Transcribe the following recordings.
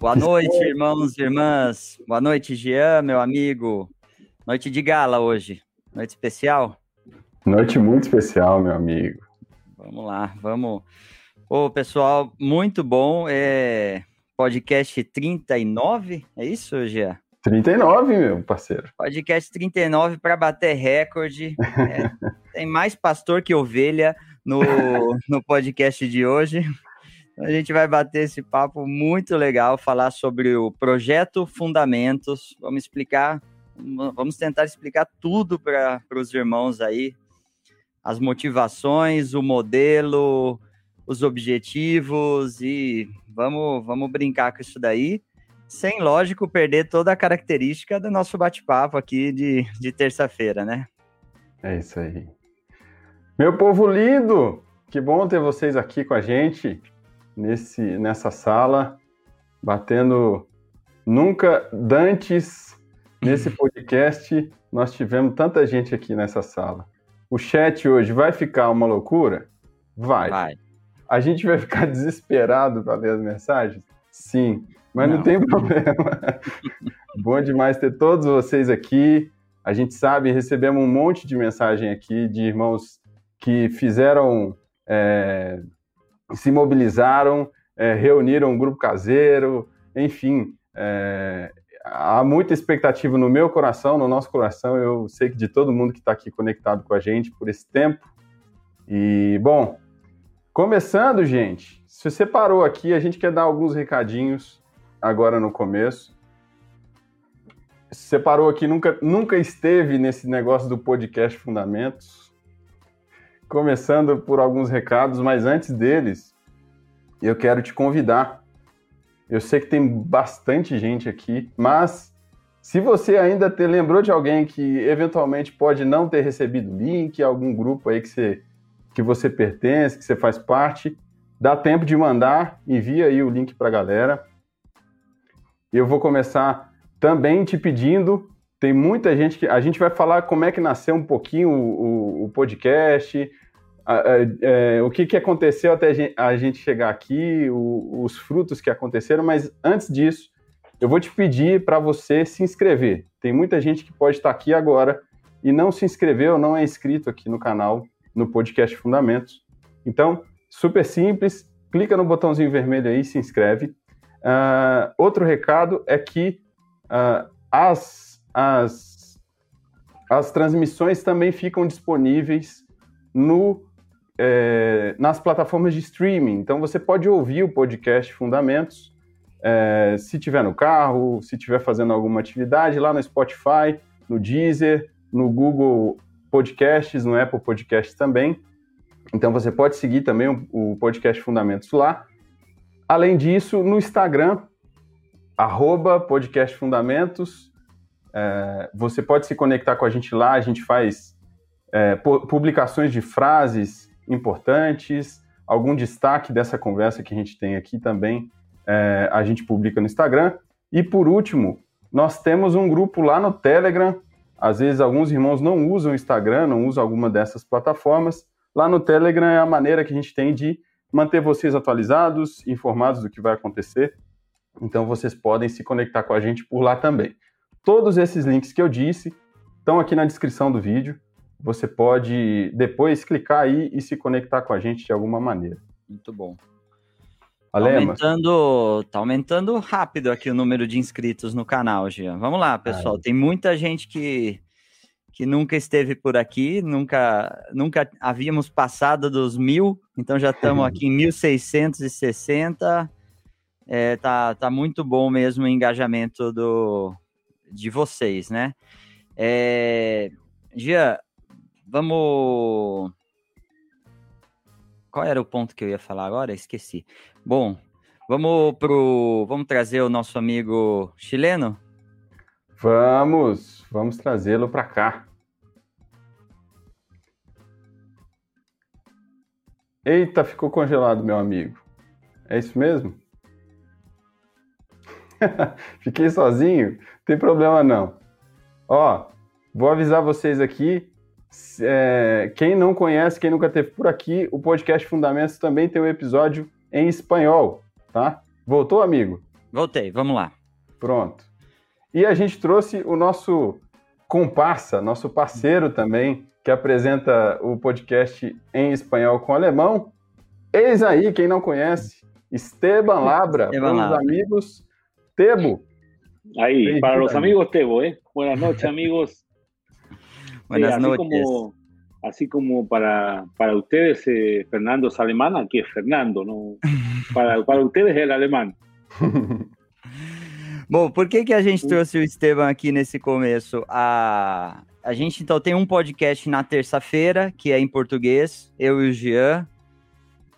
Boa noite, irmãos e irmãs. Boa noite, Jean, meu amigo. Noite de gala hoje. Noite especial? Noite muito especial, meu amigo. Vamos lá, vamos. Ô, pessoal, muito bom. É podcast 39, é isso, Jean? 39, meu parceiro. Podcast 39 para bater recorde. É, tem mais pastor que ovelha no, no podcast de hoje. A gente vai bater esse papo muito legal, falar sobre o projeto Fundamentos. Vamos explicar, vamos tentar explicar tudo para os irmãos aí, as motivações, o modelo, os objetivos e vamos, vamos brincar com isso daí, sem lógico perder toda a característica do nosso bate-papo aqui de, de terça-feira, né? É isso aí. Meu povo lindo, que bom ter vocês aqui com a gente nesse, nessa sala, batendo. Nunca dantes nesse podcast nós tivemos tanta gente aqui nessa sala. O chat hoje vai ficar uma loucura? Vai. Vai. A gente vai ficar desesperado para ler as mensagens? Sim, mas não, não tem problema. Bom demais ter todos vocês aqui. A gente sabe, recebemos um monte de mensagem aqui de irmãos que fizeram é, se mobilizaram, é, reuniram um grupo caseiro, enfim, é, há muita expectativa no meu coração, no nosso coração, eu sei que de todo mundo que está aqui conectado com a gente por esse tempo. E, bom, começando, gente, se você parou aqui, a gente quer dar alguns recadinhos agora no começo. Se você parou aqui, nunca, nunca esteve nesse negócio do podcast Fundamentos, começando por alguns recados, mas antes deles, eu quero te convidar. Eu sei que tem bastante gente aqui, mas se você ainda te lembrou de alguém que eventualmente pode não ter recebido link, algum grupo aí que você, que você pertence, que você faz parte, dá tempo de mandar, envia aí o link para a galera. Eu vou começar também te pedindo tem muita gente que. A gente vai falar como é que nasceu um pouquinho o, o, o podcast, é, o que, que aconteceu até a gente chegar aqui, o, os frutos que aconteceram, mas antes disso, eu vou te pedir para você se inscrever. Tem muita gente que pode estar aqui agora e não se inscreveu, não é inscrito aqui no canal, no podcast Fundamentos. Então, super simples, clica no botãozinho vermelho aí e se inscreve. Uh, outro recado é que uh, as, as, as transmissões também ficam disponíveis no é, nas plataformas de streaming. Então você pode ouvir o podcast Fundamentos é, se tiver no carro, se tiver fazendo alguma atividade lá no Spotify, no Deezer, no Google Podcasts, no Apple Podcasts também. Então você pode seguir também o, podcast Fundamentos lá. Além disso, no Instagram, arroba podcast Fundamentos. É, você pode se conectar com a gente lá, a gente faz é, publicações de frases importantes, algum destaque dessa conversa que a gente tem aqui também, é, a gente publica no Instagram. E por último, nós temos um grupo lá no Telegram. Às vezes alguns irmãos não usam o Instagram, não usam alguma dessas plataformas. Lá no Telegram é a maneira que a gente tem de manter vocês atualizados, informados do que vai acontecer. Então vocês podem se conectar com a gente por lá também. Todos esses links que eu disse estão aqui na descrição do vídeo você pode depois clicar aí e se conectar com a gente de alguma maneira. Muito bom. Tá aumentando, tá aumentando rápido aqui o número de inscritos no canal, Jean. Vamos lá, pessoal. Ai. Tem muita gente que, que nunca esteve por aqui, nunca, nunca havíamos passado dos mil, então já estamos aqui em 1660. É, tá, tá muito bom mesmo o engajamento do, de vocês, né? É, Gia, Vamos. Qual era o ponto que eu ia falar agora? Esqueci. Bom, vamos pro. Vamos trazer o nosso amigo chileno? Vamos, vamos trazê-lo para cá. Eita, ficou congelado, meu amigo. É isso mesmo? Fiquei sozinho? Tem problema não. Ó, vou avisar vocês aqui. É, quem não conhece, quem nunca teve por aqui, o podcast Fundamentos também tem um episódio em espanhol, tá? Voltou, amigo? Voltei, vamos lá. Pronto. E a gente trouxe o nosso comparsa, nosso parceiro também, que apresenta o podcast em espanhol com alemão. Eis aí, quem não conhece, Esteban Labra, Esteban para os amigos Tebo. Ahí, para los amigos Tebo, ¿eh? Buenas noches, amigos. Buenas así noches. Como, así como para, para ustedes, eh, Fernando es alemán, aquí es Fernando, ¿no? Para, para ustedes é el alemán. Bom, por que, que a gente trouxe o Esteban aqui nesse começo? A, a gente então tem um podcast na terça-feira, que é em português, eu e o Jean,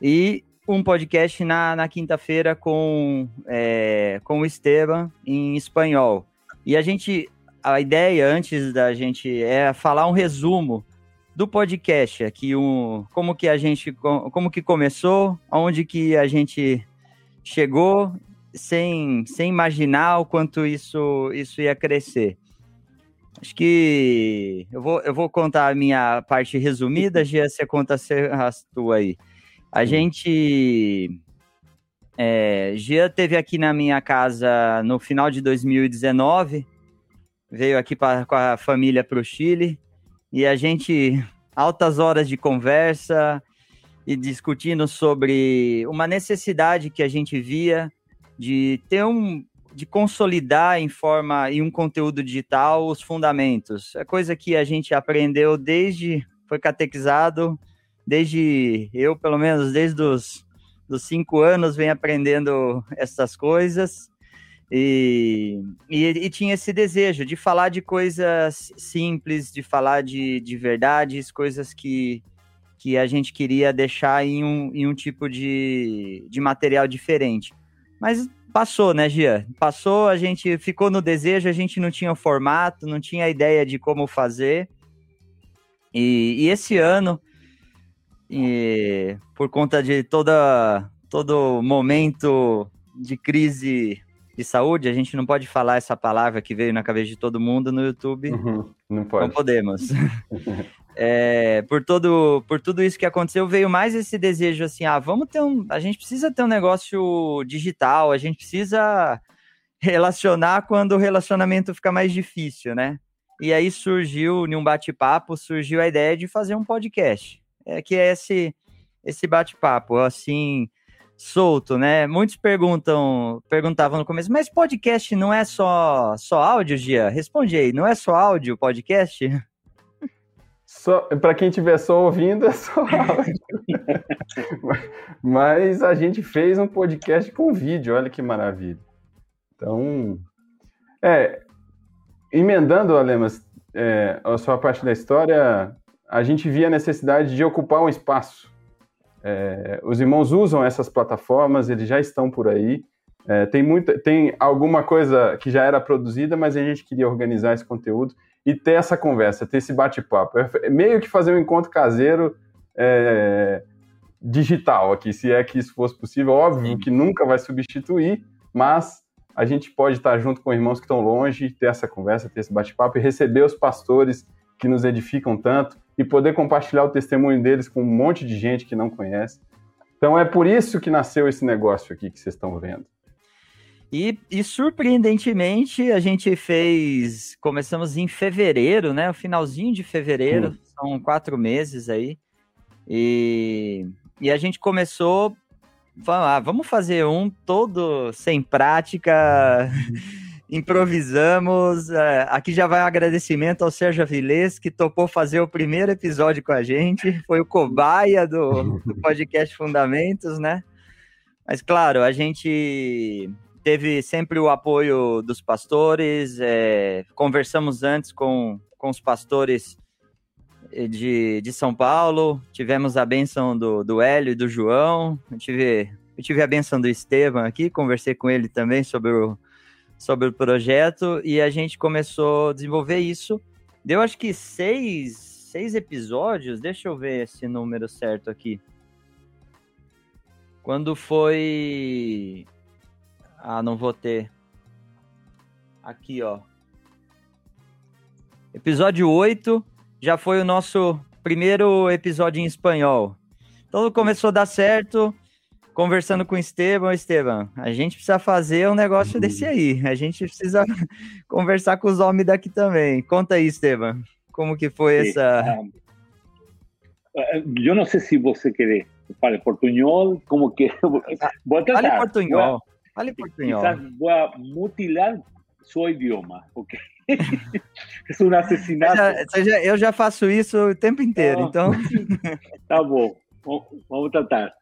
e um podcast na, na quinta-feira com, é, com o Esteban em espanhol. E a gente, a ideia antes da gente é falar um resumo do podcast aqui, um, como que a gente, como que começou, aonde que a gente chegou sem, sem imaginar o quanto isso, isso ia crescer. Acho que eu vou, eu vou contar a minha parte resumida, Gia, você conta a tua aí. A gente. É, Gia teve aqui na minha casa no final de 2019, veio aqui pra, com a família para o Chile, e a gente, altas horas de conversa e discutindo sobre uma necessidade que a gente via de ter um de consolidar em forma em um conteúdo digital os fundamentos. É coisa que a gente aprendeu desde foi catequizado desde eu pelo menos desde os dos cinco anos venho aprendendo essas coisas e, e, e, tinha esse desejo de falar de coisas simples, de falar de, de verdades, coisas que, que a gente queria deixar em um, em um tipo de, de material diferente. Mas passou, né, Gia? Passou, a gente ficou no desejo, a gente não tinha o formato, não tinha ideia de como fazer. E, e esse ano, e, por conta de toda, todo momento de crise de saúde, a gente não pode falar essa palavra que veio na cabeça de todo mundo no YouTube. Uhum, não pode. Não podemos. é, por, todo, por tudo isso que aconteceu, veio mais esse desejo assim: ah, vamos ter um. A gente precisa ter um negócio digital, a gente precisa relacionar quando o relacionamento fica mais difícil, né? E aí surgiu, em um bate-papo, surgiu a ideia de fazer um podcast. É que é esse, esse bate-papo, assim, solto, né? Muitos perguntam, perguntavam no começo, mas podcast não é só, só áudio, Gia? Responde aí, não é só áudio podcast? Só, para quem estiver só ouvindo, é só áudio. mas a gente fez um podcast com vídeo, olha que maravilha. Então, é, emendando, Alemas, é, a sua parte da história, a gente via a necessidade de ocupar um espaço. É, os irmãos usam essas plataformas, eles já estão por aí. É, tem, muita, tem alguma coisa que já era produzida, mas a gente queria organizar esse conteúdo e ter essa conversa, ter esse bate-papo. É meio que fazer um encontro caseiro é, digital aqui, se é que isso fosse possível. Óbvio Sim. que nunca vai substituir, mas a gente pode estar junto com irmãos que estão longe, ter essa conversa, ter esse bate-papo e receber os pastores que nos edificam tanto e poder compartilhar o testemunho deles com um monte de gente que não conhece. Então é por isso que nasceu esse negócio aqui que vocês estão vendo. E, e, surpreendentemente a gente fez, começamos em fevereiro, né? O finalzinho de fevereiro, hum. são quatro meses aí. E, e a gente começou, vamos, ah, vamos fazer um todo sem prática. improvisamos. É, aqui já vai um agradecimento ao Sérgio Avilés, que topou fazer o primeiro episódio com a gente. Foi o cobaia do, do podcast Fundamentos, né? Mas, claro, a gente teve sempre o apoio dos pastores, é, conversamos antes com, com os pastores de, de São Paulo, tivemos a benção do, do Hélio e do João, eu tive, eu tive a benção do Estevam aqui, conversei com ele também sobre o, sobre o projeto e a gente começou a desenvolver isso. Deu acho que seis, seis episódios, deixa eu ver esse número certo aqui. Quando foi. Ah, não vou ter. Aqui, ó. Episódio 8 já foi o nosso primeiro episódio em espanhol. Então começou a dar certo. Conversando com o Esteban, Esteban, a gente precisa fazer um negócio desse aí. A gente precisa conversar com os homens daqui também. Conta aí, Esteban, como que foi sí. essa. Eu não sei se você quer fale portunhol, como que. Vou tratar, fale portunhol. Fale portunhol. Quizás a mutilar seu idioma, porque é um assassinato. Eu já, eu já, faço isso o tempo inteiro, ah, então. tá bom, vamos tratar.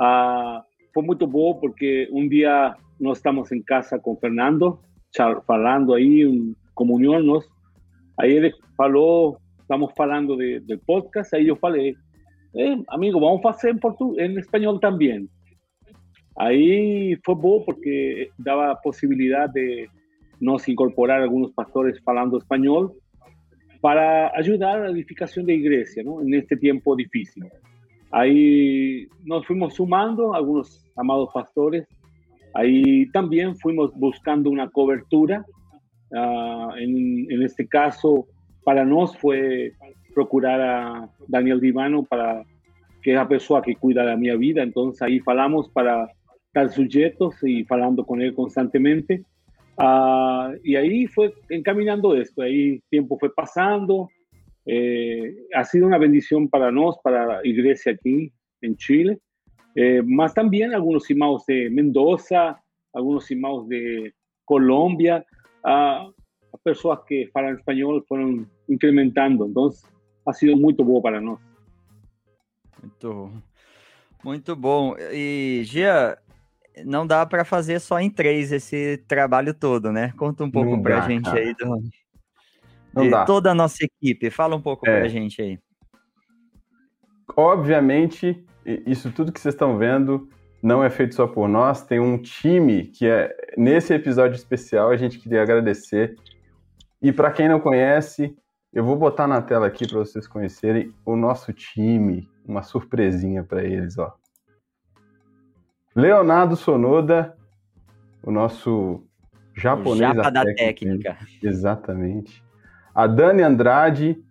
Ah, foi muito bom porque um dia nós estamos em casa com Fernando, falando aí, em comunhão, nós. Aí ele falou, estamos falando de, do podcast, aí eu falei, eh, amigo, vamos a hacer en, en español también. Ahí fue bueno porque daba posibilidad de nos incorporar algunos pastores hablando español para ayudar a la edificación de iglesia ¿no? en este tiempo difícil. Ahí nos fuimos sumando algunos amados pastores. Ahí también fuimos buscando una cobertura. Uh, en, en, este caso, para nos fue procurar a Daniel Divano para que es la persona que cuida de mi vida. Entonces ahí falamos para estar sujetos y falando con él constantemente. Uh, y ahí fue encaminando esto, ahí tiempo fue pasando. Eh, ha sido una bendición para nos, para la iglesia aquí en Chile. Eh, más también algunos imaos de Mendoza, algunos imaos de Colombia. Uh, personas que hablan español fueron incrementando. Entonces, ha sido muito bom para nós. Muito, muito bom. E, Gia, não dá para fazer só em três esse trabalho todo, né? Conta um pouco para a gente aí do, não de dá. toda a nossa equipe. Fala um pouco é. para a gente aí. Obviamente, isso tudo que vocês estão vendo não é feito só por nós. Tem um time que é nesse episódio especial a gente queria agradecer. E para quem não conhece, eu vou botar na tela aqui para vocês conhecerem o nosso time, uma surpresinha para eles, ó. Leonardo Sonoda, o nosso japonês Japa da técnica. Exatamente. A Dani Andrade,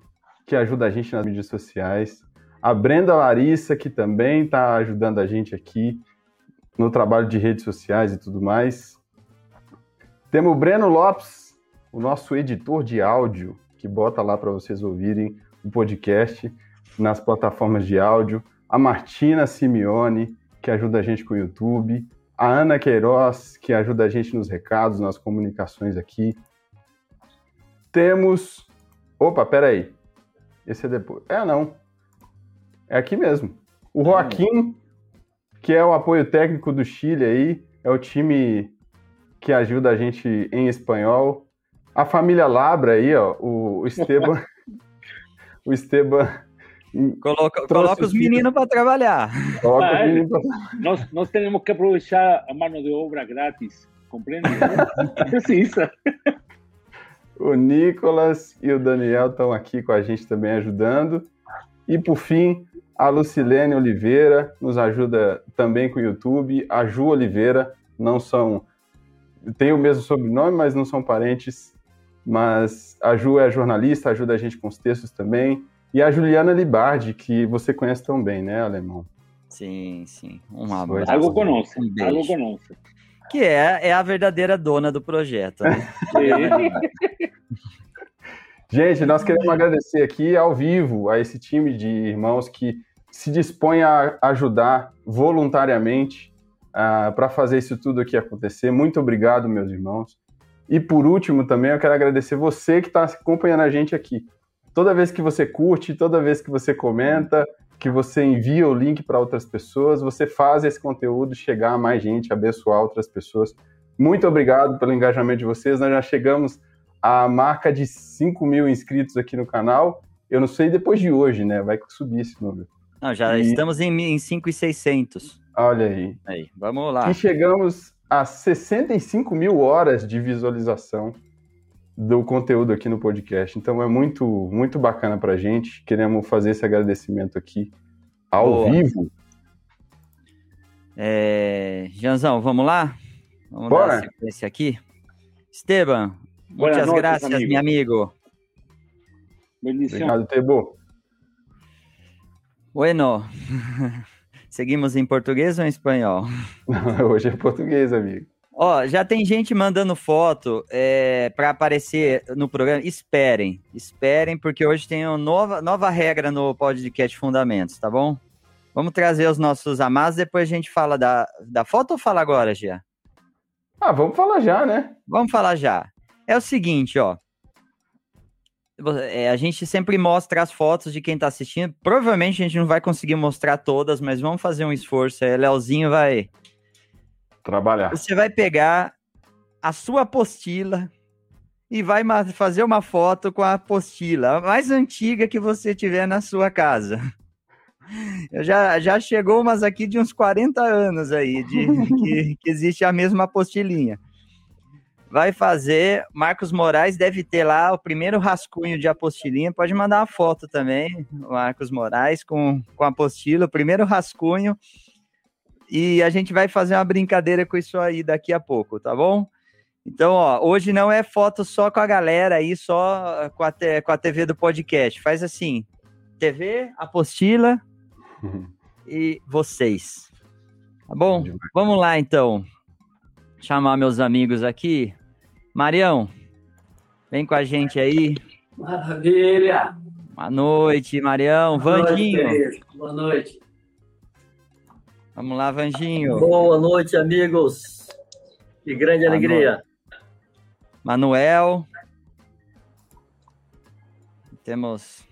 que ajuda a gente nas mídias sociais. A Brenda Larissa, que também está ajudando a gente aqui no trabalho de redes sociais e tudo mais. Temos o Breno Lopes, o nosso editor de áudio, que bota lá para vocês ouvirem o podcast nas plataformas de áudio, a Martina Simeone, que ajuda a gente com o YouTube, a Ana Queiroz, que ajuda a gente nos recados, nas comunicações aqui. Temos. Opa, peraí. Esse é depois. É, não. É aqui mesmo. O Joaquim, que é o apoio técnico do Chile aí, é o time que ajuda a gente em espanhol. A família Labra aí, ó, o Esteban. o Esteban. Coloca, coloca os meninos para trabalhar. Coloca ah, os meninos pra... nós, nós temos que aproveitar a mão de obra grátis, compreende? é isso. O Nicolas e o Daniel estão aqui com a gente também ajudando. E por fim, a Lucilene Oliveira nos ajuda também com o YouTube. A Ju Oliveira não são. Tem o mesmo sobrenome, mas não são parentes mas a Ju é jornalista, ajuda a gente com os textos também. E a Juliana Libardi, que você conhece tão bem, né, Alemão? Sim, sim. Um abraço. Algo conosco, um algo conosco. Que é, é a verdadeira dona do projeto. Né? gente, nós queremos agradecer aqui ao vivo a esse time de irmãos que se dispõe a ajudar voluntariamente uh, para fazer isso tudo aqui acontecer. Muito obrigado, meus irmãos. E por último, também eu quero agradecer você que está acompanhando a gente aqui. Toda vez que você curte, toda vez que você comenta, que você envia o link para outras pessoas, você faz esse conteúdo chegar a mais gente, abençoar outras pessoas. Muito obrigado pelo engajamento de vocês. Nós já chegamos à marca de 5 mil inscritos aqui no canal. Eu não sei depois de hoje, né? Vai subir esse número. Não, já e... estamos em, em 5,600. Olha aí. Aí, vamos lá. E chegamos a 65 mil horas de visualização do conteúdo aqui no podcast. Então é muito, muito bacana para a gente. Queremos fazer esse agradecimento aqui ao Boa. vivo. É... Janzão, vamos lá? Vamos Bora. dar esse aqui. Esteban, Muchas noches, gracias, amigo. mi amigo. Bendición. Obrigado, Tebo. Bueno, seguimos em português ou em espanhol? Hoje é português, amigo. Ó, já tem gente mandando foto é, para aparecer no programa. Esperem, esperem, porque hoje tem uma nova, nova regra no podcast Fundamentos, tá bom? Vamos trazer os nossos amados, depois a gente fala da, da foto ou fala agora, Gia? Ah, vamos falar já, né? Vamos falar já. É o seguinte, ó. É, a gente sempre mostra as fotos de quem tá assistindo. Provavelmente a gente não vai conseguir mostrar todas, mas vamos fazer um esforço aí. Leozinho vai. Trabalhar. Você vai pegar a sua apostila e vai fazer uma foto com a apostila a mais antiga que você tiver na sua casa. Eu já, já chegou umas aqui de uns 40 anos aí, de que, que existe a mesma apostilinha vai fazer. Marcos Moraes deve ter lá o primeiro rascunho de apostilinha. Pode mandar uma foto também, Marcos Moraes, com, com a apostila, o primeiro rascunho. E a gente vai fazer uma brincadeira com isso aí daqui a pouco, tá bom? Então, ó, hoje não é foto só com a galera aí, só com a, com a TV do podcast. Faz assim: TV, apostila e vocês. Tá bom? Vamos lá então. Chamar meus amigos aqui. Marião, vem com a gente aí. Maravilha! Boa noite, Marião. Boa Vandinho. Noite, Boa noite. Vamos lá, Vandinho. Boa noite, amigos. Que grande Boa alegria. Manuel. Temos.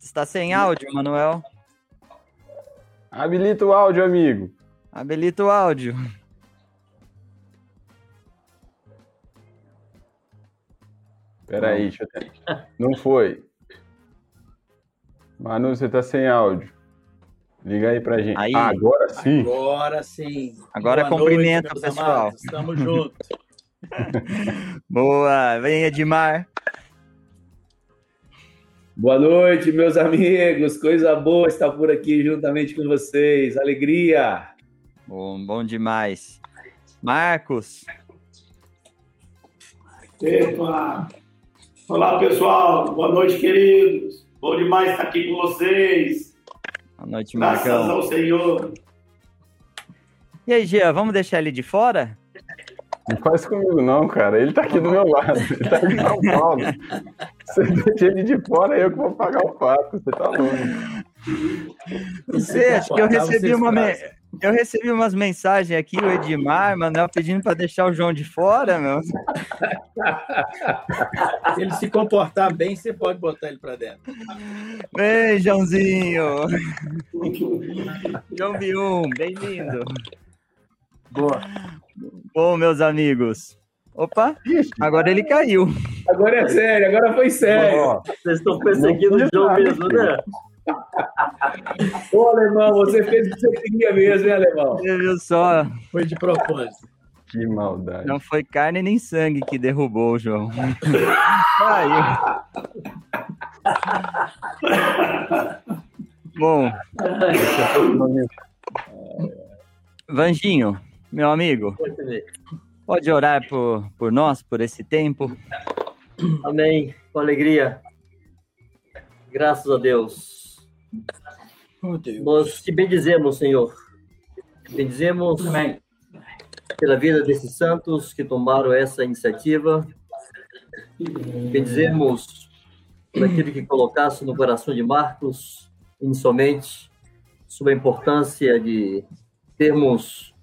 Está sem áudio, Manuel. Habilita o áudio, amigo. Habilita o áudio. Peraí, deixa eu. Não foi. Manu, você tá sem áudio. Liga aí pra gente. Aí. Ah, agora sim. Agora sim. Agora Boa cumprimenta o pessoal. Amados. Estamos juntos. Boa, vem Edmar. Boa noite, meus amigos. Coisa boa estar por aqui juntamente com vocês. Alegria. Bom, bom demais. Marcos. Epa! Olá, pessoal. Boa noite, queridos. Bom demais estar aqui com vocês. Boa noite, Graças Marcão. ao Senhor. E aí, Gia, vamos deixar ele de fora? Não faz comigo, não, cara. Ele tá aqui do meu lado. Ele tá em São Paulo. Você deixa ele de fora, eu que vou pagar o pato. Você tá louco. Você, acho que eu recebi uma. Me... Eu recebi umas mensagens aqui, o Edmar, Manuel, pedindo para deixar o João de fora, meu. Se ele se comportar bem, você pode botar ele para dentro. Vem, Joãozinho. João Bium, bem-vindo. Boa. Bom, meus amigos. Opa, agora ele caiu. Agora é sério, agora foi sério. Vocês estão perseguindo o João mesmo, né? Ô, Alemão, você fez o que você queria mesmo, hein, Alemão? Você viu só? Foi de propósito. Que maldade. Não foi carne nem sangue que derrubou o João. Caiu. Bom. Vanginho, meu amigo, pode orar por, por nós, por esse tempo? Amém. Com alegria. Graças a Deus. Oh, Deus. Nós te bendizemos, Senhor. Te bendizemos Amém. pela vida desses santos que tomaram essa iniciativa. Bendizemos por aquilo que colocasse no coração de Marcos, inicialmente, sobre a importância de termos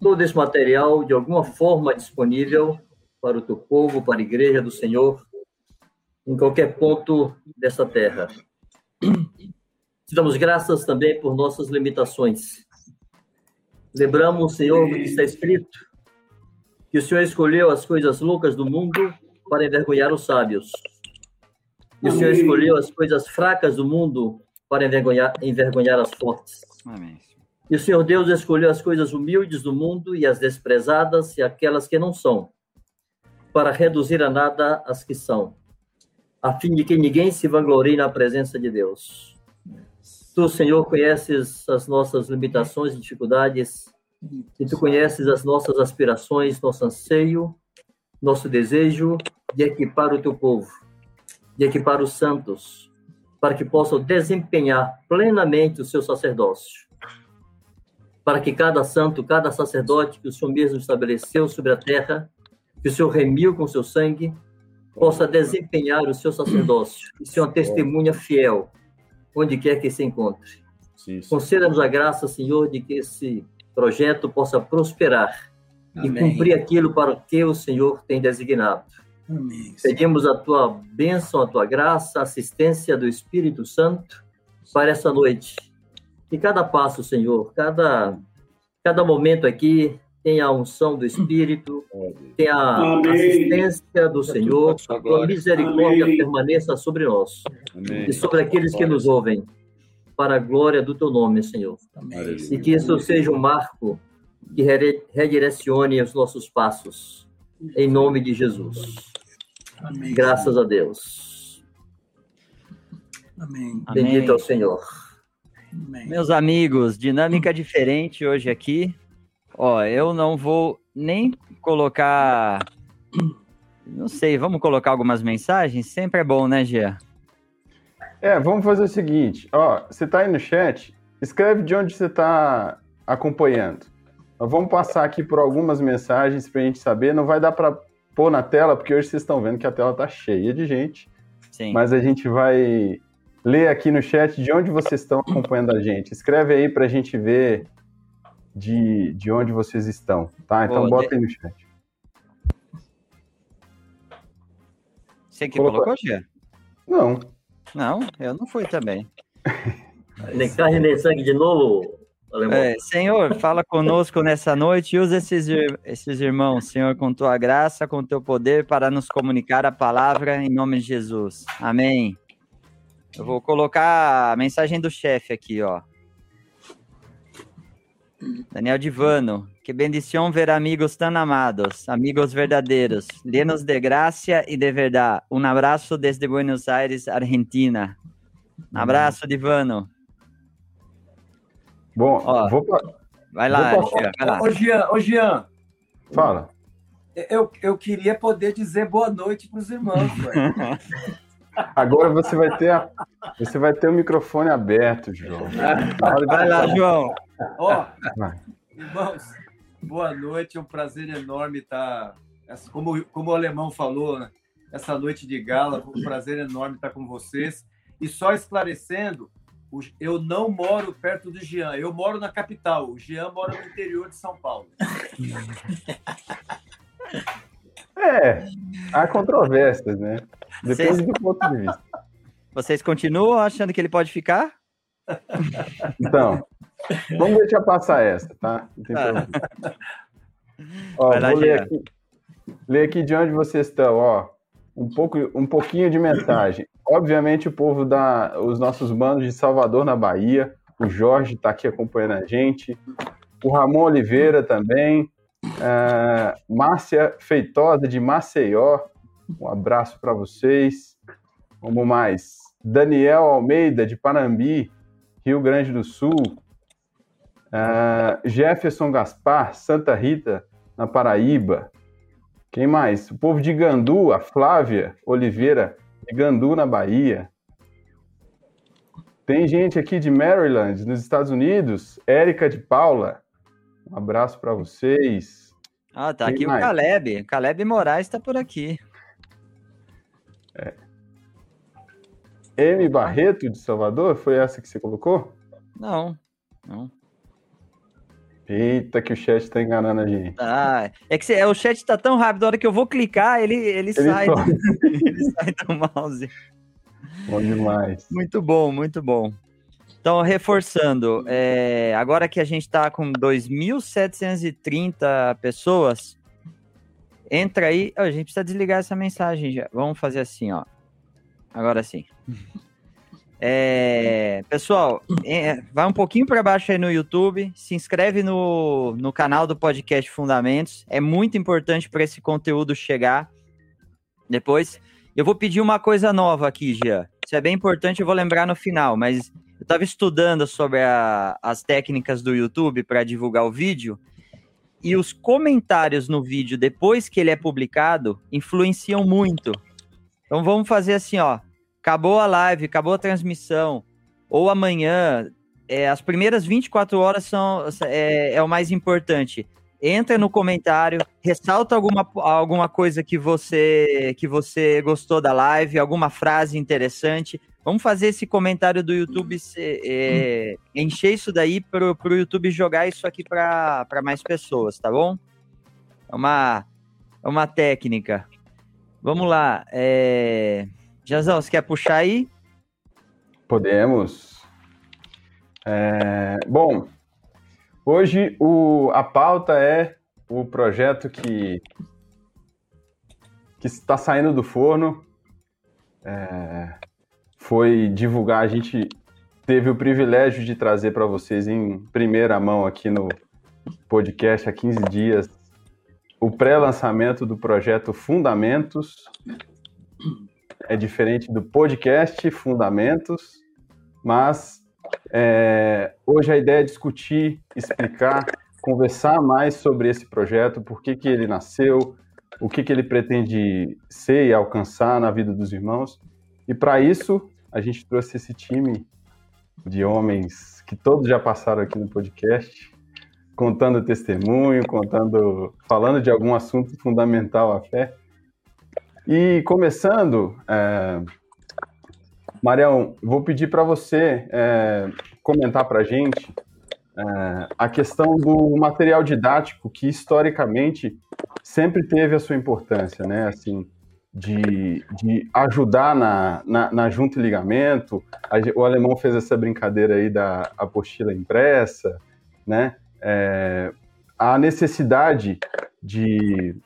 todo esse material de alguma forma disponível para o teu povo, para a igreja do Senhor, em qualquer ponto dessa terra. Te damos graças também por nossas limitações. Lembramos, Senhor, do que está escrito, que o Senhor escolheu as coisas loucas do mundo para envergonhar os sábios. E o Senhor escolheu as coisas fracas do mundo para envergonhar, envergonhar as fortes. Amém. E o Senhor Deus escolheu as coisas humildes do mundo e as desprezadas e aquelas que não são, para reduzir a nada as que são, a fim de que ninguém se vanglorie na presença de Deus. Tu, Senhor, conheces as nossas limitações e dificuldades, e tu conheces as nossas aspirações, nosso anseio nosso desejo de equipar o teu povo, de equipar os santos, para que possam desempenhar plenamente o seu sacerdócio. Para que cada santo, cada sacerdote que o Senhor mesmo estabeleceu sobre a terra, que o Senhor remiu com seu sangue, possa desempenhar o seu sacerdócio e ser uma testemunha fiel, onde quer que se encontre. Conceda-nos a graça, Senhor, de que esse projeto possa prosperar Amém. e cumprir aquilo para o que o Senhor tem designado. Amém. Pedimos a tua bênção, a tua graça, a assistência do Espírito Santo para essa noite. E cada passo, Senhor, cada, cada momento aqui tenha a unção do Espírito, tenha a Amém. assistência do Senhor, a tua misericórdia Amém. permaneça sobre nós e sobre aqueles que nos ouvem para a glória do teu nome, Senhor. Amém. E que isso seja um marco que redirecione os nossos passos, em nome de Jesus. Amém. Graças a Deus. Amém. Bendito é o Senhor. Amém. Meus amigos, dinâmica diferente hoje aqui. Ó, eu não vou nem colocar. Não sei, vamos colocar algumas mensagens? Sempre é bom, né, Gia? É, vamos fazer o seguinte, ó, você tá aí no chat, escreve de onde você tá acompanhando. Nós vamos passar aqui por algumas mensagens pra gente saber, não vai dar para pôr na tela, porque hoje vocês estão vendo que a tela tá cheia de gente. Sim. Mas a gente vai ler aqui no chat de onde vocês estão acompanhando a gente. Escreve aí pra gente ver de, de onde vocês estão, tá? Então bota de... aí no chat. Você que colocou, colocou Gia? Não. Não, eu não fui também. Nem carne nem sangue de novo, é, Senhor, fala conosco nessa noite e usa esses, esses irmãos, Senhor, com tua graça, com teu poder, para nos comunicar a palavra em nome de Jesus. Amém. Eu vou colocar a mensagem do chefe aqui, ó. Daniel Divano, que bendição ver amigos tão amados, amigos verdadeiros, llenos de graça e de verdade. Um abraço desde Buenos Aires, Argentina. Um abraço, Divano. Bom, Ó, vou Vai lá, vou Jean, vai lá. Ô, Jean, ô, Jean. Fala. Eu, eu queria poder dizer boa noite para os irmãos, Agora você vai ter a, você vai ter o microfone aberto, João. Vai lá, João. Ó, irmãos, boa noite, é um prazer enorme estar, como, como o alemão falou, né? essa noite de gala, um prazer enorme estar com vocês. E só esclarecendo, eu não moro perto do Jean, eu moro na capital. O Jean mora no interior de São Paulo. É, há controvérsias, né? Depende Vocês... do ponto de vista. Vocês continuam achando que ele pode ficar? Então, vamos deixar passar essa, tá? Não tem ah. Ó, Vai lá, vou ler aqui, ler aqui de onde vocês estão, ó. Um, pouco, um pouquinho de mensagem. Obviamente, o povo da. Os nossos bandos de Salvador, na Bahia. O Jorge está aqui acompanhando a gente. O Ramon Oliveira também. Uh, Márcia Feitosa, de Maceió. Um abraço para vocês. Vamos mais. Daniel Almeida, de Panambi, Rio Grande do Sul. Uh, Jefferson Gaspar, Santa Rita, na Paraíba. Quem mais? O povo de Gandu, a Flávia Oliveira, de Gandu, na Bahia. Tem gente aqui de Maryland, nos Estados Unidos. Érica de Paula. Um abraço para vocês. Ah, tá Quem aqui mais? o Caleb. Caleb Moraes está por aqui. É. M. Barreto, de Salvador, foi essa que você colocou? Não, não. Eita, que o chat tá enganando a gente. Ah, é que o chat tá tão rápido, a hora que eu vou clicar, ele, ele, ele sai, do, ele sai do mouse. Bom demais. Muito bom, muito bom. Então, reforçando, é, agora que a gente está com 2.730 pessoas, entra aí. Oh, a gente precisa desligar essa mensagem já. Vamos fazer assim, ó. Agora sim. É, pessoal, é, vai um pouquinho para baixo aí no YouTube, se inscreve no, no canal do podcast Fundamentos, é muito importante para esse conteúdo chegar. Depois, eu vou pedir uma coisa nova aqui, Gia. Isso é bem importante, eu vou lembrar no final, mas eu estava estudando sobre a, as técnicas do YouTube para divulgar o vídeo e os comentários no vídeo depois que ele é publicado influenciam muito. Então vamos fazer assim, ó. Acabou a live, acabou a transmissão, ou amanhã, é, as primeiras 24 horas são é, é o mais importante entra no comentário, ressalta alguma, alguma coisa que você que você gostou da live, alguma frase interessante. Vamos fazer esse comentário do YouTube, é, encher isso daí para o YouTube jogar isso aqui para mais pessoas, tá bom? É uma, é uma técnica. Vamos lá. É... Jazão, você quer puxar aí? Podemos. É... Bom, Hoje o, a pauta é o projeto que, que está saindo do forno. É, foi divulgar, a gente teve o privilégio de trazer para vocês em primeira mão aqui no podcast há 15 dias o pré-lançamento do projeto Fundamentos. É diferente do podcast Fundamentos, mas é, hoje a ideia é discutir, explicar, conversar mais sobre esse projeto, por que, que ele nasceu, o que, que ele pretende ser e alcançar na vida dos irmãos. E para isso, a gente trouxe esse time de homens que todos já passaram aqui no podcast, contando testemunho, contando, falando de algum assunto fundamental à fé. E começando, é, Marião, vou pedir para você é, comentar para a gente é, a questão do material didático que historicamente sempre teve a sua importância, né? Assim, de, de ajudar na, na, na junta e ligamento. O alemão fez essa brincadeira aí da apostila impressa, né? É, a necessidade de,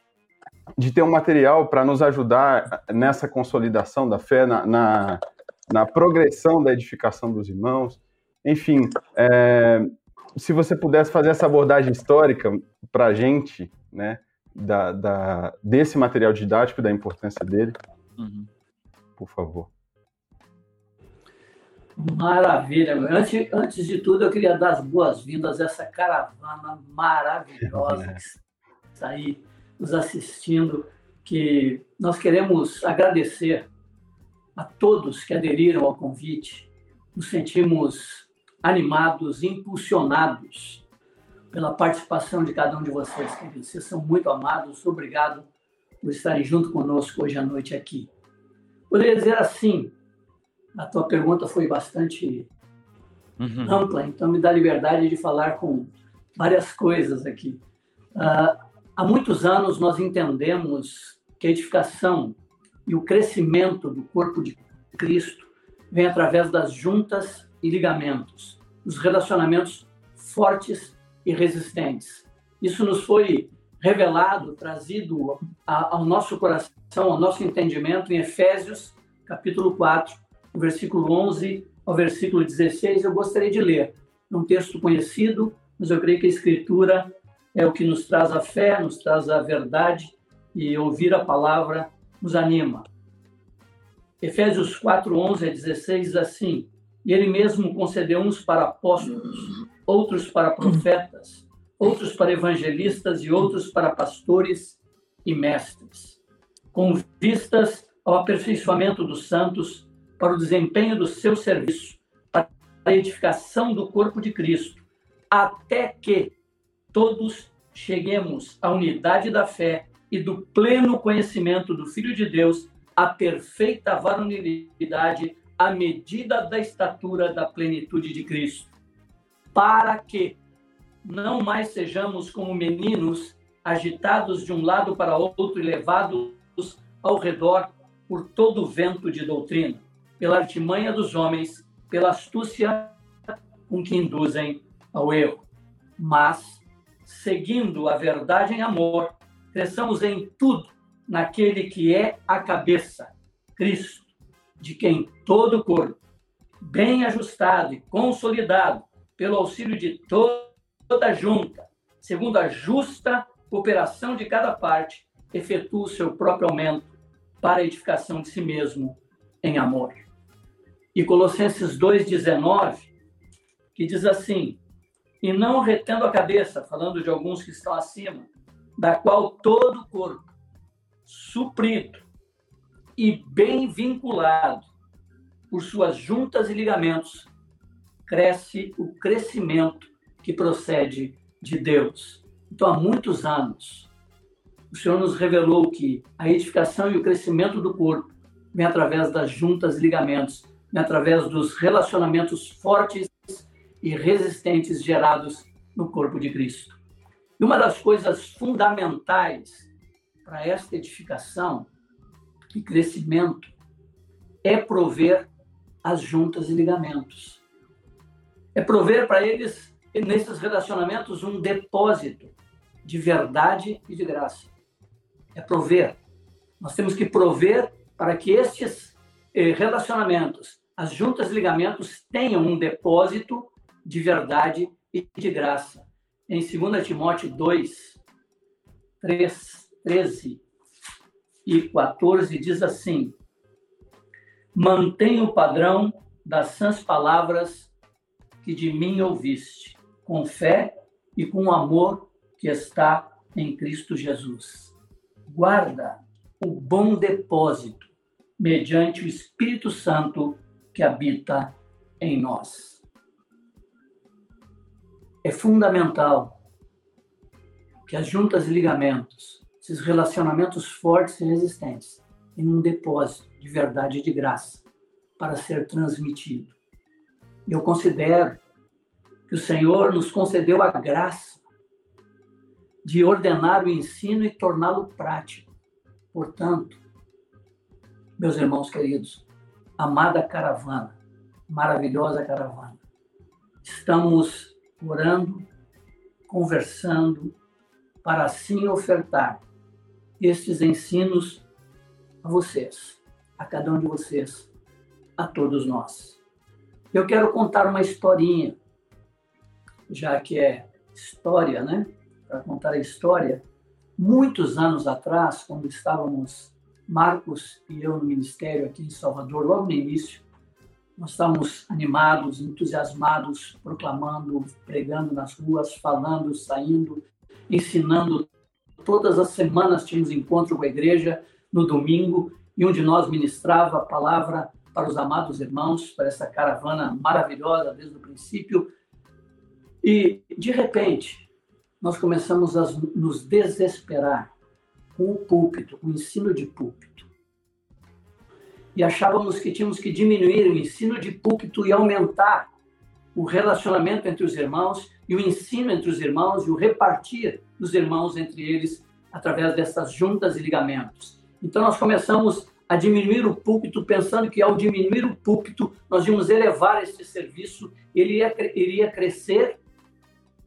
de ter um material para nos ajudar nessa consolidação da fé, na, na na progressão da edificação dos irmãos. Enfim, é, se você pudesse fazer essa abordagem histórica para a gente, né, da, da, desse material didático, da importância dele, uhum. por favor. Maravilha. Antes, antes de tudo, eu queria dar as boas-vindas a essa caravana maravilhosa que está aí nos assistindo, que nós queremos agradecer a todos que aderiram ao convite. Nos sentimos animados, impulsionados pela participação de cada um de vocês, queridos. Vocês são muito amados. Obrigado por estarem junto conosco hoje à noite aqui. Poderia dizer assim, a tua pergunta foi bastante uhum. ampla, então me dá liberdade de falar com várias coisas aqui. Uh, há muitos anos nós entendemos que a edificação e o crescimento do corpo de Cristo vem através das juntas e ligamentos, os relacionamentos fortes e resistentes. Isso nos foi revelado, trazido ao nosso coração, ao nosso entendimento em Efésios, capítulo 4, versículo 11 ao versículo 16. Eu gostaria de ler um texto conhecido, mas eu creio que a Escritura é o que nos traz a fé, nos traz a verdade e ouvir a palavra nos anima. Efésios 4, 11 a 16 diz assim: E ele mesmo concedeu uns para apóstolos, outros para profetas, outros para evangelistas e outros para pastores e mestres, com vistas ao aperfeiçoamento dos santos, para o desempenho do seu serviço, para a edificação do corpo de Cristo, até que todos cheguemos à unidade da fé e do pleno conhecimento do Filho de Deus, a perfeita varonilidade, à medida da estatura da plenitude de Cristo, para que não mais sejamos como meninos agitados de um lado para outro e levados ao redor por todo vento de doutrina, pela artimanha dos homens, pela astúcia com que induzem ao erro. Mas, seguindo a verdade em amor, cresçamos em tudo naquele que é a cabeça, Cristo, de quem todo o corpo, bem ajustado e consolidado pelo auxílio de toda a junta, segundo a justa cooperação de cada parte, efetua o seu próprio aumento para a edificação de si mesmo em amor. E Colossenses 2,19, que diz assim: e não retendo a cabeça, falando de alguns que estão acima, da qual todo o corpo, suprido e bem vinculado por suas juntas e ligamentos, cresce o crescimento que procede de Deus. Então, há muitos anos, o Senhor nos revelou que a edificação e o crescimento do corpo vem através das juntas e ligamentos, vem através dos relacionamentos fortes e resistentes gerados no corpo de Cristo. E uma das coisas fundamentais para esta edificação e crescimento é prover as juntas e ligamentos. É prover para eles, nesses relacionamentos, um depósito de verdade e de graça. É prover. Nós temos que prover para que estes eh, relacionamentos, as juntas e ligamentos, tenham um depósito de verdade e de graça. Em 2 Timóteo 2, 3, 13 e 14 diz assim: Mantenha o padrão das sãs palavras que de mim ouviste, com fé e com amor que está em Cristo Jesus. Guarda o bom depósito mediante o Espírito Santo que habita em nós é fundamental que as juntas e ligamentos, esses relacionamentos fortes e resistentes, tenham um depósito de verdade e de graça para ser transmitido. Eu considero que o Senhor nos concedeu a graça de ordenar o ensino e torná-lo prático. Portanto, meus irmãos queridos, amada caravana, maravilhosa caravana, estamos orando, conversando, para assim ofertar estes ensinos a vocês, a cada um de vocês, a todos nós. Eu quero contar uma historinha, já que é história, né? Para contar a história, muitos anos atrás, quando estávamos Marcos e eu no ministério aqui em Salvador, logo no início, nós estamos animados, entusiasmados, proclamando, pregando nas ruas, falando, saindo, ensinando. Todas as semanas tínhamos encontro com a igreja no domingo e um de nós ministrava a palavra para os amados irmãos, para essa caravana maravilhosa desde o princípio. E, de repente, nós começamos a nos desesperar com o púlpito, com o ensino de púlpito e achávamos que tínhamos que diminuir o ensino de púlpito e aumentar o relacionamento entre os irmãos e o ensino entre os irmãos e o repartir dos irmãos entre eles através dessas juntas e ligamentos. Então nós começamos a diminuir o púlpito, pensando que ao diminuir o púlpito nós íamos elevar este serviço, ele iria, iria crescer,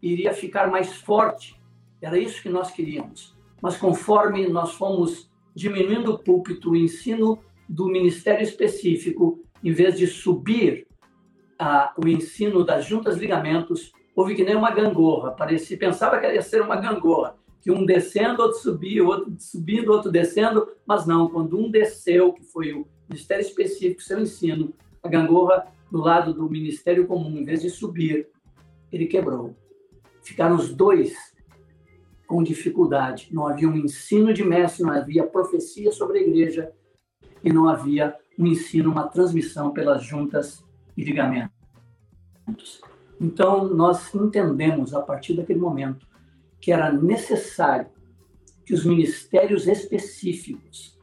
iria ficar mais forte. Era isso que nós queríamos. Mas conforme nós fomos diminuindo o púlpito, o ensino do ministério específico, em vez de subir a, o ensino das juntas ligamentos, houve que nem uma gangorra. Parecia, pensava que ia ser uma gangorra, que um descendo, outro subia, outro subindo, outro descendo, mas não, quando um desceu, que foi o ministério específico, seu ensino, a gangorra do lado do ministério comum, em vez de subir, ele quebrou. Ficaram os dois com dificuldade. Não havia um ensino de mestre, não havia profecia sobre a igreja, e não havia um ensino, uma transmissão pelas juntas e ligamentos. Então, nós entendemos a partir daquele momento que era necessário que os ministérios específicos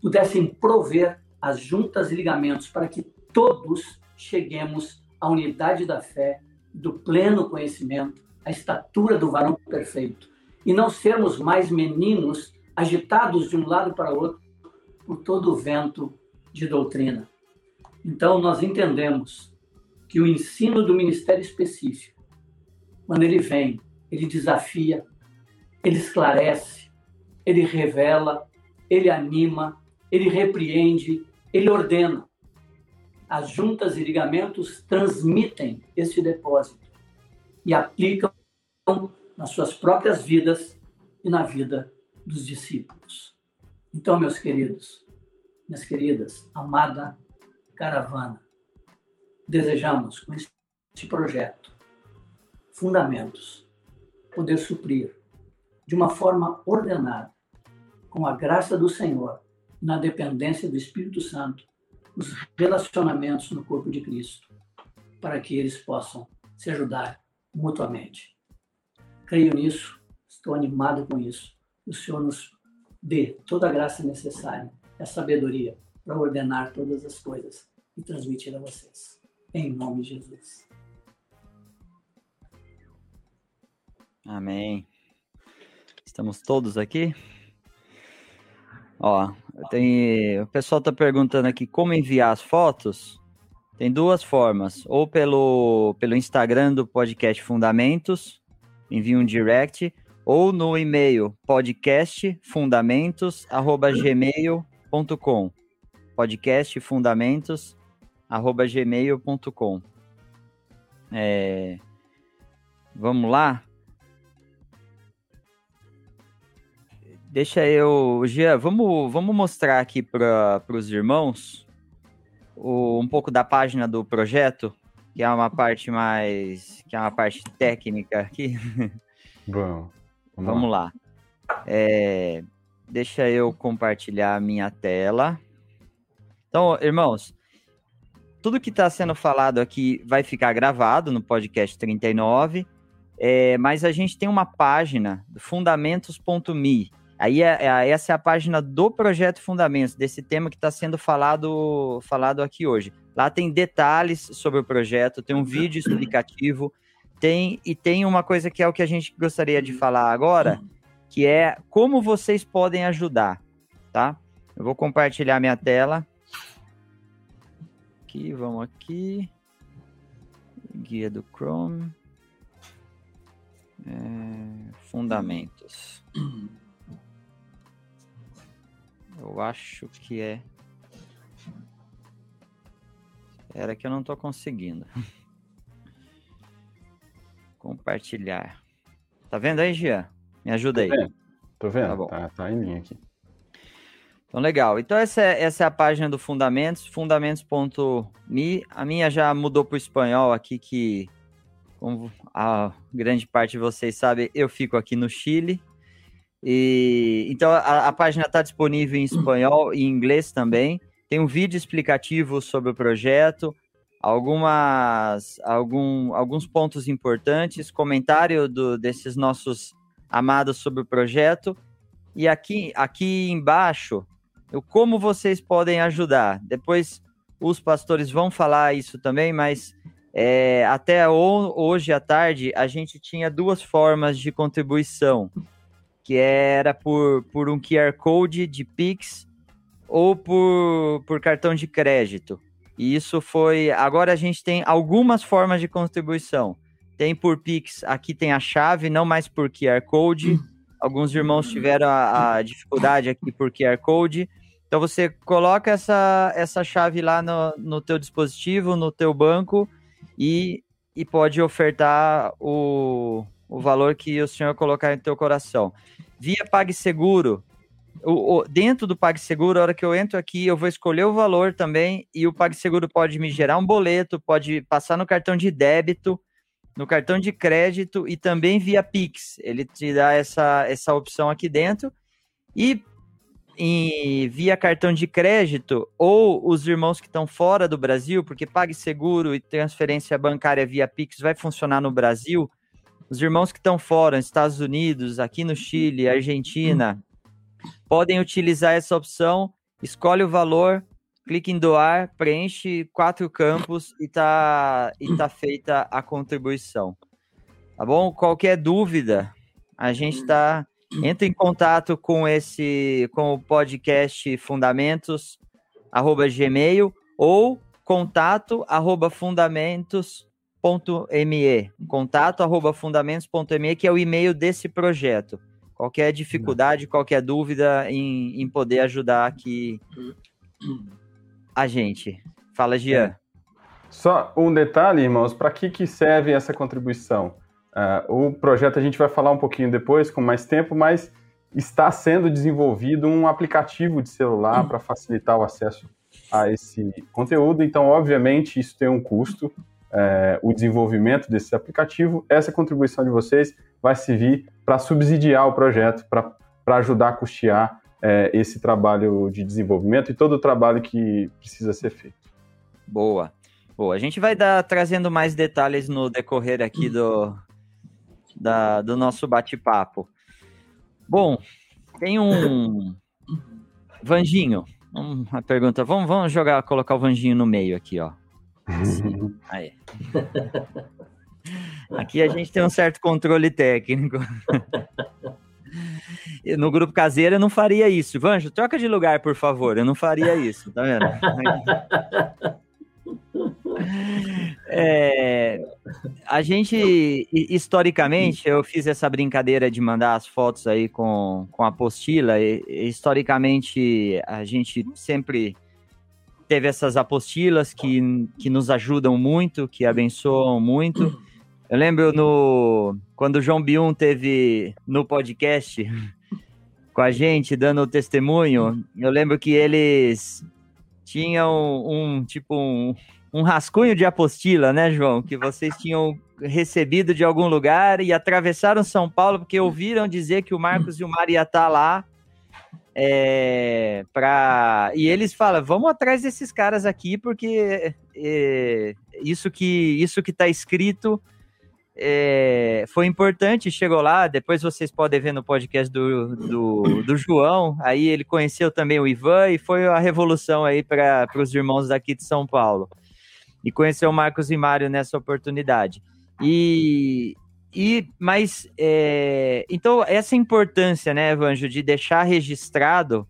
pudessem prover as juntas e ligamentos para que todos cheguemos à unidade da fé, do pleno conhecimento, à estatura do varão perfeito, e não sermos mais meninos agitados de um lado para o outro, por todo o vento de doutrina. Então, nós entendemos que o ensino do ministério específico, quando ele vem, ele desafia, ele esclarece, ele revela, ele anima, ele repreende, ele ordena. As juntas e ligamentos transmitem esse depósito e aplicam nas suas próprias vidas e na vida dos discípulos. Então, meus queridos, minhas queridas, amada caravana, desejamos com este projeto fundamentos, poder suprir de uma forma ordenada, com a graça do Senhor, na dependência do Espírito Santo, os relacionamentos no corpo de Cristo, para que eles possam se ajudar mutuamente. Creio nisso, estou animado com isso. O Senhor nos dê toda a graça necessária, a sabedoria para ordenar todas as coisas e transmitir a vocês. Em nome de Jesus. Amém. Estamos todos aqui? Ó, tem, o pessoal está perguntando aqui como enviar as fotos. Tem duas formas, ou pelo, pelo Instagram do podcast Fundamentos, envia um direct, ou no e-mail podcastfundamentos@gmail.com. podcastfundamentos@gmail.com. É, vamos lá? Deixa eu. Gia, vamos, vamos mostrar aqui para os irmãos o, um pouco da página do projeto, que é uma parte mais. que é uma parte técnica aqui. Bom, vamos, vamos lá. lá. É, deixa eu compartilhar a minha tela. Então, irmãos, tudo que está sendo falado aqui vai ficar gravado no podcast 39, é, mas a gente tem uma página, fundamentos.me, Aí é, é, essa é a página do projeto Fundamentos, desse tema que está sendo falado, falado aqui hoje. Lá tem detalhes sobre o projeto, tem um vídeo explicativo, tem e tem uma coisa que é o que a gente gostaria de falar agora, que é como vocês podem ajudar, tá? Eu vou compartilhar minha tela. Aqui, vamos aqui. Guia do Chrome. É, fundamentos. Eu acho que é. Era que eu não tô conseguindo. Compartilhar. Tá vendo aí, Gia? Me ajuda aí. Tô vendo. Tá, bom. Tá, tá em linha aqui. Então, legal. Então, essa é, essa é a página do Fundamentos, fundamentos.me. A minha já mudou para o espanhol aqui, que, como a grande parte de vocês sabe, eu fico aqui no Chile. E, então a, a página está disponível em espanhol e em inglês também. Tem um vídeo explicativo sobre o projeto, algumas, algum, alguns pontos importantes, comentário do, desses nossos amados sobre o projeto. E aqui, aqui embaixo, eu, como vocês podem ajudar. Depois os pastores vão falar isso também, mas é, até hoje à tarde a gente tinha duas formas de contribuição que era por, por um QR Code de Pix ou por, por cartão de crédito. E isso foi. Agora a gente tem algumas formas de contribuição. Tem por Pix, aqui tem a chave, não mais por QR Code. Alguns irmãos tiveram a, a dificuldade aqui por QR Code. Então você coloca essa, essa chave lá no, no teu dispositivo, no teu banco e, e pode ofertar o, o valor que o senhor colocar em teu coração. Via PagSeguro, o, o, dentro do PagSeguro, a hora que eu entro aqui, eu vou escolher o valor também e o PagSeguro pode me gerar um boleto, pode passar no cartão de débito, no cartão de crédito e também via Pix. Ele te dá essa, essa opção aqui dentro. E em, via cartão de crédito ou os irmãos que estão fora do Brasil, porque PagSeguro e transferência bancária via Pix vai funcionar no Brasil, os irmãos que estão fora, Estados Unidos, aqui no Chile, Argentina, podem utilizar essa opção, escolhe o valor, clique em doar, preenche quatro campos e tá, e tá feita a contribuição. Tá bom? Qualquer dúvida, a gente está entra em contato com esse com o podcast fundamentos arroba gmail ou contato arroba fundamentos fundamentos.me, contato arroba fundamentos.me, que é o e-mail desse projeto. Qualquer dificuldade, qualquer dúvida em, em poder ajudar aqui a gente. Fala, Gian. É. Só um detalhe, irmãos, para que, que serve essa contribuição? Uh, o projeto a gente vai falar um pouquinho depois, com mais tempo, mas está sendo desenvolvido um aplicativo de celular para facilitar o acesso a esse conteúdo. Então, obviamente, isso tem um custo é, o desenvolvimento desse aplicativo, essa contribuição de vocês vai servir para subsidiar o projeto, para ajudar a custear é, esse trabalho de desenvolvimento e todo o trabalho que precisa ser feito. Boa. Boa. A gente vai dar trazendo mais detalhes no decorrer aqui do, da, do nosso bate-papo. Bom, tem um Vanginho. Uma pergunta. Vamos, vamos jogar, colocar o Vanginho no meio aqui, ó. Aí. Aqui a gente tem um certo controle técnico. No grupo caseiro eu não faria isso. Vanjo, troca de lugar, por favor. Eu não faria isso, tá vendo? É, a gente, historicamente, eu fiz essa brincadeira de mandar as fotos aí com, com a apostila. E, historicamente, a gente sempre teve essas apostilas que, que nos ajudam muito, que abençoam muito. Eu lembro no quando o João Biun teve no podcast com a gente dando o testemunho, eu lembro que eles tinham um tipo um, um rascunho de apostila, né, João, que vocês tinham recebido de algum lugar e atravessaram São Paulo porque ouviram dizer que o Marcos e o Maria tá lá é, pra... E eles falam, vamos atrás desses caras aqui, porque é, isso que isso que está escrito é, foi importante, chegou lá, depois vocês podem ver no podcast do, do, do, João, aí ele conheceu também o Ivan e foi a revolução aí para os irmãos daqui de São Paulo. E conheceu o Marcos e Mário nessa oportunidade. E, e, mas, é, então, essa importância, né, Evanjo, de deixar registrado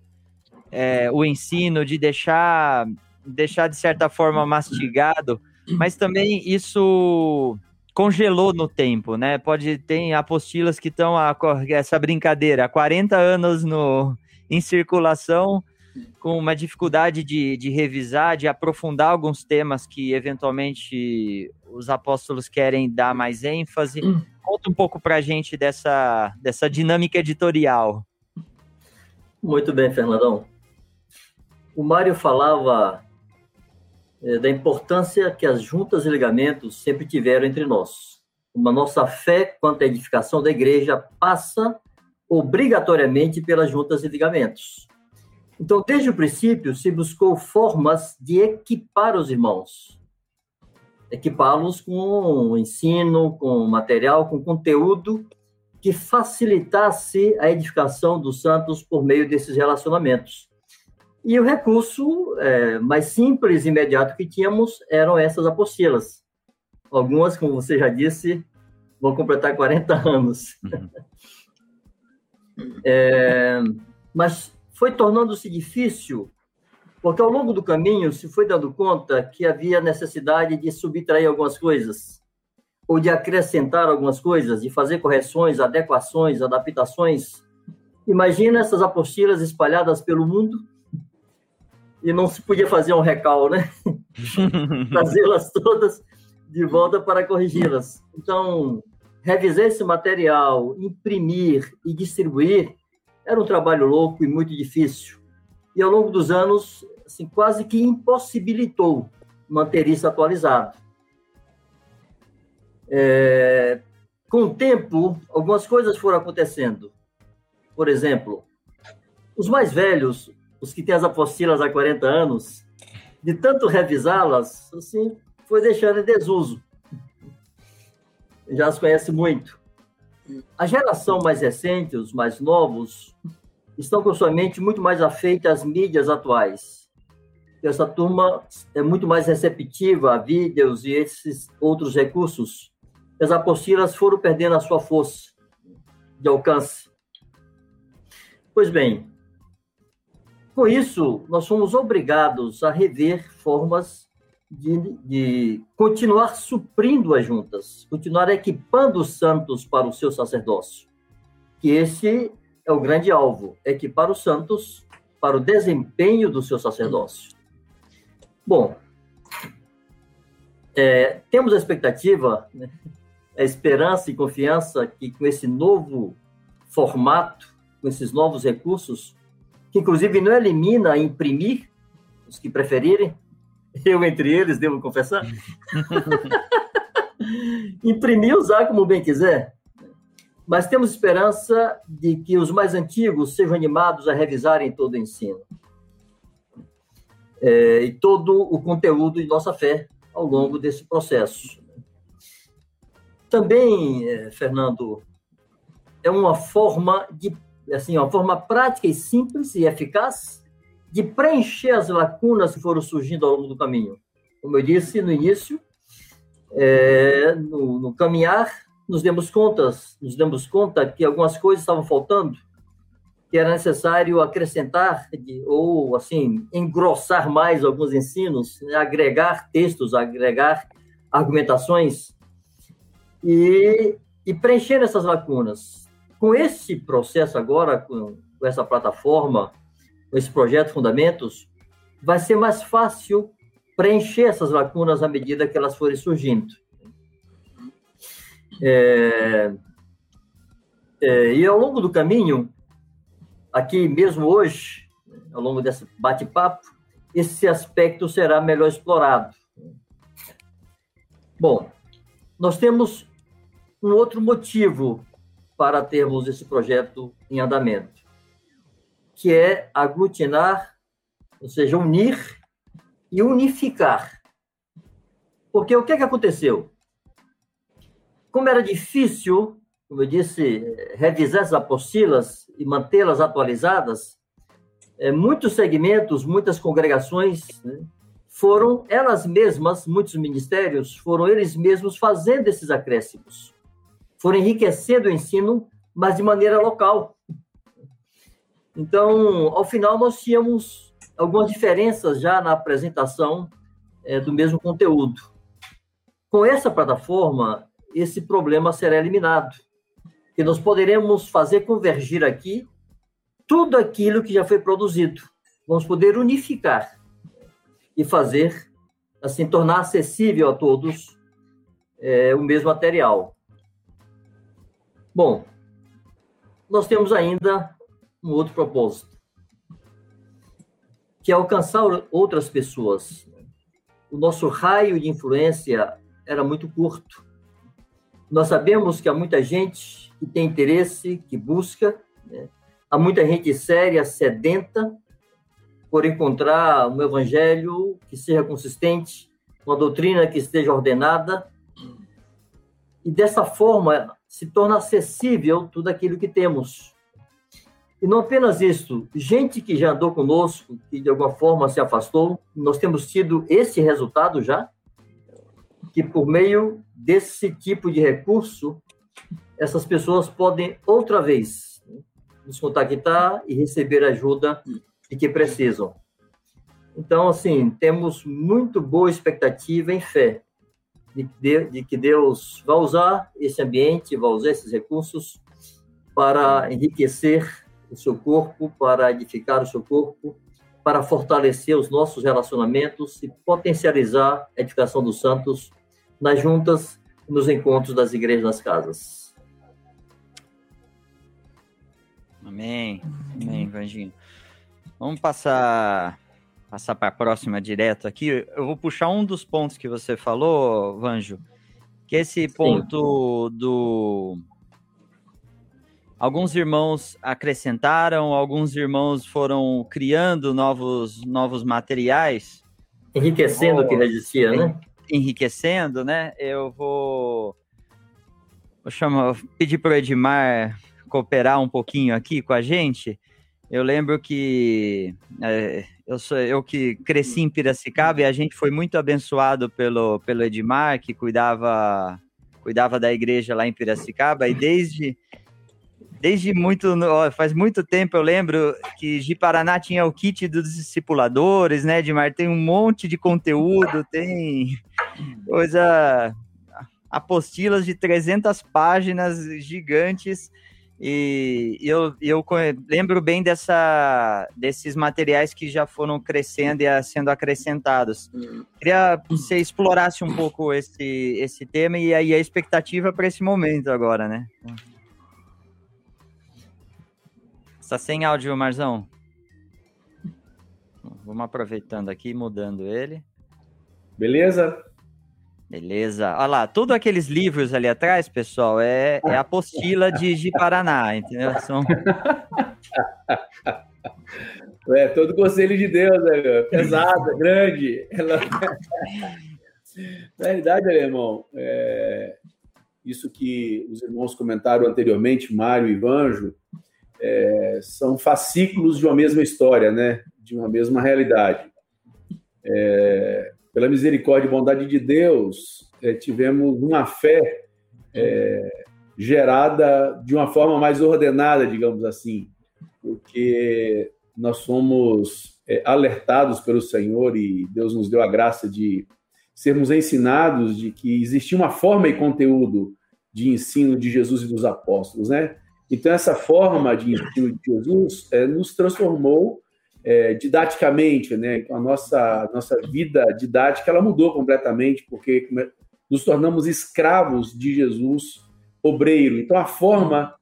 é, o ensino, de deixar, deixar, de certa forma, mastigado, mas também isso congelou no tempo, né? Pode ter apostilas que estão, essa brincadeira, há 40 anos no, em circulação, com uma dificuldade de, de revisar, de aprofundar alguns temas que eventualmente os apóstolos querem dar mais ênfase. Conta um pouco para a gente dessa, dessa dinâmica editorial. Muito bem, Fernandão. O Mário falava é, da importância que as juntas e ligamentos sempre tiveram entre nós. Uma nossa fé quanto à edificação da igreja passa obrigatoriamente pelas juntas e ligamentos. Então, desde o princípio, se buscou formas de equipar os irmãos, equipá-los com ensino, com material, com conteúdo que facilitasse a edificação dos santos por meio desses relacionamentos. E o recurso é, mais simples e imediato que tínhamos eram essas apostilas. Algumas, como você já disse, vão completar 40 anos. Uhum. é, mas foi tornando-se difícil, porque ao longo do caminho se foi dando conta que havia necessidade de subtrair algumas coisas, ou de acrescentar algumas coisas, de fazer correções, adequações, adaptações. Imagina essas apostilas espalhadas pelo mundo e não se podia fazer um recal, né? Trazê-las todas de volta para corrigi-las. Então, revisar esse material, imprimir e distribuir era um trabalho louco e muito difícil. E ao longo dos anos, assim, quase que impossibilitou manter isso atualizado. É, com o tempo, algumas coisas foram acontecendo. Por exemplo, os mais velhos, os que têm as apostilas há 40 anos, de tanto revisá-las, assim, foi deixando em desuso. Já as conhece muito. A geração mais recente, os mais novos, estão com sua mente muito mais afeita às mídias atuais. Essa turma é muito mais receptiva a vídeos e esses outros recursos. As apostilas foram perdendo a sua força de alcance. Pois bem, com isso, nós fomos obrigados a rever formas de, de continuar suprindo as juntas, continuar equipando os santos para o seu sacerdócio. Que esse é o grande alvo, equipar os santos para o desempenho do seu sacerdócio. Bom, é, temos a expectativa, né, a esperança e confiança que com esse novo formato, com esses novos recursos, que inclusive não elimina imprimir, os que preferirem, eu entre eles, devo confessar. Imprimir e usar como bem quiser. Mas temos esperança de que os mais antigos sejam animados a revisarem todo o ensino. É, e todo o conteúdo de nossa fé ao longo desse processo. Também, é, Fernando, é uma forma de assim, uma forma prática e simples e eficaz de preencher as lacunas que foram surgindo ao longo do caminho. Como eu disse no início, é, no, no, caminhar, nos demos contas, nos demos conta que algumas coisas estavam faltando, que era necessário acrescentar ou assim engrossar mais alguns ensinos, né, agregar textos, agregar argumentações e, e preencher essas lacunas. Com esse processo agora, com, com essa plataforma, com esse projeto Fundamentos, vai ser mais fácil preencher essas lacunas à medida que elas forem surgindo. É, é, e ao longo do caminho, aqui mesmo hoje, ao longo desse bate-papo, esse aspecto será melhor explorado. Bom, nós temos um outro motivo para termos esse projeto em andamento, que é aglutinar, ou seja, unir e unificar. Porque o que, é que aconteceu? Como era difícil, como eu disse, revisar essas apostilas e mantê-las atualizadas, é, muitos segmentos, muitas congregações né, foram elas mesmas, muitos ministérios, foram eles mesmos fazendo esses acréscimos. Foram enriquecendo o ensino, mas de maneira local. Então, ao final, nós tínhamos algumas diferenças já na apresentação é, do mesmo conteúdo. Com essa plataforma, esse problema será eliminado, e nós poderemos fazer convergir aqui tudo aquilo que já foi produzido. Vamos poder unificar e fazer, assim, tornar acessível a todos é, o mesmo material. Bom, nós temos ainda um outro propósito que alcançar outras pessoas. O nosso raio de influência era muito curto. Nós sabemos que há muita gente que tem interesse, que busca, né? há muita gente séria, sedenta, por encontrar um evangelho que seja consistente, uma doutrina que esteja ordenada, e dessa forma se torna acessível tudo aquilo que temos. E não apenas isso, gente que já andou conosco, que de alguma forma se afastou, nós temos tido esse resultado já, que por meio desse tipo de recurso, essas pessoas podem outra vez nos contactar e receber ajuda de que precisam. Então, assim, temos muito boa expectativa em fé de, que Deus vai usar esse ambiente, vai usar esses recursos para enriquecer o seu corpo, para edificar o seu corpo, para fortalecer os nossos relacionamentos e potencializar a edificação dos santos nas juntas e nos encontros das igrejas nas casas. Amém. Amém, Vanginho. Vamos passar passar para a próxima direto aqui. Eu vou puxar um dos pontos que você falou, Vanjo, que é esse ponto Sim. do alguns irmãos acrescentaram, alguns irmãos foram criando novos, novos materiais. Enriquecendo o que já existia, né? Enriquecendo, né? Eu vou, vou chamar, pedir para o Edmar cooperar um pouquinho aqui com a gente. Eu lembro que é, eu sou eu que cresci em Piracicaba e a gente foi muito abençoado pelo, pelo Edmar, que cuidava cuidava da igreja lá em Piracicaba, e desde desde muito, faz muito tempo eu lembro que de Paraná tinha o kit dos discipuladores, né, Edmar? Tem um monte de conteúdo, tem coisa, apostilas de 300 páginas gigantes, e eu, eu lembro bem dessa, desses materiais que já foram crescendo e sendo acrescentados. Queria que você explorasse um pouco esse, esse tema e aí a expectativa para esse momento agora, né? Está sem áudio, Marzão. Vamos aproveitando aqui, mudando ele. Beleza? Beleza. Olha lá, todos aqueles livros ali atrás, pessoal, é, é a apostila de, de Paraná, entendeu? São... É, todo conselho de Deus, né, pesado, grande. Ela... Na realidade, alemão, é... isso que os irmãos comentaram anteriormente, Mário e Vanjo, é... são fascículos de uma mesma história, né? de uma mesma realidade. É... Pela misericórdia e bondade de Deus, é, tivemos uma fé é, gerada de uma forma mais ordenada, digamos assim, porque nós somos é, alertados pelo Senhor e Deus nos deu a graça de sermos ensinados de que existia uma forma e conteúdo de ensino de Jesus e dos apóstolos, né? Então essa forma de ensino de Jesus é, nos transformou é, didaticamente, né? A nossa nossa vida didática ela mudou completamente porque nos tornamos escravos de Jesus, obreiro. Então a forma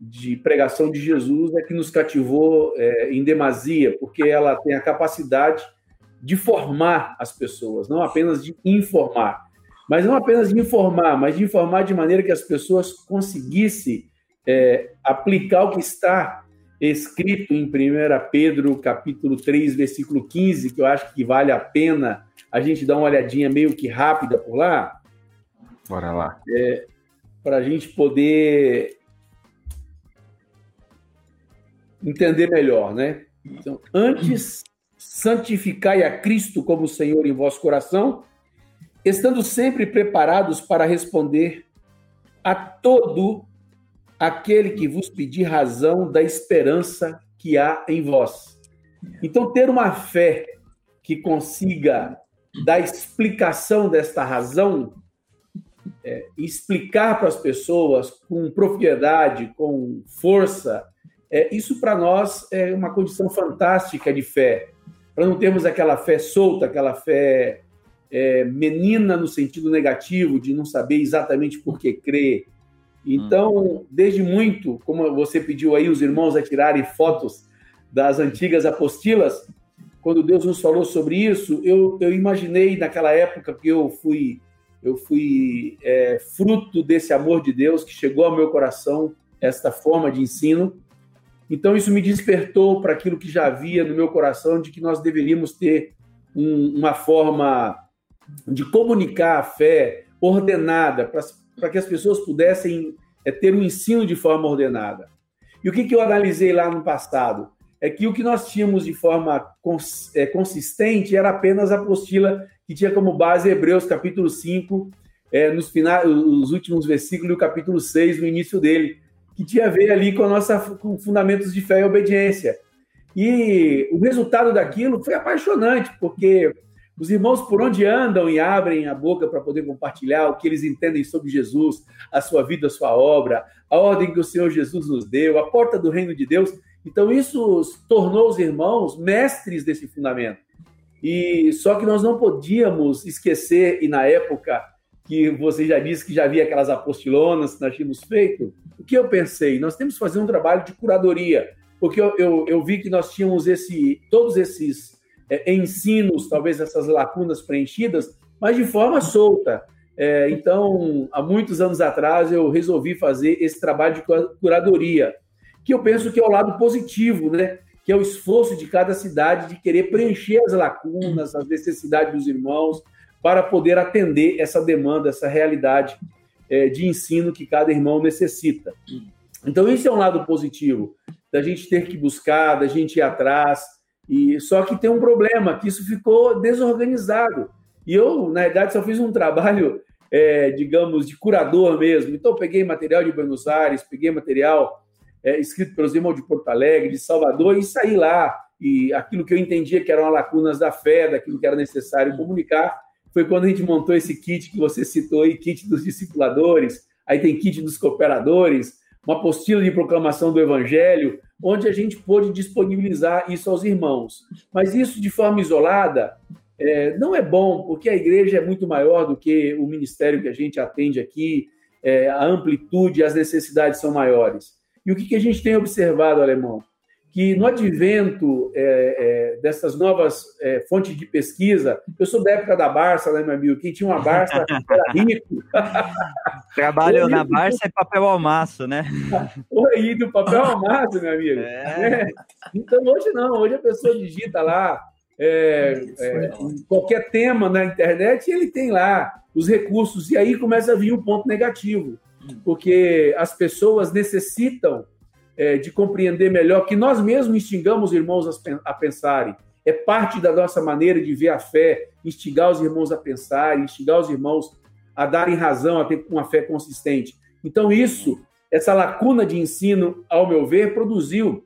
de pregação de Jesus é que nos cativou é, em demasia, porque ela tem a capacidade de formar as pessoas, não apenas de informar. Mas não apenas de informar, mas de informar de maneira que as pessoas conseguissem é, aplicar o que está escrito em 1 Pedro, capítulo 3, versículo 15, que eu acho que vale a pena a gente dar uma olhadinha meio que rápida por lá. Bora lá. É, Para a gente poder entender melhor, né? Então, antes, santificai a Cristo como Senhor em vosso coração, estando sempre preparados para responder a todo aquele que vos pedir razão da esperança que há em vós. Então, ter uma fé que consiga dar explicação desta razão, é, explicar para as pessoas com propriedade, com força, é, isso para nós é uma condição fantástica de fé, para não termos aquela fé solta, aquela fé é, menina no sentido negativo, de não saber exatamente por que crer. Então, desde muito, como você pediu aí os irmãos a tirarem fotos das antigas apostilas, quando Deus nos falou sobre isso, eu, eu imaginei naquela época que eu fui eu fui é, fruto desse amor de Deus que chegou ao meu coração, esta forma de ensino, então, isso me despertou para aquilo que já havia no meu coração de que nós deveríamos ter um, uma forma de comunicar a fé ordenada, para que as pessoas pudessem é, ter um ensino de forma ordenada. E o que, que eu analisei lá no passado? É que o que nós tínhamos de forma cons, é, consistente era apenas a apostila que tinha como base Hebreus capítulo 5, é, nos finais, os últimos versículos e o capítulo 6 no início dele que tinha a ver ali com a nossa com fundamentos de fé e obediência. E o resultado daquilo foi apaixonante, porque os irmãos por onde andam e abrem a boca para poder compartilhar o que eles entendem sobre Jesus, a sua vida, a sua obra, a ordem que o Senhor Jesus nos deu, a porta do reino de Deus. Então isso tornou os irmãos mestres desse fundamento. E só que nós não podíamos esquecer e na época que você já disse que já havia aquelas apostilonas que nós tínhamos feito, o que eu pensei? Nós temos que fazer um trabalho de curadoria, porque eu, eu, eu vi que nós tínhamos esse, todos esses é, ensinos, talvez essas lacunas preenchidas, mas de forma solta. É, então, há muitos anos atrás, eu resolvi fazer esse trabalho de curadoria, que eu penso que é o lado positivo, né? que é o esforço de cada cidade de querer preencher as lacunas, as necessidades dos irmãos, para poder atender essa demanda, essa realidade é, de ensino que cada irmão necessita. Então, isso é um lado positivo, da gente ter que buscar, da gente ir atrás. E Só que tem um problema, que isso ficou desorganizado. E eu, na verdade, só fiz um trabalho, é, digamos, de curador mesmo. Então, peguei material de Buenos Aires, peguei material é, escrito pelos irmãos de Porto Alegre, de Salvador, e saí lá. E aquilo que eu entendia que eram lacunas da fé, daquilo que era necessário comunicar, foi quando a gente montou esse kit que você citou aí, kit dos discipuladores, aí tem kit dos cooperadores, uma apostila de proclamação do evangelho, onde a gente pôde disponibilizar isso aos irmãos. Mas isso de forma isolada é, não é bom, porque a igreja é muito maior do que o ministério que a gente atende aqui, é, a amplitude, as necessidades são maiores. E o que, que a gente tem observado, alemão? Que no advento é, é, dessas novas é, fontes de pesquisa, eu sou da época da Barça, né, meu amigo? Quem tinha uma Barça era rico. Trabalho na Barça é papel almaço, né? Oi, do papel almaço, meu amigo. É. Então, hoje não, hoje a pessoa digita lá é, é, qualquer tema na internet e ele tem lá os recursos, e aí começa a vir um ponto negativo, porque as pessoas necessitam é, de compreender melhor que nós mesmos instigamos os irmãos a pensarem. É parte da nossa maneira de ver a fé, instigar os irmãos a pensarem, instigar os irmãos a darem razão, a ter uma fé consistente. Então, isso, essa lacuna de ensino, ao meu ver, produziu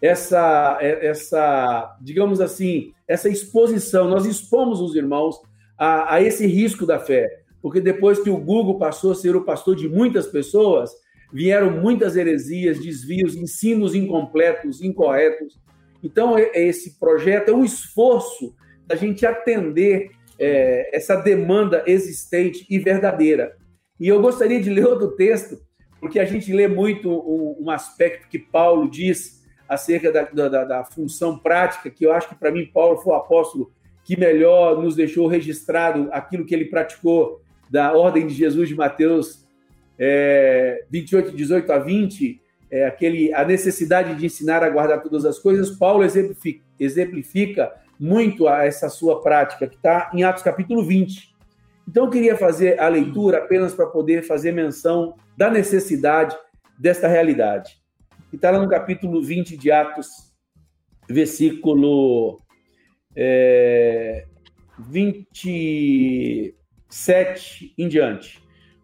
essa, é, essa digamos assim, essa exposição. Nós expomos os irmãos a, a esse risco da fé, porque depois que o Google passou a ser o pastor de muitas pessoas, vieram muitas heresias, desvios, ensinos incompletos, incorretos. Então, esse projeto é um esforço da gente atender é, essa demanda existente e verdadeira. E eu gostaria de ler outro texto, porque a gente lê muito um, um aspecto que Paulo diz acerca da, da, da função prática, que eu acho que, para mim, Paulo foi o apóstolo que melhor nos deixou registrado aquilo que ele praticou da ordem de Jesus de Mateus é, 28, 18 a 20, é, aquele, a necessidade de ensinar a guardar todas as coisas, Paulo exemplifica, exemplifica muito a essa sua prática, que está em Atos capítulo 20. Então, eu queria fazer a leitura apenas para poder fazer menção da necessidade desta realidade. E está lá no capítulo 20 de Atos, versículo é, 27 em diante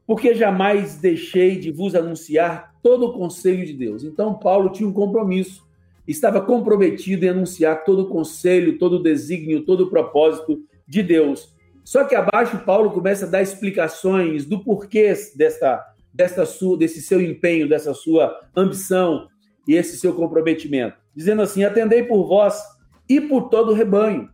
porque jamais deixei de vos anunciar todo o conselho de Deus. Então, Paulo tinha um compromisso, estava comprometido em anunciar todo o conselho, todo o desígnio, todo o propósito de Deus. Só que abaixo, Paulo começa a dar explicações do porquê desta, desta sua, desse seu empenho, dessa sua ambição e esse seu comprometimento. Dizendo assim: Atendei por vós e por todo o rebanho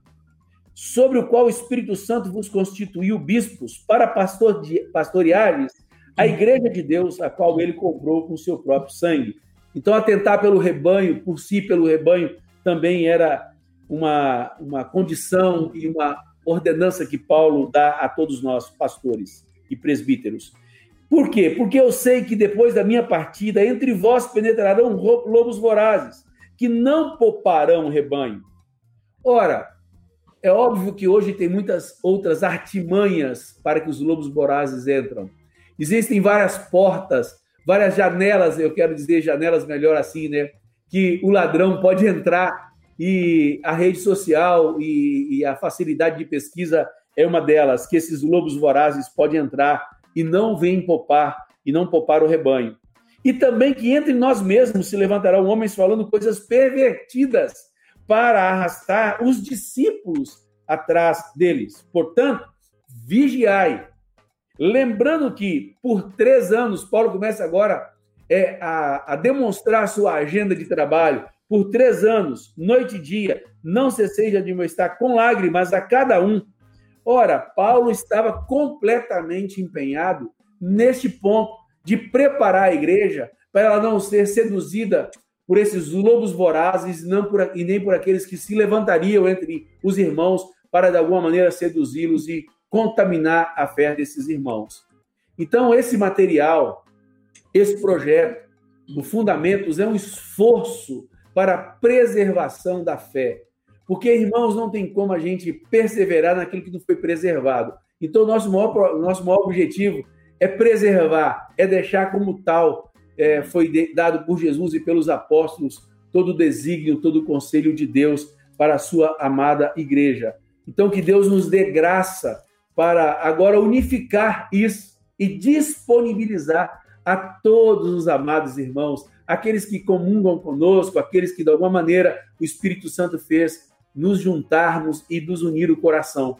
sobre o qual o Espírito Santo vos constituiu bispos para pastor pastoreares a igreja de Deus, a qual ele comprou com seu próprio sangue. Então, atentar pelo rebanho, por si, pelo rebanho, também era uma, uma condição e uma ordenança que Paulo dá a todos nós, pastores e presbíteros. Por quê? Porque eu sei que depois da minha partida, entre vós penetrarão lobos vorazes, que não pouparão o rebanho. Ora, é óbvio que hoje tem muitas outras artimanhas para que os lobos vorazes entram. Existem várias portas, várias janelas, eu quero dizer janelas melhor assim, né? Que o ladrão pode entrar e a rede social e, e a facilidade de pesquisa é uma delas, que esses lobos vorazes podem entrar e não vêm poupar e não poupar o rebanho. E também que entre nós mesmos se levantarão homens falando coisas pervertidas para arrastar os discípulos atrás deles. Portanto, vigiai. Lembrando que por três anos, Paulo começa agora é, a, a demonstrar sua agenda de trabalho. Por três anos, noite e dia, não cessei de admoestar com lágrimas a cada um. Ora, Paulo estava completamente empenhado neste ponto de preparar a igreja para ela não ser seduzida por esses lobos vorazes não por, e nem por aqueles que se levantariam entre os irmãos para, de alguma maneira, seduzi-los e contaminar a fé desses irmãos. Então, esse material, esse projeto, o Fundamentos, é um esforço para a preservação da fé. Porque, irmãos, não tem como a gente perseverar naquilo que não foi preservado. Então, nosso maior, nosso maior objetivo é preservar, é deixar como tal é, foi dado por Jesus e pelos apóstolos todo o desígnio, todo o conselho de Deus para a sua amada igreja. Então, que Deus nos dê graça para agora unificar isso e disponibilizar a todos os amados irmãos, aqueles que comungam conosco, aqueles que de alguma maneira o Espírito Santo fez nos juntarmos e nos unir o coração.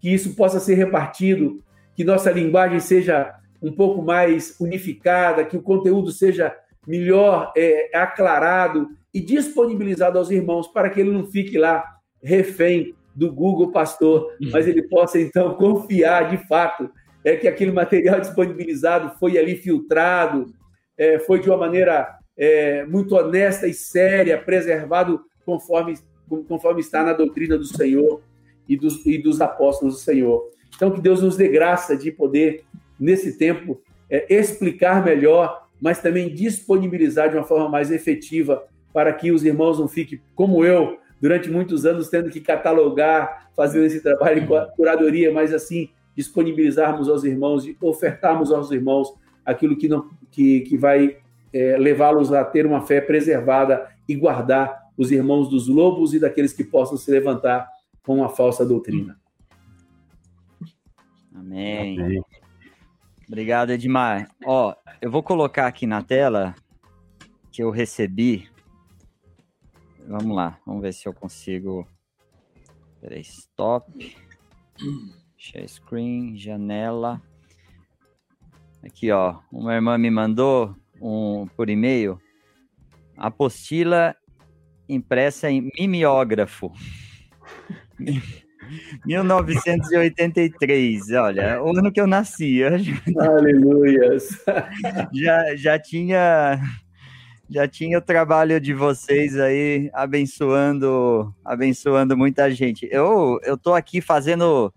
Que isso possa ser repartido, que nossa linguagem seja um pouco mais unificada, que o conteúdo seja melhor é, aclarado e disponibilizado aos irmãos para que ele não fique lá refém do Google Pastor, uhum. mas ele possa então confiar de fato é que aquele material disponibilizado foi ali filtrado, é, foi de uma maneira é, muito honesta e séria, preservado conforme, conforme está na doutrina do Senhor e dos, e dos apóstolos do Senhor. Então, que Deus nos dê graça de poder, nesse tempo, é, explicar melhor, mas também disponibilizar de uma forma mais efetiva para que os irmãos não fiquem, como eu, durante muitos anos, tendo que catalogar, fazer esse trabalho de curadoria, mas assim, disponibilizarmos aos irmãos, ofertarmos aos irmãos aquilo que, não, que, que vai é, levá-los a ter uma fé preservada e guardar os irmãos dos lobos e daqueles que possam se levantar com a falsa doutrina. Amém. Amém. Obrigado, Edmar. Ó, eu vou colocar aqui na tela que eu recebi. Vamos lá, vamos ver se eu consigo. Peraí, stop. Share screen, janela. Aqui, ó. Uma irmã me mandou um por e-mail apostila impressa em mimeógrafo. 1983, olha, o ano que eu nasci. Aleluia! Já, já tinha já tinha o trabalho de vocês aí abençoando, abençoando muita gente. Eu eu tô aqui fazendo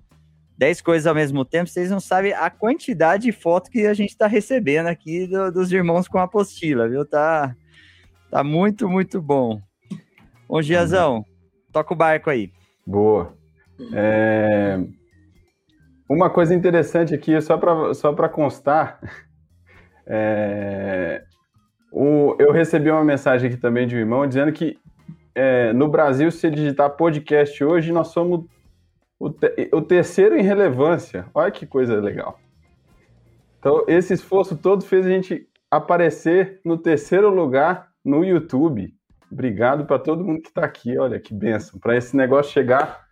10 coisas ao mesmo tempo, vocês não sabem a quantidade de foto que a gente está recebendo aqui do, dos irmãos com apostila, viu? Tá tá muito, muito bom. Ô, Giazão, toca o barco aí. Boa. É... Uma coisa interessante aqui, só para só constar, é... o... eu recebi uma mensagem aqui também de um irmão dizendo que é, no Brasil, se digitar podcast hoje, nós somos o, te... o terceiro em relevância. Olha que coisa legal. Então, esse esforço todo fez a gente aparecer no terceiro lugar no YouTube. Obrigado para todo mundo que está aqui. Olha que benção. Para esse negócio chegar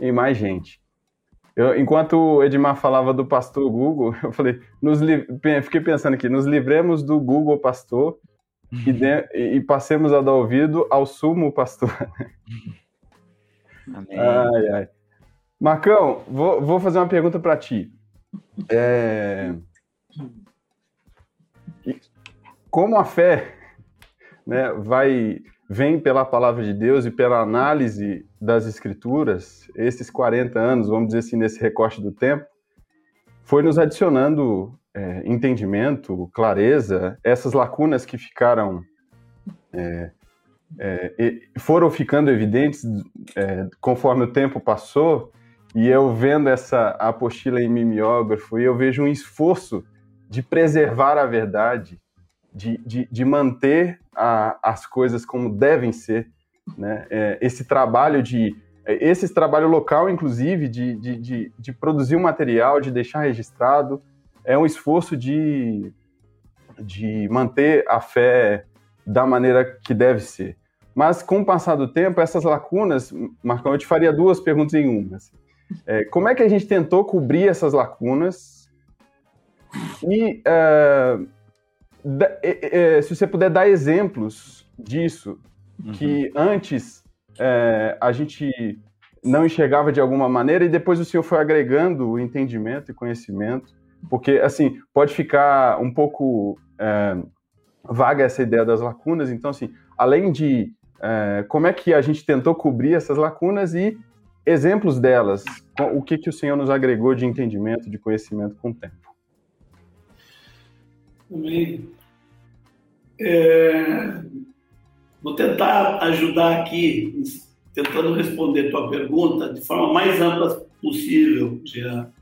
em mais gente. Eu, enquanto o Edmar falava do pastor Google, eu falei, nos fiquei pensando aqui, nos livremos do Google pastor e, de, e passemos a dar ouvido ao sumo pastor. Amém. Ai, ai. Marcão, vou, vou fazer uma pergunta para ti. É... Como a fé né, vai vem pela palavra de Deus e pela análise das escrituras, esses 40 anos, vamos dizer assim, nesse recorte do tempo, foi nos adicionando é, entendimento, clareza, essas lacunas que ficaram. É, é, foram ficando evidentes é, conforme o tempo passou, e eu vendo essa apostila em mimeógrafo, eu vejo um esforço de preservar a verdade, de, de, de manter a, as coisas como devem ser, né? É, esse trabalho de é, esse trabalho local, inclusive, de, de, de, de, produzir um material, de deixar registrado, é um esforço de, de manter a fé da maneira que deve ser. Mas, com o passar do tempo, essas lacunas, Marcão, eu te faria duas perguntas em uma. Assim. É, como é que a gente tentou cobrir essas lacunas? E uh, se você puder dar exemplos disso, uhum. que antes é, a gente não enxergava de alguma maneira e depois o senhor foi agregando o entendimento e conhecimento, porque assim pode ficar um pouco é, vaga essa ideia das lacunas. Então, assim, além de é, como é que a gente tentou cobrir essas lacunas e exemplos delas, o que que o senhor nos agregou de entendimento, de conhecimento com o tempo? Amém. É, vou tentar ajudar aqui, tentando responder tua pergunta de forma mais ampla possível, Jean.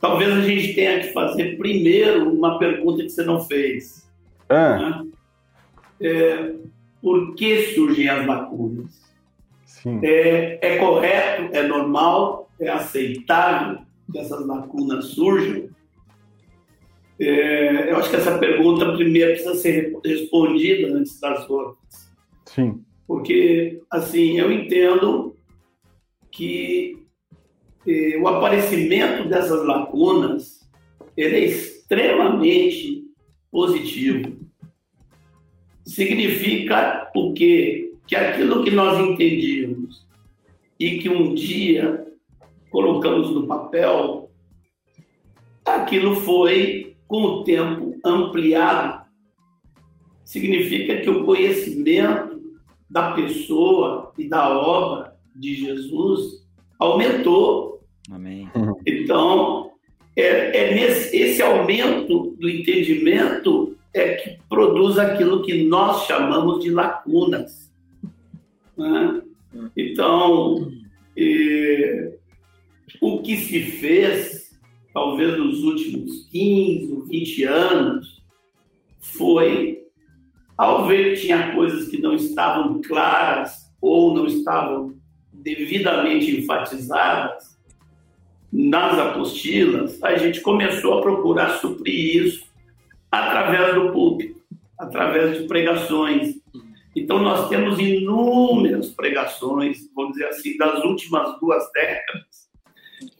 Talvez a gente tenha que fazer primeiro uma pergunta que você não fez. Ah. Né? É, por que surgem as lacunas? É, é correto, é normal, é aceitável que essas lacunas surjam? É, eu acho que essa pergunta primeiro precisa ser respondida antes das outras. Sim. Porque, assim, eu entendo que eh, o aparecimento dessas lacunas ele é extremamente positivo. Significa o quê? Que aquilo que nós entendíamos e que um dia colocamos no papel, aquilo foi com o tempo ampliado, significa que o conhecimento da pessoa e da obra de Jesus aumentou. Amém. Então, é, é nesse, esse aumento do entendimento é que produz aquilo que nós chamamos de lacunas. Né? Então, é, o que se fez, talvez nos últimos 15 ou 20 anos, foi, ao ver que tinha coisas que não estavam claras ou não estavam devidamente enfatizadas nas apostilas, a gente começou a procurar suprir isso através do púlpito, através de pregações. Então, nós temos inúmeras pregações, vamos dizer assim, das últimas duas décadas.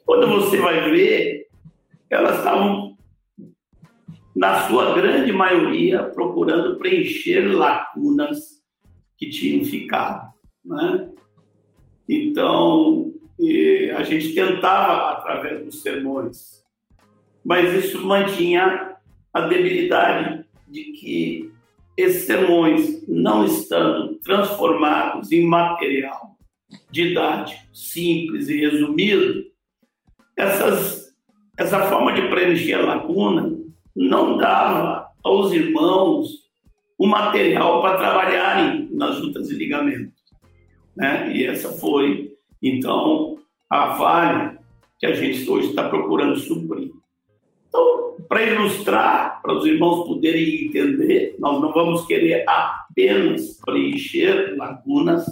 Quando você vai ver, elas estavam, na sua grande maioria, procurando preencher lacunas que tinham ficado. Né? Então, a gente tentava através dos sermões, mas isso mantinha a debilidade de que esses sermões, não estando transformados em material didático, simples e resumido, essas, essa forma de preencher a lacuna não dava aos irmãos o material para trabalharem nas juntas e ligamentos. Né? E essa foi, então, a falha que a gente hoje está procurando suprir. Então, para ilustrar, para os irmãos poderem entender, nós não vamos querer apenas preencher lacunas.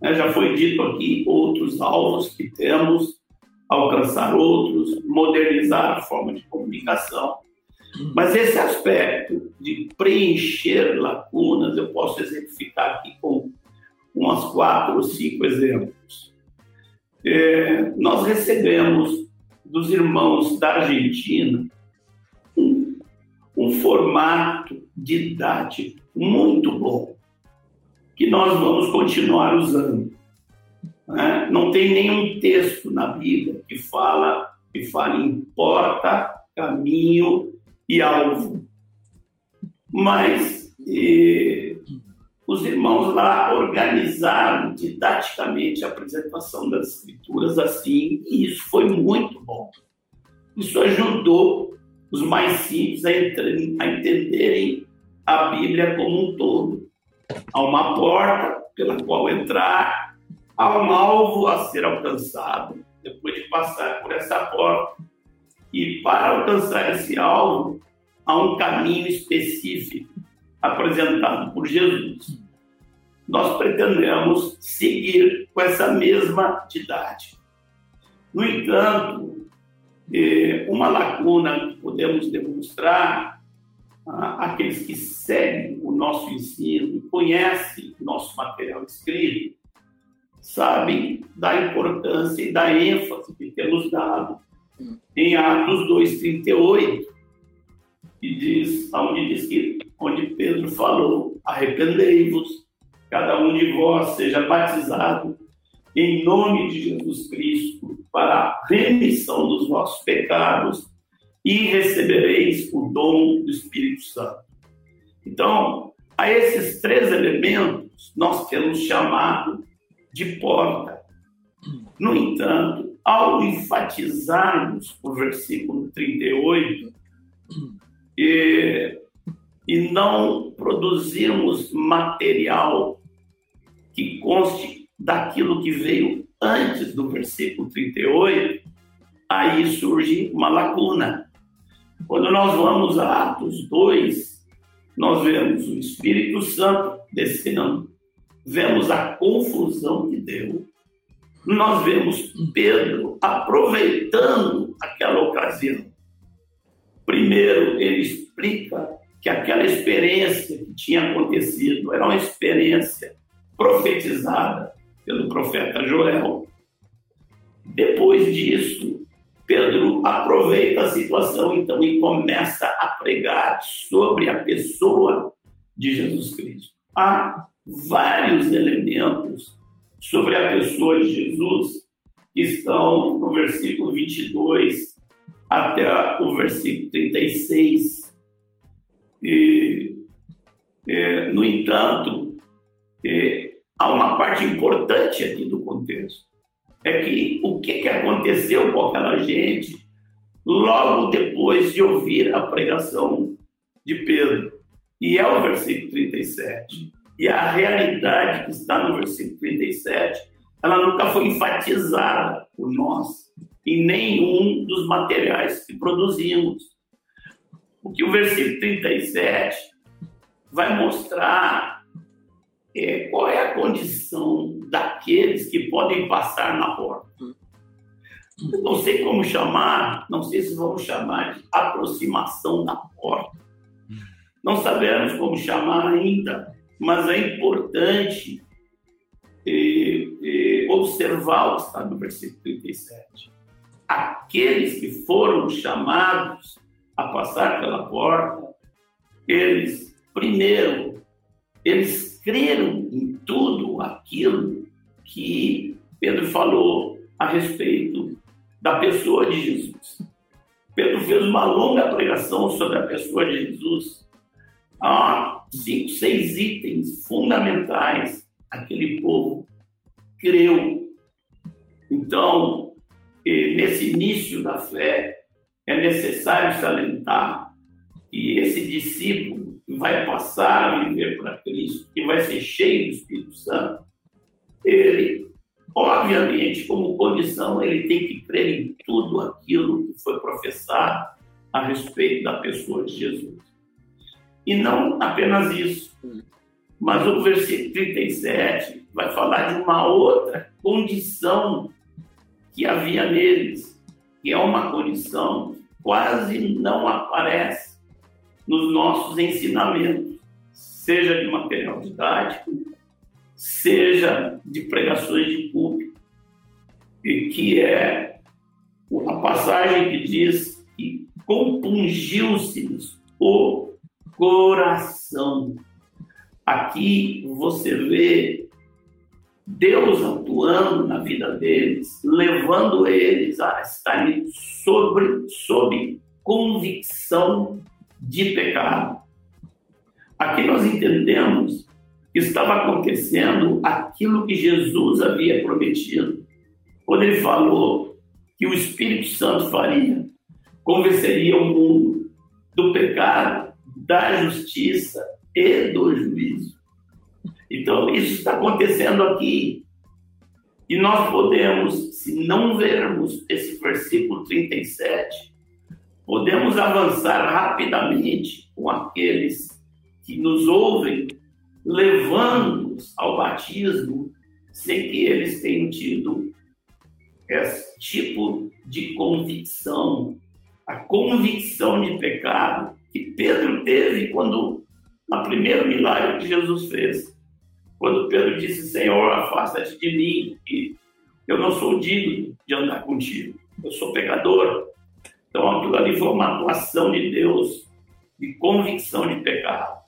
Né? Já foi dito aqui outros alvos que temos, alcançar outros, modernizar a forma de comunicação. Mas esse aspecto de preencher lacunas, eu posso exemplificar aqui com umas quatro ou cinco exemplos. É, nós recebemos dos irmãos da Argentina um, um formato didático muito bom, que nós vamos continuar usando. Né? Não tem nenhum texto na Bíblia que fala que fala em porta, caminho e alvo. Mas e, os irmãos lá organizaram didaticamente a apresentação das escrituras assim, e isso foi muito bom. Isso ajudou os mais simples a, a entenderem a Bíblia como um todo. Há uma porta pela qual entrar, há um alvo a ser alcançado depois de passar por essa porta. E para alcançar esse alvo, há um caminho específico apresentado por Jesus. Nós pretendemos seguir com essa mesma didática. No entanto, é, uma lacuna que podemos demonstrar aqueles que seguem o nosso ensino, conhecem o nosso material escrito, sabem da importância e da ênfase que temos dado em Atos 2,38, que diz, onde diz que, onde Pedro falou, arrependei-vos, cada um de vós seja batizado em nome de Jesus Cristo para a remissão dos vossos pecados e recebereis o dom do Espírito Santo. Então, a esses três elementos nós temos chamado de porta. No entanto, ao enfatizarmos o versículo 38, e, e não produzirmos material que conste daquilo que veio antes do versículo 38, aí surge uma lacuna. Quando nós vamos a Atos 2, nós vemos o Espírito Santo descendo, vemos a confusão que deu, nós vemos Pedro aproveitando aquela ocasião Primeiro, ele explica que aquela experiência que tinha acontecido era uma experiência profetizada pelo profeta Joel. Depois disso, Pedro aproveita a situação então e começa a pregar sobre a pessoa de Jesus Cristo. Há vários elementos sobre a pessoa de Jesus que estão no versículo 22 até o versículo 36. E É, no entanto, é, há uma parte importante aqui do contexto. É que o que, que aconteceu com aquela gente logo depois de ouvir a pregação de Pedro? E é o versículo 37. E a realidade que está no versículo 37, ela nunca foi enfatizada por nós em nenhum dos materiais que produzimos. Porque o versículo 37 vai mostrar é, qual é a condição daqueles que podem passar na porta. Eu não sei como chamar, não sei se vamos chamar de aproximação da porta. Não sabemos como chamar ainda, mas é importante é, é, observar o que está no versículo 37. Aqueles que foram chamados a passar pela porta, eles, primeiro, eles creram em tudo aquilo que Pedro falou a respeito da pessoa de Jesus. Pedro fez uma longa pregação sobre a pessoa de Jesus. Há cinco, seis itens fundamentais. Aquele povo creu. Então, eh, nesse início da fé, é necessário salientar que esse discípulo vai passar a viver para Cristo, que vai ser cheio do Espírito Santo, ele, obviamente, como condição, ele tem que crer em tudo aquilo que foi professado a respeito da pessoa de Jesus. E não apenas isso, mas o versículo 37 vai falar de uma outra condição que havia neles, que é uma condição que quase não aparece nos nossos ensinamentos, seja de material didático, seja de pregações de público, e que é a passagem que diz que compungiu-se o coração. Aqui você vê Deus atuando na vida deles, levando eles a estarem sobre, sob convicção de pecado. Aqui nós entendemos que estava acontecendo aquilo que Jesus havia prometido, quando ele falou que o Espírito Santo faria, convenceria o mundo do pecado, da justiça e do juízo. Então, isso está acontecendo aqui. E nós podemos, se não vermos esse versículo 37, podemos avançar rapidamente com aqueles que nos ouvem, levando-os ao batismo, sem que eles tenham tido esse tipo de convicção, a convicção de pecado que Pedro teve quando, no primeiro milagre que Jesus fez, quando Pedro disse: Senhor, afasta-te de mim, que eu não sou digno de andar contigo, eu sou pecador. Então, aquilo ali foi uma atuação de Deus, de convicção de pecado.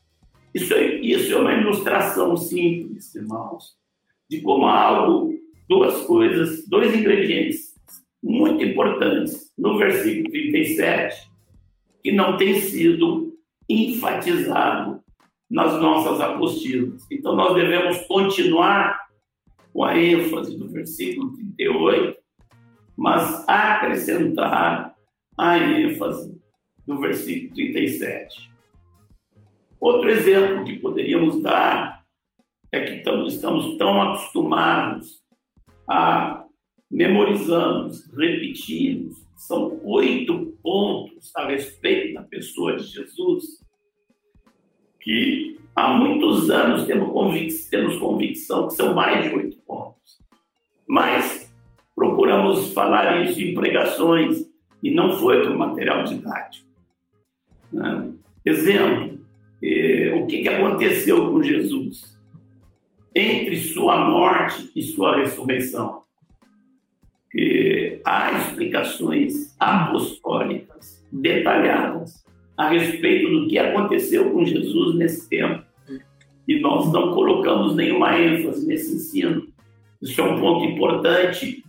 Isso é, isso é uma ilustração simples, irmãos, de como há algo, duas coisas, dois ingredientes muito importantes no versículo 37, que não tem sido enfatizado nas nossas apostilas. Então, nós devemos continuar com a ênfase do versículo 38, mas acrescentar a ênfase do versículo 37. Outro exemplo que poderíamos dar é que estamos tão acostumados a memorizarmos, repetirmos, são oito pontos a respeito da pessoa de Jesus, que há muitos anos temos, convic temos convicção que são mais de oito pontos. Mas procuramos falar isso em pregações e não foi com material didático. Né? Exemplo, eh, o que, que aconteceu com Jesus entre sua morte e sua ressurreição? Há explicações apostólicas detalhadas a respeito do que aconteceu com Jesus nesse tempo. E nós não colocamos nenhuma ênfase nesse ensino. Isso é um ponto importante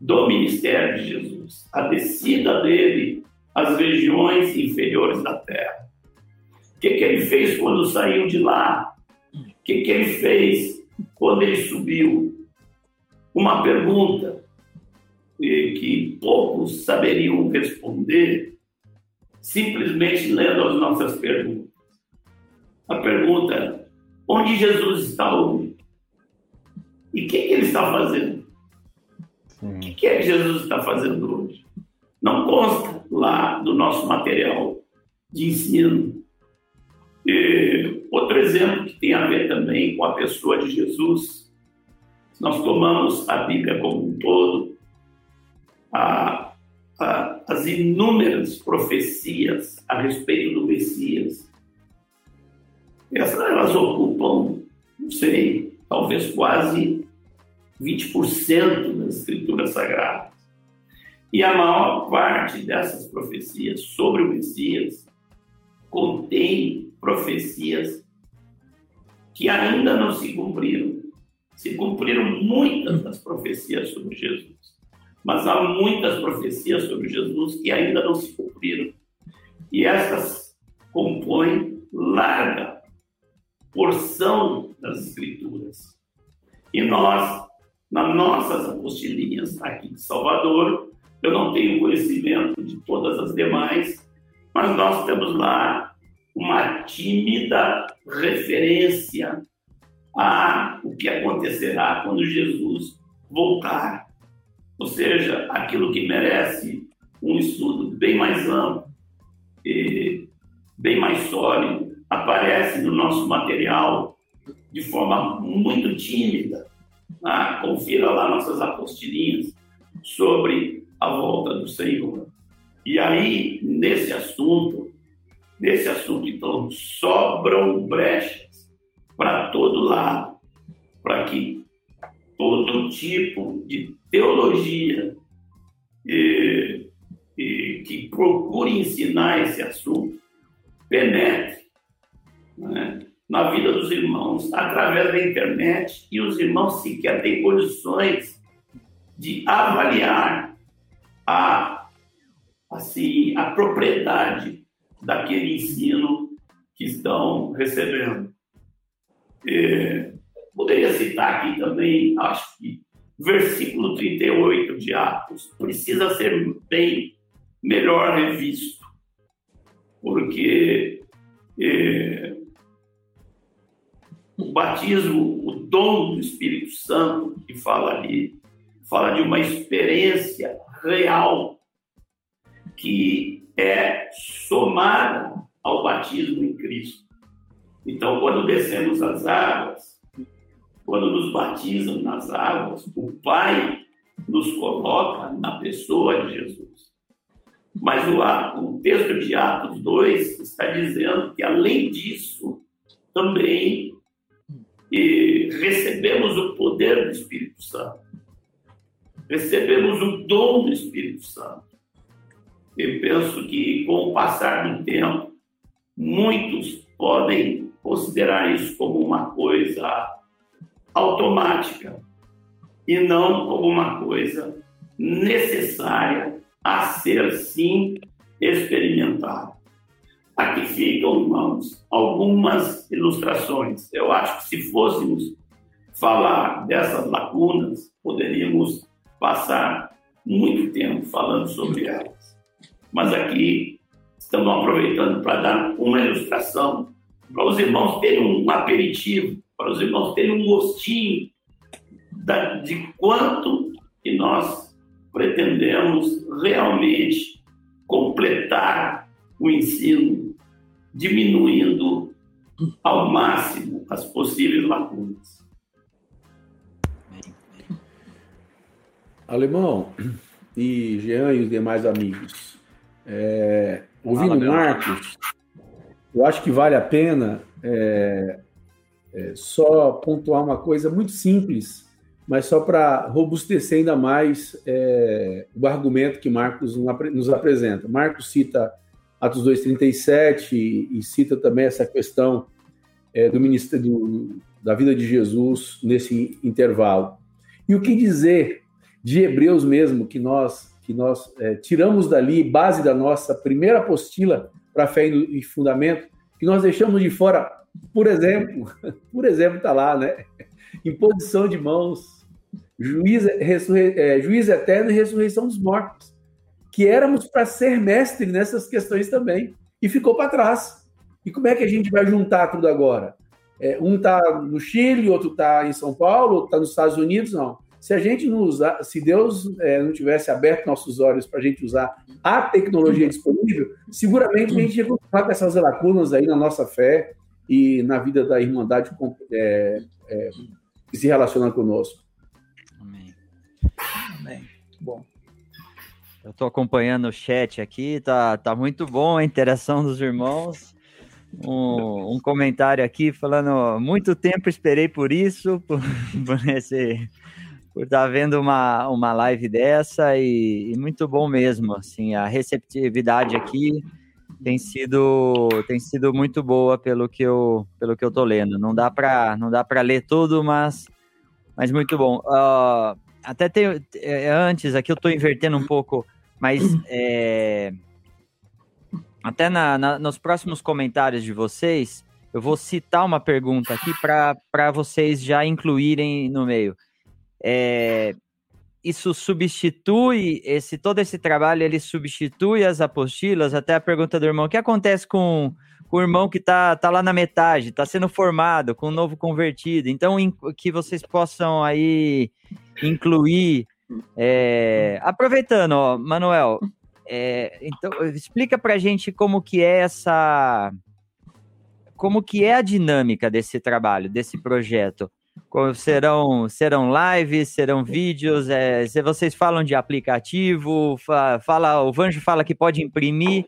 do ministério de Jesus, a descida dele às regiões inferiores da terra. que, que ele fez quando saiu de lá? O que, que ele fez quando ele subiu? Uma pergunta que poucos saberiam responder simplesmente lendo as nossas perguntas. A pergunta: onde Jesus está hoje? E o que, que, ele está fazendo? O que, que é que Jesus está fazendo hoje? Não consta lá do nosso material de ensino. E outro exemplo que tem a ver também com a pessoa de Jesus, nós tomamos a Bíblia como um todo, a, a, as inúmeras profecias a respeito do Messias. Essas elas ocupam, não sei, talvez quase 20% das escrituras sagradas. E a maior parte dessas profecias sobre o Messias contém profecias que ainda não se cumpriram. Se cumpriram muitas das profecias sobre Jesus mas há muitas profecias sobre Jesus que ainda não se cumpriram. E essas compõem larga porção das Escrituras. E nós, nas nossas apostilinhas aqui de Salvador, eu não tenho conhecimento de todas as demais, mas nós temos lá uma tímida referência a o que acontecerá quando Jesus voltar ou seja, aquilo que merece um estudo bem mais amplo, e bem mais sólido, aparece no nosso material de forma muito tímida. Ah, confira lá nossas apostilinhas sobre a volta do Senhor. E aí, nesse assunto, nesse assunto, então, sobram brechas para todo lado, para que todo tipo de teologia e, e que procure ensinar esse assunto penetre né, na vida dos irmãos através da internet e os irmãos sequer têm condições de avaliar a assim a propriedade daquele ensino que estão recebendo. Poderia citar aqui também, acho versículo 38 de Atos precisa ser bem melhor revisto, porque é, o batismo, o dom do Espírito Santo, que fala ali, fala de uma experiência real que é somada ao batismo em Cristo. Então, quando descemos as águas, quando nos batizam nas águas, o Pai nos coloca na pessoa de Jesus. Mas o, o texto de Atos 2 está dizendo que, além disso, também e, recebemos o poder do Espírito Santo. Recebemos o dom do Espírito Santo. Eu penso que, com o passar do tempo, muitos podem considerar isso como uma coisa automática e não como uma coisa necessária a ser sim experimentada. Aqui ficam, irmãos, algumas ilustrações. Eu acho que se fôssemos falar dessas lacunas, poderíamos passar muito tempo falando sobre elas. Mas aqui estamos aproveitando para dar uma ilustração para os irmãos terem um aperitivo para os irmãos terem um gostinho da, de quanto que nós pretendemos realmente completar o ensino, diminuindo ao máximo as possíveis lacunas. Alemão e Jean e os demais amigos, é, ouvindo Fala, Marcos, eu acho que vale a pena é, é, só pontuar uma coisa muito simples, mas só para robustecer ainda mais é, o argumento que Marcos nos apresenta. Marcos cita Atos 2,37 e, e cita também essa questão é, do ministério da vida de Jesus nesse intervalo. E o que dizer de Hebreus mesmo, que nós, que nós é, tiramos dali, base da nossa primeira apostila para fé e fundamento, que nós deixamos de fora, por exemplo, por exemplo, está lá, né? Imposição de mãos, juiz, é, juiz eterno e ressurreição dos mortos, que éramos para ser mestre nessas questões também, e ficou para trás. E como é que a gente vai juntar tudo agora? É, um está no Chile, outro está em São Paulo, outro está nos Estados Unidos, não. Se a gente não usar, se Deus é, não tivesse aberto nossos olhos para a gente usar a tecnologia disponível, seguramente a gente ia continuar com essas lacunas aí na nossa fé e na vida da irmandade é, é, que se relaciona conosco. Amém. Amém. Bom. Eu estou acompanhando o chat aqui, tá, tá muito bom a interação dos irmãos um, um, comentário aqui falando muito tempo esperei por isso, por, por esse, por estar tá vendo uma, uma live dessa e, e, muito bom mesmo, assim, a receptividade aqui tem sido tem sido muito boa pelo que eu pelo que eu tô lendo. Não dá para não dá para ler tudo, mas mas muito bom. Uh, até tem é, antes aqui eu estou invertendo um pouco, mas é, até na, na, nos próximos comentários de vocês, eu vou citar uma pergunta aqui para vocês já incluírem no meio. É, isso substitui esse todo esse trabalho ele substitui as apostilas até a pergunta do irmão o que acontece com, com o irmão que está tá lá na metade está sendo formado com um novo convertido então in, que vocês possam aí incluir é, aproveitando ó, Manuel é, então, explica para gente como que é essa, como que é a dinâmica desse trabalho, desse projeto. Serão, serão lives, serão vídeos, é, se vocês falam de aplicativo, fala, o Vanjo fala que pode imprimir.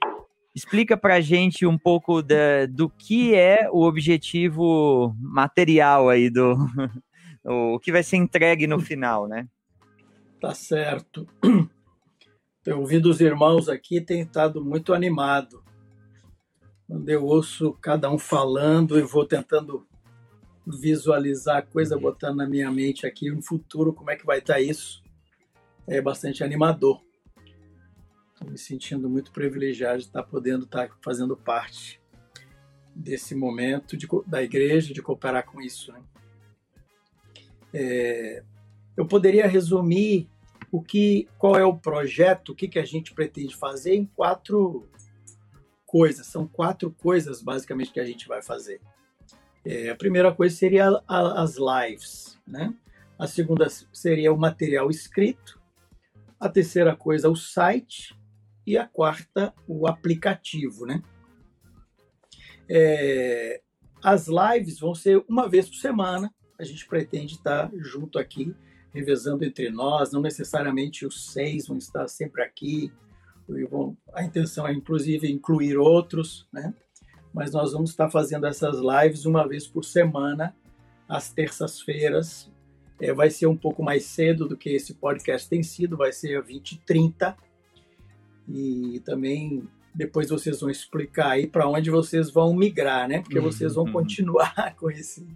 Explica para a gente um pouco de, do que é o objetivo material aí do o que vai ser entregue no final, né? Tá certo. Eu ouvindo os irmãos aqui, tem estado muito animado. Quando eu ouço cada um falando, eu vou tentando visualizar a coisa, botando na minha mente aqui no futuro, como é que vai estar isso. É bastante animador. Estou me sentindo muito privilegiado de estar podendo estar fazendo parte desse momento de, da igreja, de cooperar com isso. Né? É, eu poderia resumir o que, qual é o projeto, o que, que a gente pretende fazer em quatro coisas. São quatro coisas, basicamente, que a gente vai fazer. É, a primeira coisa seria a, a, as lives, né? A segunda seria o material escrito. A terceira coisa, o site. E a quarta, o aplicativo, né? É, as lives vão ser uma vez por semana. A gente pretende estar junto aqui revezando entre nós, não necessariamente os seis vão estar sempre aqui, a intenção é inclusive incluir outros, né? Mas nós vamos estar fazendo essas lives uma vez por semana, às terças-feiras. É, vai ser um pouco mais cedo do que esse podcast tem sido, vai ser a 20 e 30. E também depois vocês vão explicar aí para onde vocês vão migrar, né? Porque vocês vão uhum. continuar com esse,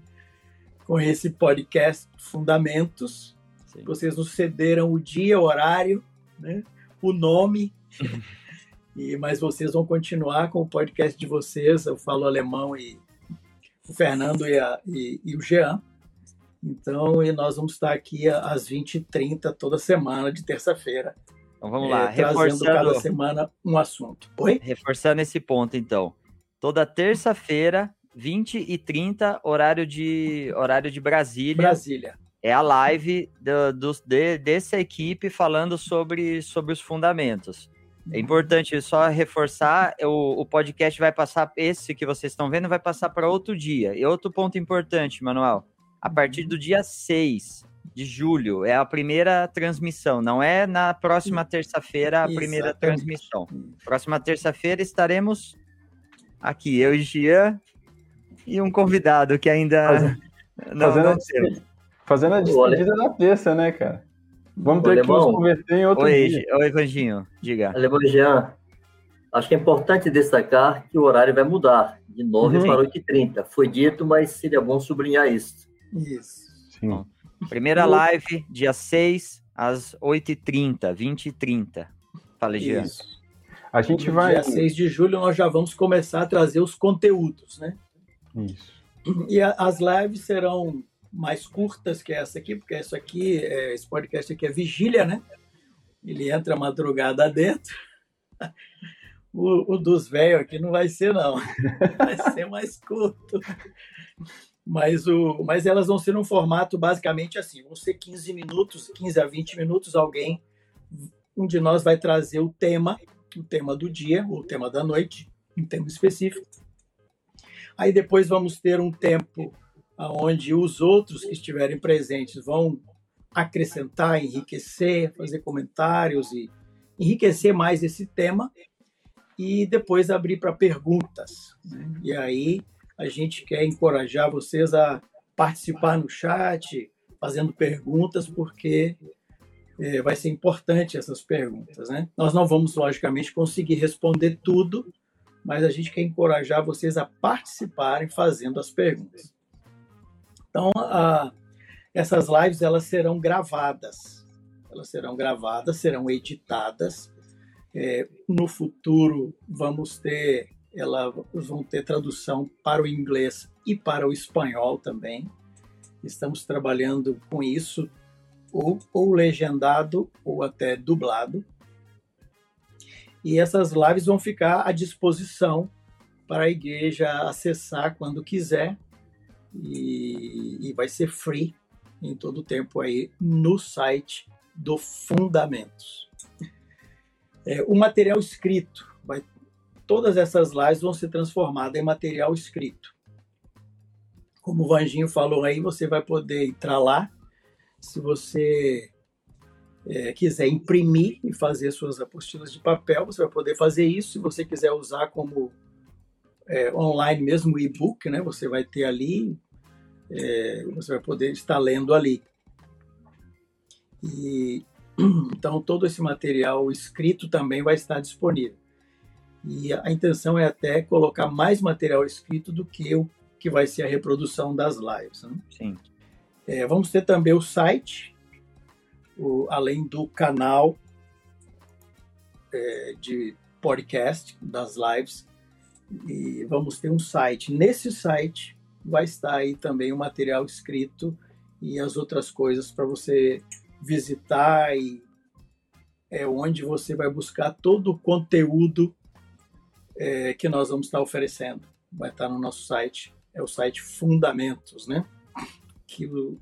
com esse podcast Fundamentos Sim. Vocês nos cederam o dia, o horário, né? o nome. e Mas vocês vão continuar com o podcast de vocês. Eu falo alemão e o Fernando e, a, e, e o Jean. Então, e nós vamos estar aqui às 20h30 toda semana, de terça-feira. Então vamos lá, é, reforçando cada semana um assunto. Oi? Reforçando esse ponto, então. Toda terça-feira, 20 e 30, horário de, horário de Brasília. Brasília é a live do, do, de, dessa equipe falando sobre, sobre os fundamentos. É importante só reforçar, o, o podcast vai passar, esse que vocês estão vendo, vai passar para outro dia. E outro ponto importante, Manuel, a partir do dia 6 de julho é a primeira transmissão, não é na próxima terça-feira a primeira Exatamente. transmissão. Próxima terça-feira estaremos aqui, eu e Gia e um convidado que ainda Fazendo, não, fazendo, não. Fazendo a despedida da terça, né, cara? Vamos ter Alemão. que nos converter em outro Oi, dia. Oi, Vanginho, diga. Alemão Jean, acho que é importante destacar que o horário vai mudar, de 9 uhum. para 8h30. Foi dito, mas seria bom sublinhar isso. Isso. Sim. Primeira live, dia 6, às 8h30, 20h30. Fala, Jean. Isso. A gente no vai. Dia 6 de julho nós já vamos começar a trazer os conteúdos, né? Isso. E a, as lives serão mais curtas que essa aqui, porque essa aqui, é, esse podcast aqui é vigília, né? Ele entra madrugada dentro. O, o dos velhos aqui não vai ser, não. Vai ser mais curto. Mas, o, mas elas vão ser num formato basicamente assim: vão ser 15 minutos, 15 a 20 minutos. Alguém, um de nós vai trazer o tema, o tema do dia, o tema da noite, um tema específico. Aí depois vamos ter um tempo onde os outros que estiverem presentes vão acrescentar, enriquecer, fazer comentários e enriquecer mais esse tema e depois abrir para perguntas. Né? E aí a gente quer encorajar vocês a participar no chat, fazendo perguntas, porque é, vai ser importante essas perguntas. Né? Nós não vamos, logicamente, conseguir responder tudo, mas a gente quer encorajar vocês a participarem fazendo as perguntas. Então, essas lives elas serão gravadas, elas serão gravadas, serão editadas. É, no futuro vamos ter, elas vão ter tradução para o inglês e para o espanhol também. Estamos trabalhando com isso, ou, ou legendado ou até dublado. E essas lives vão ficar à disposição para a igreja acessar quando quiser e, e vai ser free em todo o tempo aí no site do Fundamentos. É, o material escrito, vai, todas essas lives vão ser transformadas em material escrito. Como o Vanginho falou aí, você vai poder entrar lá. Se você é, quiser imprimir e fazer suas apostilas de papel, você vai poder fazer isso. Se você quiser usar como é, online mesmo, e-book, né? Você vai ter ali, é, você vai poder estar lendo ali. E então todo esse material escrito também vai estar disponível. E a intenção é até colocar mais material escrito do que o que vai ser a reprodução das lives. Né? Sim. É, vamos ter também o site, o, além do canal é, de podcast das lives, e vamos ter um site. Nesse site vai estar aí também o material escrito e as outras coisas para você visitar e é onde você vai buscar todo o conteúdo é, que nós vamos estar oferecendo. Vai estar no nosso site, é o site Fundamentos, né? Que o,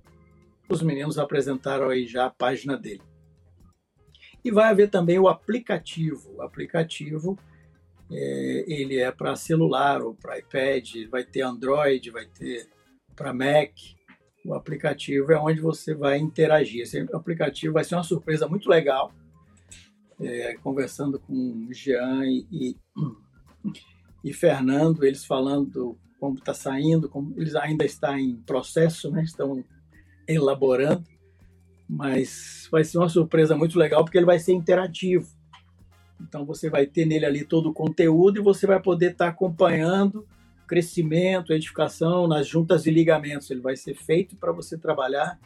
os meninos apresentaram aí já a página dele. E vai haver também o aplicativo. O aplicativo é, ele é para celular ou para iPad, vai ter Android, vai ter para Mac. O aplicativo é onde você vai interagir. Esse aplicativo vai ser uma surpresa muito legal. É, conversando com Jean e, e, e, Fernando, eles falando como está saindo, como eles ainda estão em processo, né? estão elaborando, mas vai ser uma surpresa muito legal porque ele vai ser interativo. Então você vai ter nele ali todo o conteúdo e você vai poder estar tá acompanhando crescimento, edificação nas juntas e ligamentos. Ele vai ser feito para você trabalhar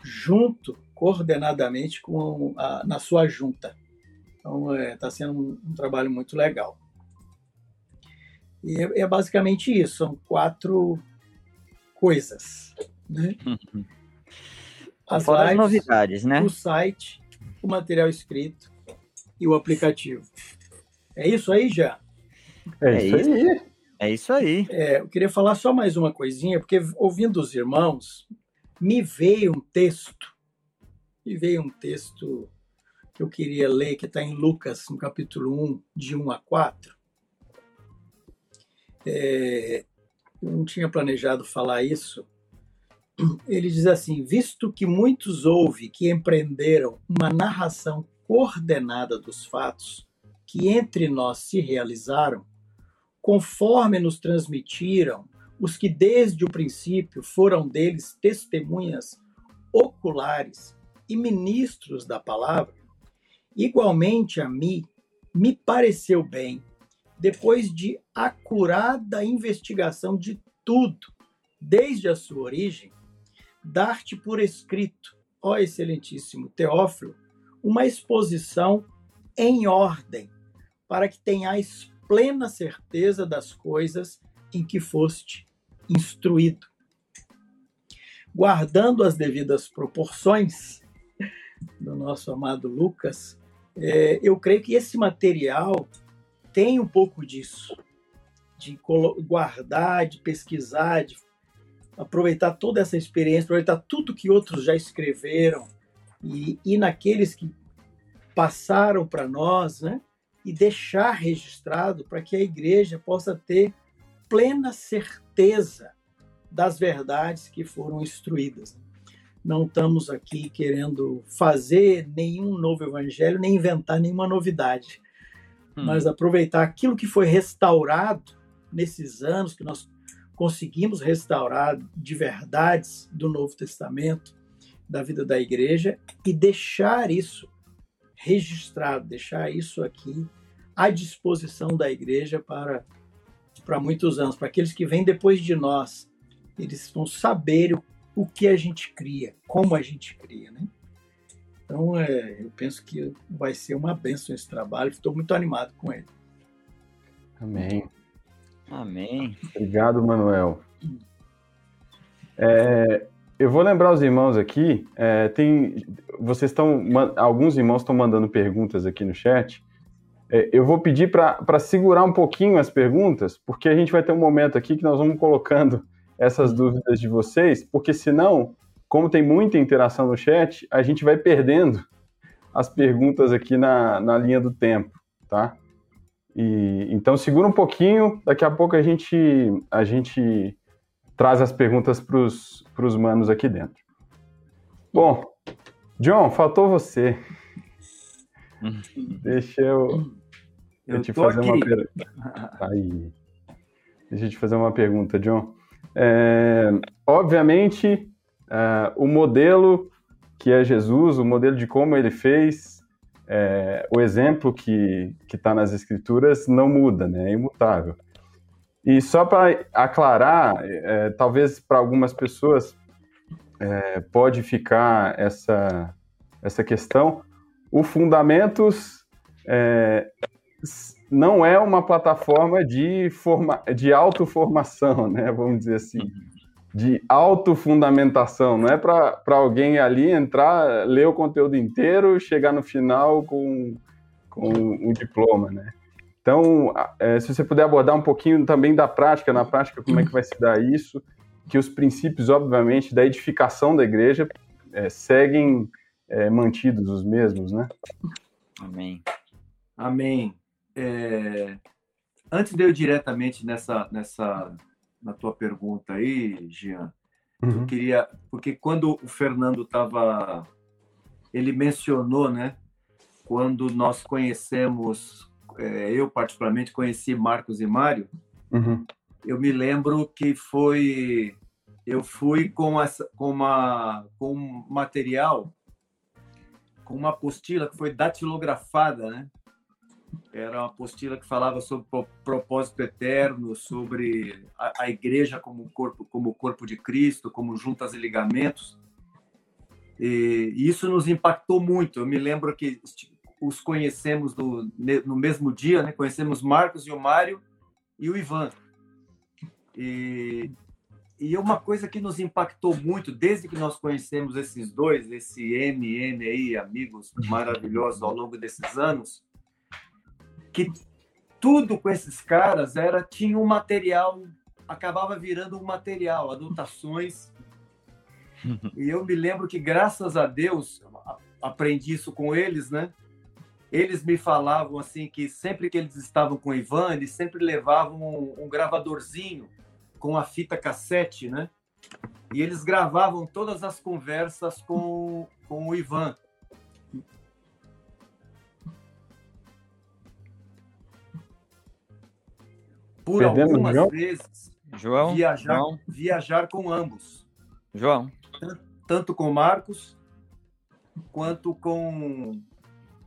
junto, coordenadamente com a, na sua junta. Então está é, tá sendo um, um, trabalho muito legal. E é, é, basicamente isso. São quatro coisas. Né? As, Fora lives, as novidades, né? O site, o material escrito e o aplicativo. É isso aí já? É, é isso aí. É isso aí. É, eu queria falar só mais uma coisinha, porque ouvindo os irmãos, me veio um texto, me veio um texto que eu queria ler, que está em Lucas, no capítulo 1, de 1 a 4. É, eu não tinha planejado falar isso. Ele diz assim: Visto que muitos houve que empreenderam uma narração coordenada dos fatos que entre nós se realizaram, conforme nos transmitiram os que desde o princípio foram deles testemunhas oculares e ministros da palavra, igualmente a mim me pareceu bem, depois de acurada investigação de tudo, desde a sua origem, dar-te por escrito, ó excelentíssimo Teófilo, uma exposição em ordem, para que tenhais plena certeza das coisas em que foste instruído. Guardando as devidas proporções do nosso amado Lucas, é, eu creio que esse material tem um pouco disso, de guardar, de pesquisar, de aproveitar toda essa experiência, aproveitar tudo que outros já escreveram e, e naqueles que passaram para nós, né? E deixar registrado para que a igreja possa ter plena certeza das verdades que foram instruídas. Não estamos aqui querendo fazer nenhum novo evangelho, nem inventar nenhuma novidade, hum. mas aproveitar aquilo que foi restaurado nesses anos que nós conseguimos restaurar de verdades do Novo Testamento, da vida da igreja e deixar isso registrado, deixar isso aqui à disposição da igreja para para muitos anos, para aqueles que vêm depois de nós, eles vão saber o, o que a gente cria, como a gente cria, né? Então, é, eu penso que vai ser uma bênção esse trabalho, estou muito animado com ele. Amém. Amém. Obrigado, Manuel. É, eu vou lembrar os irmãos aqui. É, tem, vocês estão, alguns irmãos estão mandando perguntas aqui no chat. É, eu vou pedir para segurar um pouquinho as perguntas, porque a gente vai ter um momento aqui que nós vamos colocando essas dúvidas de vocês, porque senão, como tem muita interação no chat, a gente vai perdendo as perguntas aqui na, na linha do tempo, tá? E, então segura um pouquinho, daqui a pouco a gente, a gente traz as perguntas para os manos aqui dentro. Bom, John, faltou você. Deixa eu, eu, eu te fazer aqui. uma pergunta. Aí. Deixa eu te fazer uma pergunta, John. É, obviamente, é, o modelo que é Jesus, o modelo de como ele fez, é, o exemplo que está nas escrituras não muda, né? é imutável. E só para aclarar, é, talvez para algumas pessoas é, pode ficar essa, essa questão, o Fundamentos é, não é uma plataforma de, forma, de autoformação, né? vamos dizer assim. De autofundamentação, não é para alguém ali entrar, ler o conteúdo inteiro, chegar no final com, com um diploma, né? Então, é, se você puder abordar um pouquinho também da prática, na prática, como é que vai se dar isso, que os princípios, obviamente, da edificação da igreja é, seguem é, mantidos os mesmos, né? Amém. Amém. É, antes de eu ir diretamente nessa, nessa na tua pergunta aí, Jean. Uhum. Eu queria, porque quando o Fernando estava, ele mencionou, né? Quando nós conhecemos, eu particularmente conheci Marcos e Mário, uhum. eu me lembro que foi, eu fui com essa, com uma, com um material, com uma apostila que foi datilografada, né? Era uma apostila que falava sobre propósito eterno, sobre a, a igreja como corpo, como corpo de Cristo, como juntas e ligamentos. E isso nos impactou muito. Eu me lembro que os conhecemos no, no mesmo dia, né? Conhecemos Marcos e o Mário e o Ivan. E, e uma coisa que nos impactou muito desde que nós conhecemos esses dois, esse MM aí, amigos maravilhosos ao longo desses anos, que tudo com esses caras era tinha um material, acabava virando um material, anotações. e eu me lembro que graças a Deus aprendi isso com eles, né? Eles me falavam assim que sempre que eles estavam com o Ivan, eles sempre levavam um, um gravadorzinho com a fita cassete, né? E eles gravavam todas as conversas com, com o Ivan. por Perdemos algumas João? vezes João, viajar, João. viajar com ambos. João. Tanto com Marcos quanto com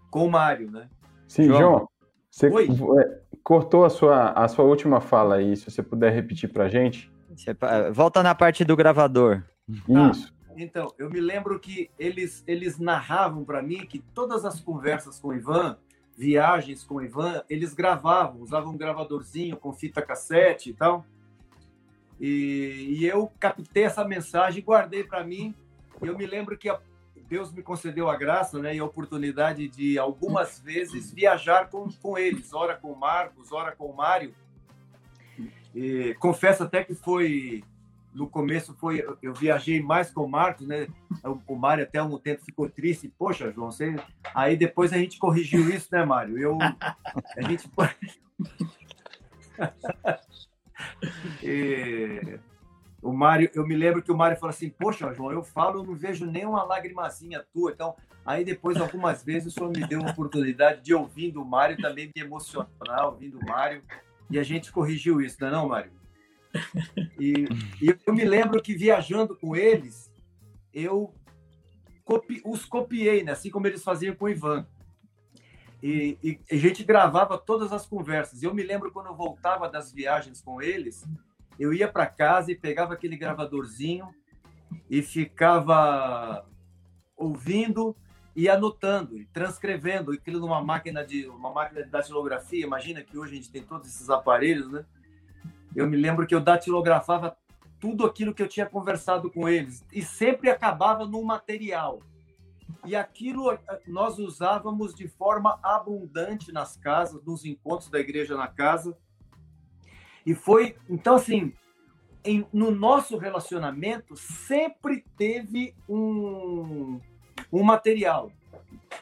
com o Mário, né? Sim, João. João você Oi? É, cortou a sua, a sua última fala aí, se você puder repetir para gente. Volta na parte do gravador. Isso. Ah, então, eu me lembro que eles, eles narravam para mim que todas as conversas com o Ivan viagens com o Ivan, eles gravavam, usavam um gravadorzinho com fita cassete e tal. E, e eu captei essa mensagem e guardei para mim. Eu me lembro que a, Deus me concedeu a graça né, e a oportunidade de algumas vezes viajar com, com eles, ora com o Marcos, ora com o Mário. E confesso até que foi no começo foi eu viajei mais com o Marcos, né? O, Mário até um tempo ficou triste. Poxa, João, você. Aí depois a gente corrigiu isso, né, Mário? Eu a gente e... o Mário, eu me lembro que o Mário falou assim: Poxa, João, eu falo, eu não vejo nenhuma lagrimazinha tua. Então, aí depois, algumas vezes, o senhor me deu uma oportunidade de ouvindo o Mário também me emocionar, ouvindo o Mário. E a gente corrigiu isso, não é, não, Mário? E, e, eu me lembro que viajando com eles, eu copi, os copiei, né? assim como eles faziam com o Ivan. E, e, a gente gravava todas as conversas. Eu me lembro quando eu voltava das viagens com eles, eu ia para casa e pegava aquele gravadorzinho e ficava ouvindo e anotando, e transcrevendo aquilo numa máquina de uma máquina de datilografia. Imagina que hoje a gente tem todos esses aparelhos, né? Eu me lembro que eu datilografava tudo aquilo que eu tinha conversado com eles e sempre acabava num material. E aquilo nós usávamos de forma abundante nas casas, nos encontros da igreja na casa. E foi, então assim, em, no nosso relacionamento sempre teve um, um material,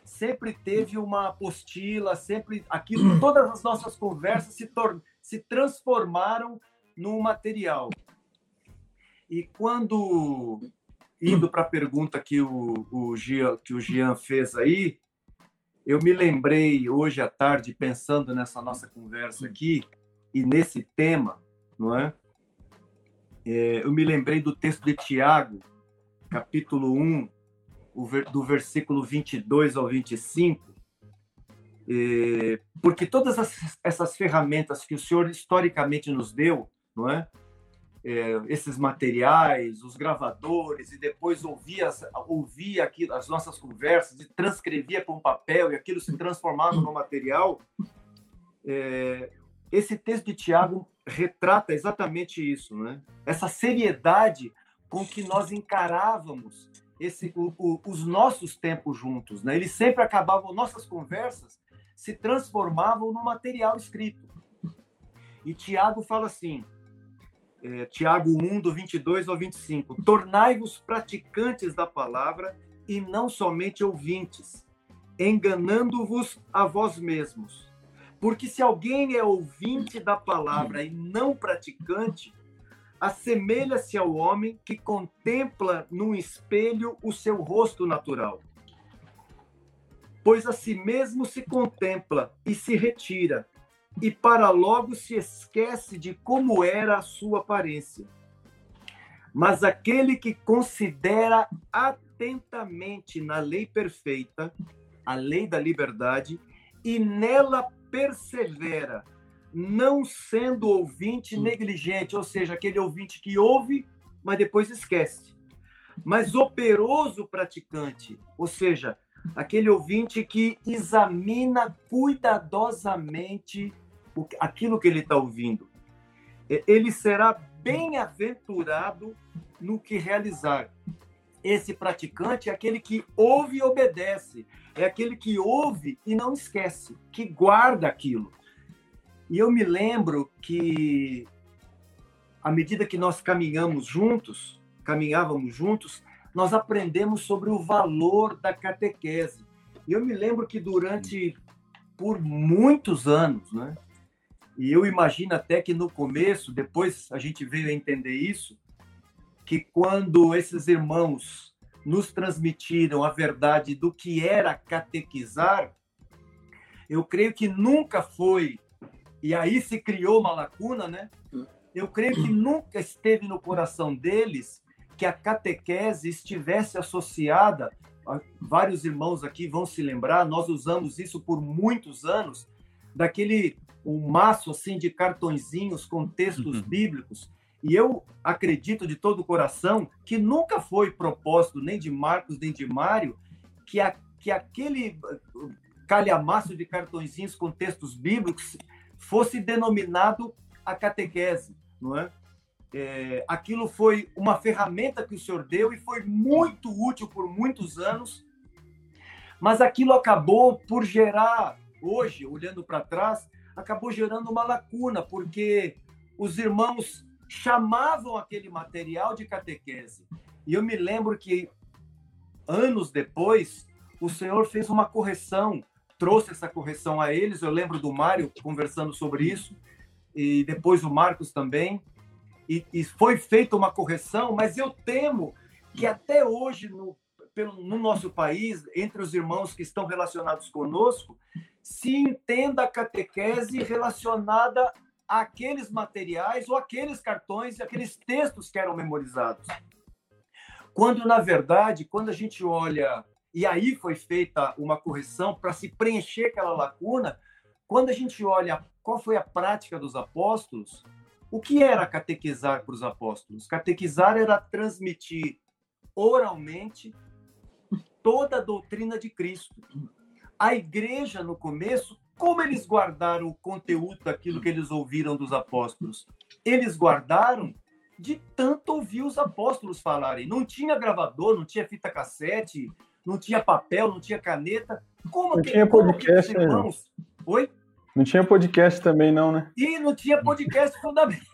sempre teve uma apostila, sempre aquilo, todas as nossas conversas se tornaram se transformaram num material. E quando, indo para a pergunta que o, o, Gian, que o Gian fez aí, eu me lembrei hoje à tarde, pensando nessa nossa conversa aqui, e nesse tema, não é? é eu me lembrei do texto de Tiago, capítulo 1, do versículo 22 ao 25, porque todas essas ferramentas que o senhor historicamente nos deu, não é? é esses materiais, os gravadores, e depois ouvia, ouvia aqui as nossas conversas e transcrevia com papel, e aquilo se transformava no material. É, esse texto de Tiago retrata exatamente isso, né? essa seriedade com que nós encarávamos esse, o, o, os nossos tempos juntos. Né? Eles sempre acabavam nossas conversas se transformavam no material escrito. E Tiago fala assim, é, Tiago 1, do 22 ao 25: Tornai-vos praticantes da palavra e não somente ouvintes, enganando-vos a vós mesmos. Porque se alguém é ouvinte da palavra e não praticante, assemelha-se ao homem que contempla num espelho o seu rosto natural pois a si mesmo se contempla e se retira, e para logo se esquece de como era a sua aparência. Mas aquele que considera atentamente na lei perfeita, a lei da liberdade, e nela persevera, não sendo ouvinte negligente, ou seja, aquele ouvinte que ouve, mas depois esquece, mas operoso praticante, ou seja, aquele ouvinte que examina cuidadosamente aquilo que ele está ouvindo. Ele será bem-aventurado no que realizar. Esse praticante é aquele que ouve e obedece, é aquele que ouve e não esquece, que guarda aquilo. E eu me lembro que, à medida que nós caminhamos juntos, caminhávamos juntos, nós aprendemos sobre o valor da catequese. E eu me lembro que durante, por muitos anos, né? E eu imagino até que no começo, depois a gente veio a entender isso, que quando esses irmãos nos transmitiram a verdade do que era catequizar, eu creio que nunca foi, e aí se criou uma lacuna, né? Eu creio que nunca esteve no coração deles que a catequese estivesse associada, vários irmãos aqui vão se lembrar, nós usamos isso por muitos anos, daquele um maço assim de cartõezinhos com textos uhum. bíblicos. E eu acredito de todo o coração que nunca foi propósito nem de Marcos nem de Mário que, a, que aquele calhamaço de cartõezinhos com textos bíblicos fosse denominado a catequese, não é? é? Aquilo foi uma ferramenta que o senhor deu e foi muito útil por muitos anos, mas aquilo acabou por gerar, hoje, olhando para trás, acabou gerando uma lacuna, porque os irmãos chamavam aquele material de catequese. E eu me lembro que, anos depois, o senhor fez uma correção trouxe essa correção a eles. Eu lembro do Mário conversando sobre isso, e depois o Marcos também. E, e foi feita uma correção, mas eu temo que até hoje, no, pelo, no nosso país, entre os irmãos que estão relacionados conosco, se entenda a catequese relacionada àqueles materiais ou aqueles cartões, aqueles textos que eram memorizados. Quando, na verdade, quando a gente olha e aí foi feita uma correção para se preencher aquela lacuna. Quando a gente olha qual foi a prática dos apóstolos, o que era catequizar para os apóstolos? Catequizar era transmitir oralmente toda a doutrina de Cristo. A igreja, no começo, como eles guardaram o conteúdo daquilo que eles ouviram dos apóstolos? Eles guardaram de tanto ouvir os apóstolos falarem. Não tinha gravador, não tinha fita cassete, não tinha papel, não tinha caneta. Como não que, tinha podcast, né? irmãos... Oi? Não tinha podcast também, não, né? E não tinha podcast fundamento.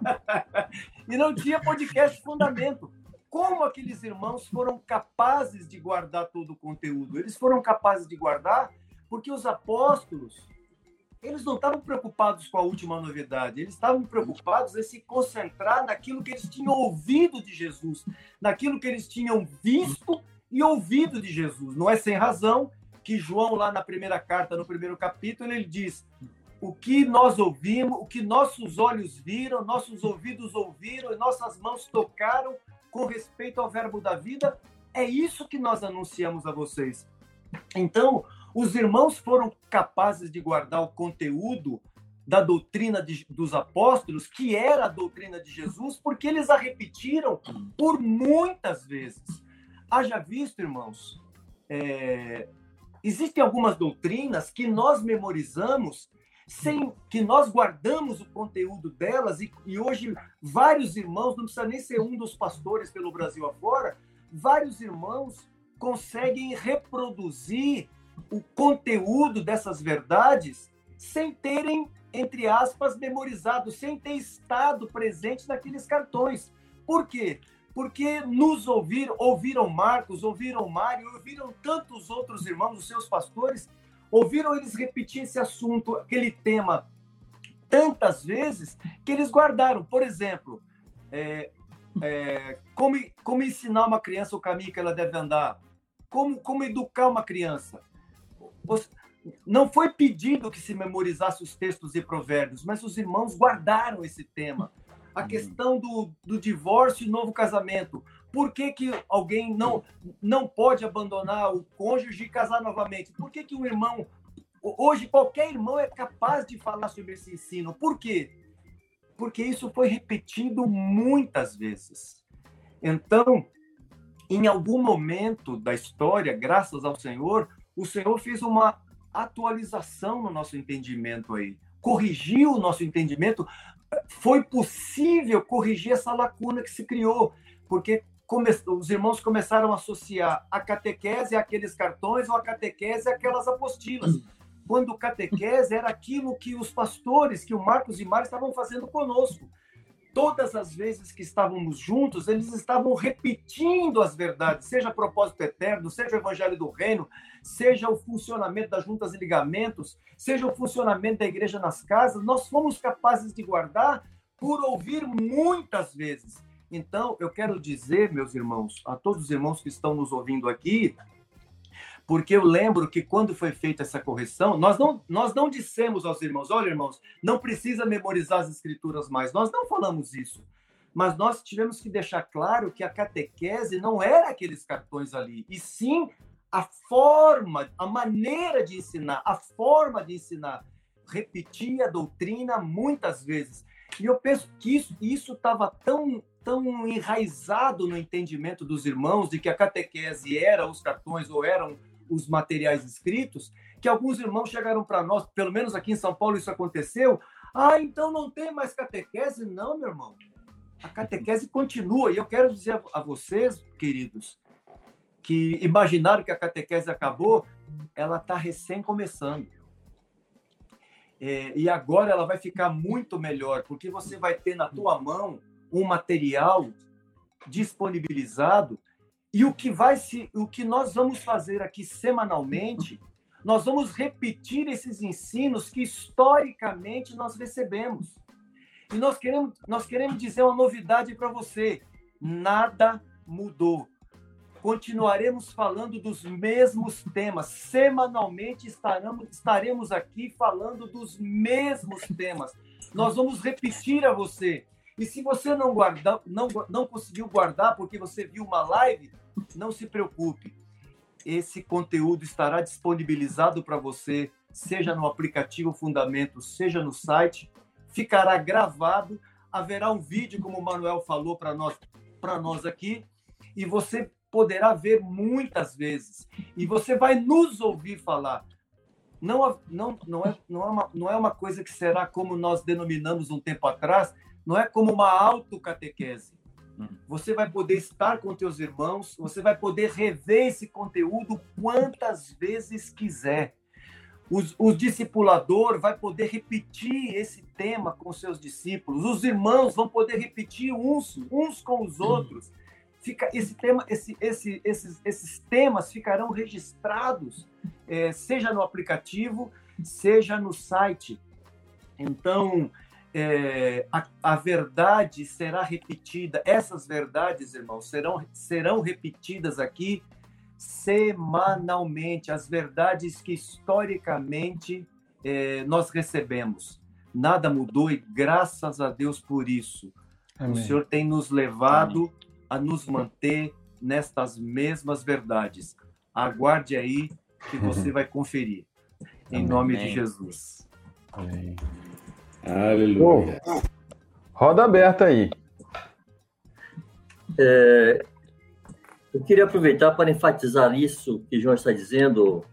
e não tinha podcast fundamento. Como aqueles irmãos foram capazes de guardar todo o conteúdo? Eles foram capazes de guardar porque os apóstolos eles não estavam preocupados com a última novidade, eles estavam preocupados em se concentrar naquilo que eles tinham ouvido de Jesus, naquilo que eles tinham visto e ouvido de Jesus. Não é sem razão que João, lá na primeira carta, no primeiro capítulo, ele diz: o que nós ouvimos, o que nossos olhos viram, nossos ouvidos ouviram e nossas mãos tocaram com respeito ao Verbo da vida, é isso que nós anunciamos a vocês. Então, os irmãos foram capazes de guardar o conteúdo da doutrina de, dos apóstolos, que era a doutrina de Jesus, porque eles a repetiram por muitas vezes. Haja visto, irmãos, é, existem algumas doutrinas que nós memorizamos sem que nós guardamos o conteúdo delas e, e, hoje vários irmãos, não precisa nem ser um dos pastores pelo Brasil afora, vários irmãos conseguem reproduzir o conteúdo dessas verdades sem terem, entre aspas, memorizado, sem ter estado presente naqueles cartões. Por quê? porque nos ouviram, ouviram Marcos, ouviram Mário, ouviram tantos outros irmãos, os seus pastores, ouviram eles repetir esse assunto, aquele tema, tantas vezes que eles guardaram. Por exemplo, é, é, como, como ensinar uma criança o caminho que ela deve andar, como, como educar uma criança. Não foi pedido que se memorizasse os textos e provérbios, mas os irmãos guardaram esse tema a questão do, do divórcio e novo casamento. Por que, que alguém não, não pode abandonar o cônjuge e casar novamente? Por que, que o irmão. Hoje, qualquer irmão é capaz de falar sobre esse ensino. Por quê? Porque isso foi repetido muitas vezes. Então, em algum momento da história, graças ao Senhor, o Senhor fez uma atualização no nosso entendimento aí, corrigiu o nosso entendimento foi possível corrigir essa lacuna que se criou, porque os irmãos começaram a associar a catequese àqueles cartões ou a catequese àquelas apostilas. Quando catequese era aquilo que os pastores, que o Marcos e Mário estavam fazendo conosco. Todas as vezes que estávamos juntos, eles estavam repetindo as verdades, seja propósito eterno, seja o evangelho do reino, seja o funcionamento das juntas e ligamentos, seja o funcionamento da igreja nas casas, nós fomos capazes de guardar por ouvir muitas vezes. Então, eu quero dizer, meus irmãos, a todos os irmãos que estão nos ouvindo aqui, porque eu lembro que quando foi feita essa correção, nós não, nós não dissemos aos irmãos: olha, irmãos, não precisa memorizar as escrituras mais. Nós não falamos isso. Mas nós tivemos que deixar claro que a catequese não era aqueles cartões ali, e sim a forma, a maneira de ensinar, a forma de ensinar. Repetia a doutrina muitas vezes. E eu penso que isso estava tão, tão enraizado no entendimento dos irmãos de que a catequese era os cartões ou eram os materiais escritos, que alguns irmãos chegaram para nós, pelo menos aqui em São Paulo isso aconteceu. Ah, então não tem mais catequese? Não, meu irmão. A catequese continua. E eu quero dizer a vocês, queridos, que imaginaram que a catequese acabou, ela está recém começando. É, e agora ela vai ficar muito melhor, porque você vai ter na tua mão um material disponibilizado e o que vai se, o que nós vamos fazer aqui semanalmente, nós vamos repetir esses ensinos que historicamente nós recebemos. E nós queremos, nós queremos dizer uma novidade para você: nada mudou continuaremos falando dos mesmos temas. Semanalmente estaremos, estaremos aqui falando dos mesmos temas. Nós vamos repetir a você. E se você não guardar, não, não conseguiu guardar porque você viu uma live, não se preocupe. Esse conteúdo estará disponibilizado para você, seja no aplicativo Fundamento, seja no site. Ficará gravado. Haverá um vídeo, como o Manuel falou para nós, para nós aqui, e você poderá ver muitas vezes. E você vai nos ouvir falar. Não, não, não, é, não, é uma, não é uma coisa que será como nós denominamos um tempo atrás, não é como uma autocatequese. Hum. Você vai poder estar com teus irmãos, você vai poder rever esse conteúdo quantas vezes quiser. Os, o discipulador vai poder repetir esse tema com seus discípulos. Os irmãos vão poder repetir uns, uns com os outros fica esse tema, esse, esse, esses, esses temas ficarão registrados, é, seja no aplicativo, seja no site. Então, é, a, a, verdade será repetida, essas verdades, irmãos, serão, serão repetidas aqui semanalmente, as verdades que historicamente é, nós recebemos. Nada mudou e graças a Deus por isso. Amém. O Senhor tem nos levado Amém a nos manter nestas mesmas verdades. Aguarde aí que você vai conferir. Em nome de Jesus. Amém. Aleluia. Oh, roda aberta aí. É, eu queria aproveitar para enfatizar isso que João está dizendo,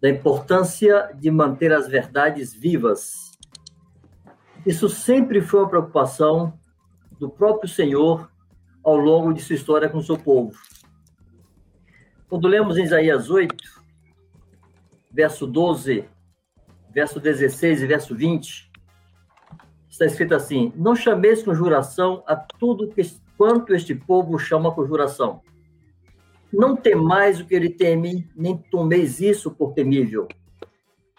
da importância de manter as verdades vivas. Isso sempre foi uma preocupação do próprio Senhor ao longo de sua história com o seu povo. Quando lemos em Isaías 8, verso 12, verso 16 e verso 20, está escrito assim: Não chameis conjuração a tudo que, quanto este povo chama conjuração. Não temais o que ele teme, nem tomeis isso por temível.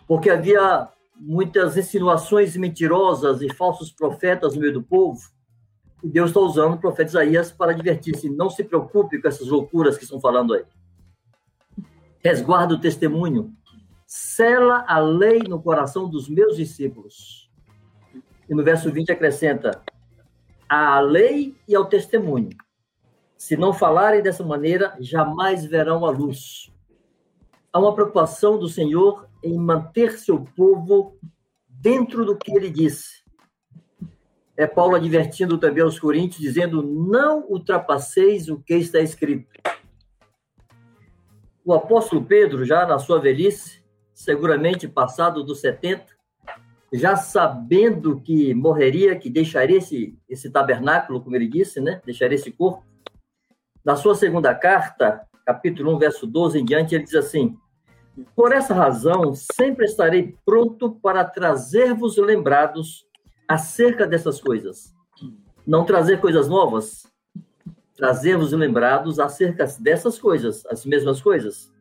Porque havia muitas insinuações mentirosas e falsos profetas no meio do povo, e Deus está usando o profeta Isaías para advertir-se: não se preocupe com essas loucuras que estão falando aí. Resguarda o testemunho, sela a lei no coração dos meus discípulos. E no verso 20 acrescenta: à lei e ao testemunho. Se não falarem dessa maneira, jamais verão a luz. Há uma preocupação do Senhor em manter seu povo dentro do que ele disse é Paulo advertindo também aos coríntios, dizendo: não ultrapasseis o que está escrito. O apóstolo Pedro, já na sua velhice, seguramente passado dos 70, já sabendo que morreria, que deixaria esse, esse tabernáculo, como ele disse, né? deixaria esse corpo, na sua segunda carta, capítulo 1, verso 12 em diante, ele diz assim: Por essa razão, sempre estarei pronto para trazer-vos lembrados acerca dessas coisas. Não trazer coisas novas, trazer-vos lembrados acerca dessas coisas, as mesmas coisas.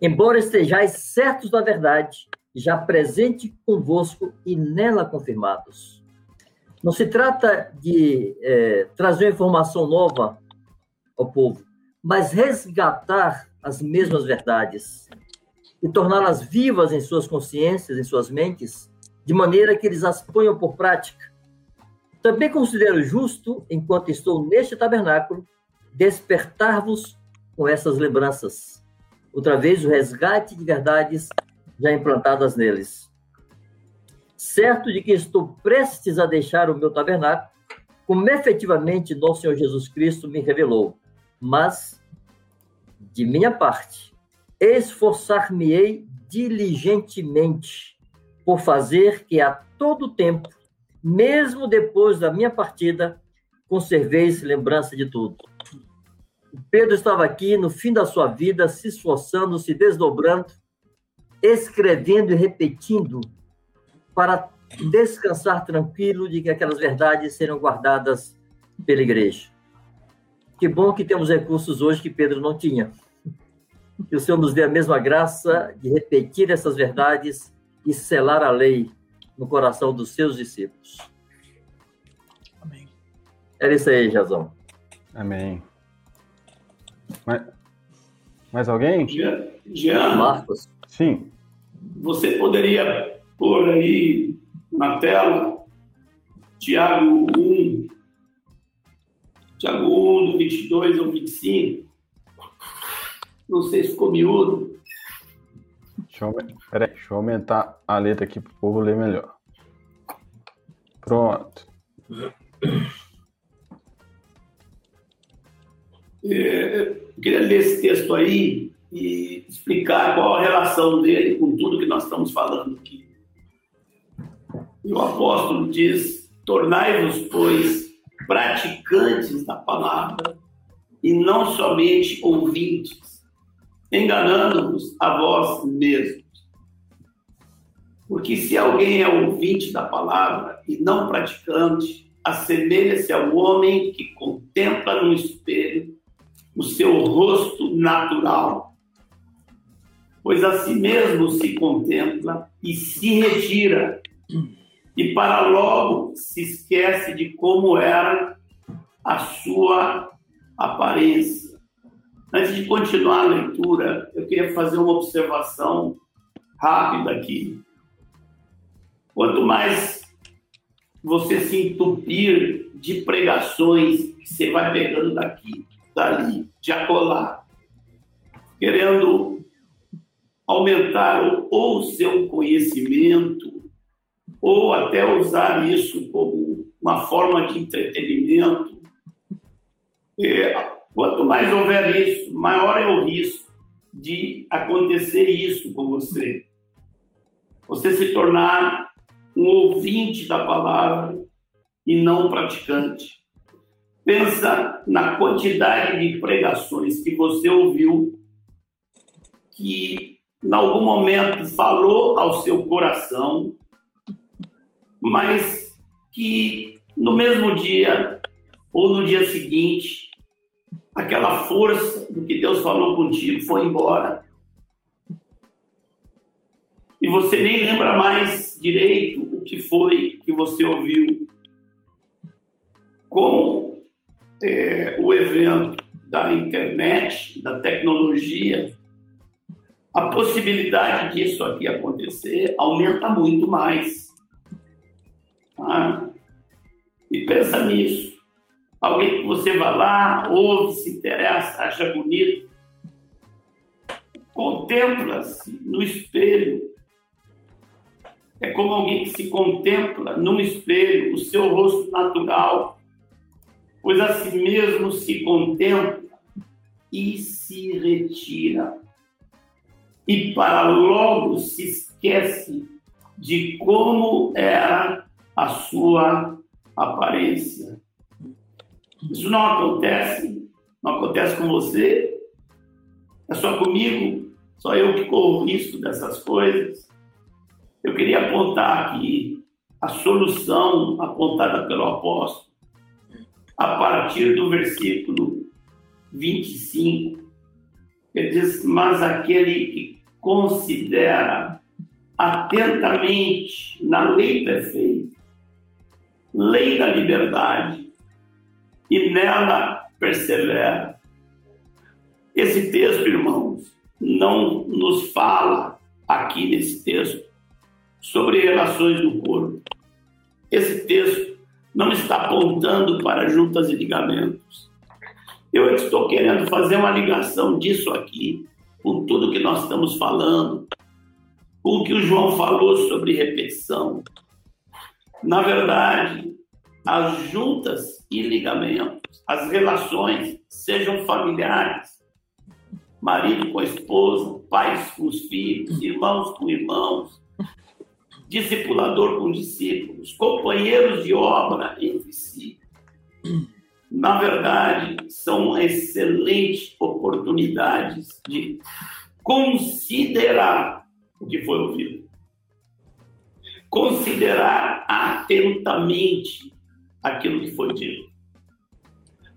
Embora estejais certos da verdade, já presente convosco e nela confirmados. Não se trata de é, trazer informação nova ao povo, mas resgatar as mesmas verdades e torná-las vivas em suas consciências, em suas mentes, de maneira que eles as ponham por prática. Também considero justo, enquanto estou neste tabernáculo, despertar-vos com essas lembranças. Outra vez, o resgate de verdades já implantadas neles. Certo de que estou prestes a deixar o meu tabernáculo, como efetivamente nosso Senhor Jesus Cristo me revelou. Mas, de minha parte, esforçar-me-ei diligentemente por fazer que a todo tempo, mesmo depois da minha partida, conserveis lembrança de tudo. Pedro estava aqui no fim da sua vida, se esforçando, se desdobrando, escrevendo e repetindo para descansar tranquilo de que aquelas verdades serão guardadas pela igreja. Que bom que temos recursos hoje que Pedro não tinha. Que o Senhor nos dê a mesma graça de repetir essas verdades e selar a lei no coração dos seus discípulos. Amém. Era isso aí, Jazão. Amém. Mais, mais alguém? Jean, Marcos. Sim. Você poderia pôr aí na tela Tiago 1, Tiago 1, do 22 ao 25. Não sei se ficou miúdo. Deixa eu, peraí, deixa eu aumentar a letra aqui para o povo ler melhor. Pronto. É, eu queria ler esse texto aí e explicar qual a relação dele com tudo que nós estamos falando aqui. E o apóstolo diz: Tornai-vos, pois, praticantes da palavra e não somente ouvintes, enganando-vos a vós mesmos. Porque se alguém é ouvinte da palavra e não praticante, assemelha-se ao homem que contempla no espelho o seu rosto natural, pois a si mesmo se contempla e se retira, e para logo se esquece de como era a sua aparência. Antes de continuar a leitura, eu queria fazer uma observação rápida aqui. Quanto mais você se entupir de pregações que você vai pegando daqui, dali, de acolá, querendo aumentar ou seu conhecimento, ou até usar isso como uma forma de entretenimento. É, quanto mais houver isso, maior é o risco de acontecer isso com você. Você se tornar um ouvinte da palavra e não praticante. Pensa na quantidade de pregações que você ouviu que em algum momento falou ao seu coração, mas que no mesmo dia ou no dia seguinte, aquela força do que Deus falou contigo foi embora. E você nem lembra mais direito o que foi que você ouviu. Com é, o evento da internet, da tecnologia, a possibilidade disso aqui acontecer aumenta muito mais. Ah, e pensa nisso. Alguém que você vai lá, ouve, se interessa, acha bonito, contempla-se no espelho. É como alguém que se contempla no espelho, o seu rosto natural, pois a si mesmo se contempla e se retira. E para logo se esquece de como era a sua aparência. Isso não acontece, não acontece com você, é só comigo, só eu que corro risco dessas coisas. Eu queria apontar aqui a solução apontada pelo apóstolo a partir do versículo 25, ele diz: Mas aquele que considera atentamente na lei perfeita, lei da liberdade, e nela persevera. Esse texto, irmãos, não nos fala aqui nesse texto sobre relações do corpo. Esse texto não está apontando para juntas e ligamentos. Eu estou querendo fazer uma ligação disso aqui com tudo que nós estamos falando, com o que o João falou sobre repetição. Na verdade, as juntas e ligamentos, as relações, sejam familiares, marido com a esposa, pais com os filhos, irmãos com irmãos, discipulador com discípulos, companheiros de obra entre si. Na verdade, são excelentes oportunidades de considerar o que foi ouvido. Considerar atentamente aquilo que foi dito.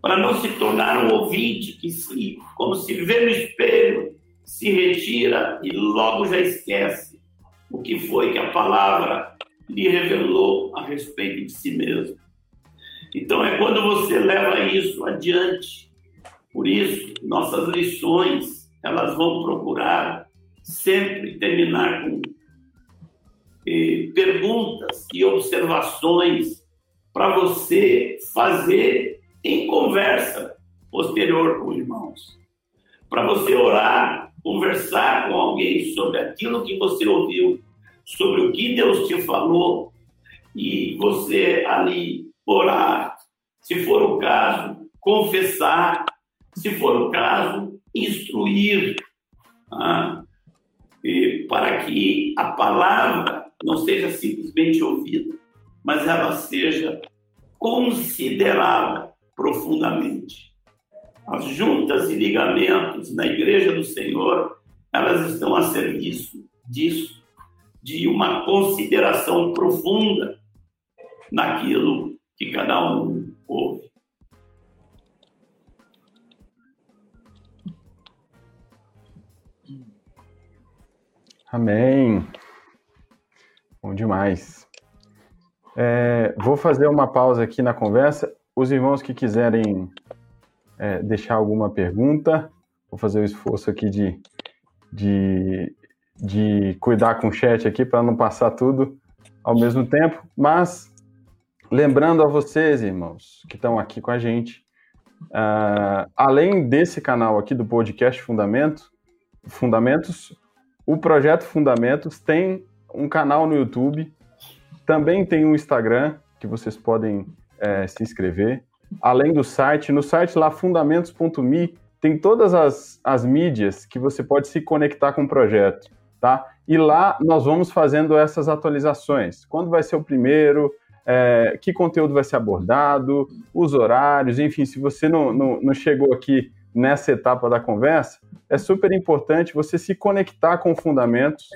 Para não se tornar um ouvinte que, se, como se vê no espelho, se retira e logo já esquece o que foi que a palavra lhe revelou a respeito de si mesmo. Então é quando você leva isso adiante. Por isso, nossas lições, elas vão procurar sempre terminar com eh, perguntas e observações para você fazer em conversa posterior com irmãos. Para você orar, conversar com alguém sobre aquilo que você ouviu, sobre o que Deus te falou, e você ali orar, se for o caso, confessar, se for o caso, instruir, ah, para que a palavra não seja simplesmente ouvida, mas ela seja considerada profundamente. As juntas e ligamentos na Igreja do Senhor, elas estão a serviço disso, de uma consideração profunda naquilo que cada um ouve. Amém. Bom demais. É, vou fazer uma pausa aqui na conversa. Os irmãos que quiserem é, deixar alguma pergunta, vou fazer o esforço aqui de, de, de cuidar com o chat aqui para não passar tudo ao mesmo tempo. Mas Lembrando a vocês, irmãos, que estão aqui com a gente, uh, além desse canal aqui do podcast Fundamento, Fundamentos, o projeto Fundamentos tem um canal no YouTube, também tem um Instagram que vocês podem é, se inscrever, além do site. No site lá, fundamentos.me, tem todas as, as mídias que você pode se conectar com o projeto, tá? E lá nós vamos fazendo essas atualizações. Quando vai ser o primeiro, é, que conteúdo vai ser abordado, os horários, enfim, se você não, não, não chegou aqui nessa etapa da conversa, é super importante você se conectar com fundamentos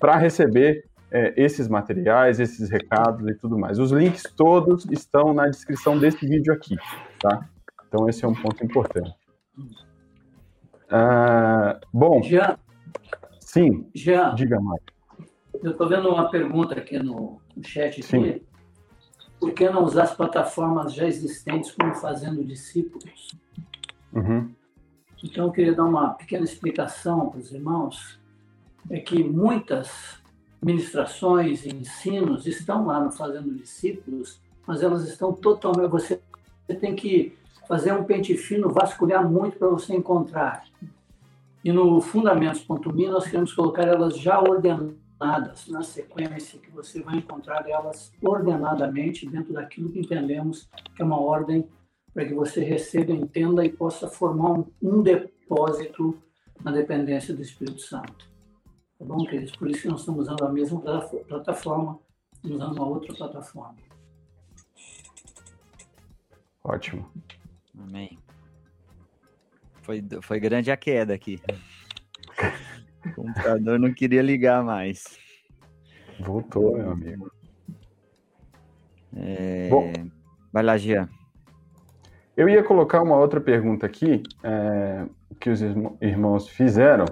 para receber é, esses materiais, esses recados e tudo mais. Os links todos estão na descrição desse vídeo aqui, tá? Então esse é um ponto importante. Ah, bom. Já. Sim. Já. Diga mais. Eu estou vendo uma pergunta aqui no, no chat aqui. Sim por que não usar as plataformas já existentes como Fazendo Discípulos? Uhum. Então, eu queria dar uma pequena explicação para os irmãos. É que muitas ministrações e ensinos estão lá no Fazendo Discípulos, mas elas estão totalmente. Você tem que fazer um pente fino, vasculhar muito para você encontrar. E no Fundamentos.me nós queremos colocar elas já ordenadas ordenadas na sequência, que você vai encontrar elas ordenadamente dentro daquilo que entendemos que é uma ordem para que você receba, entenda e possa formar um, um depósito na dependência do Espírito Santo. Tá bom, queridos? Por isso que nós estamos usando a mesma plataforma, usando uma outra plataforma. Ótimo. Amém. Foi, foi grande a queda aqui. O computador não queria ligar mais. Voltou, meu amigo. É... Bom, vai lá, Gia. Eu ia colocar uma outra pergunta aqui é, que os irmãos fizeram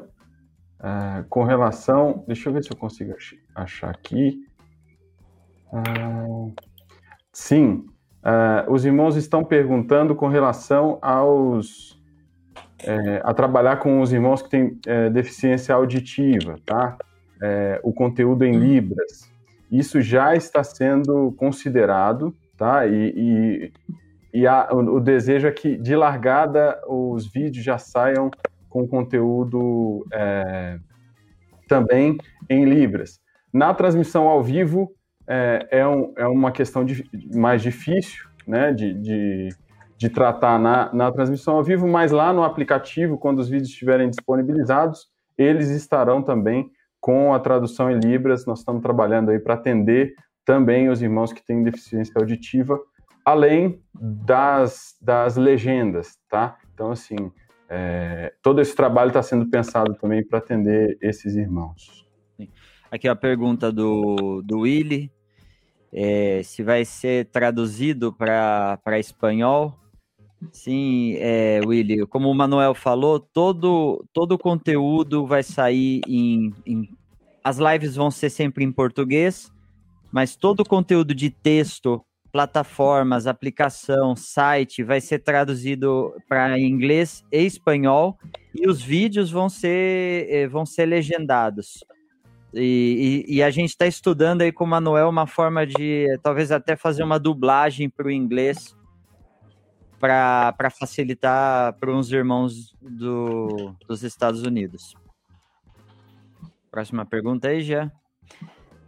é, com relação. Deixa eu ver se eu consigo achar aqui. Ah, sim, é, os irmãos estão perguntando com relação aos é, a trabalhar com os irmãos que têm é, deficiência auditiva, tá? É, o conteúdo em Libras. Isso já está sendo considerado, tá? E, e, e a, o, o, desejo é que, de largada, os vídeos já saiam com conteúdo é, também em Libras. Na transmissão ao vivo, é, é, um, é uma questão de, mais difícil, né? de, de de tratar na, na transmissão ao vivo, mas lá no aplicativo, quando os vídeos estiverem disponibilizados, eles estarão também com a tradução em Libras. Nós estamos trabalhando aí para atender também os irmãos que têm deficiência auditiva, além das, das legendas, tá? Então, assim, é, todo esse trabalho está sendo pensado também para atender esses irmãos. Aqui a pergunta do, do Willy, é, se vai ser traduzido para espanhol. Sim, é, Willy, como o Manuel falou, todo, todo o conteúdo vai sair em, em. As lives vão ser sempre em português, mas todo o conteúdo de texto plataformas, aplicação, site vai ser traduzido para inglês e espanhol e os vídeos vão ser, eh, vão ser legendados. E, e, e a gente está estudando aí com o Manuel uma forma de talvez até fazer uma dublagem para o inglês para facilitar para uns irmãos do, dos Estados Unidos. Próxima pergunta aí, já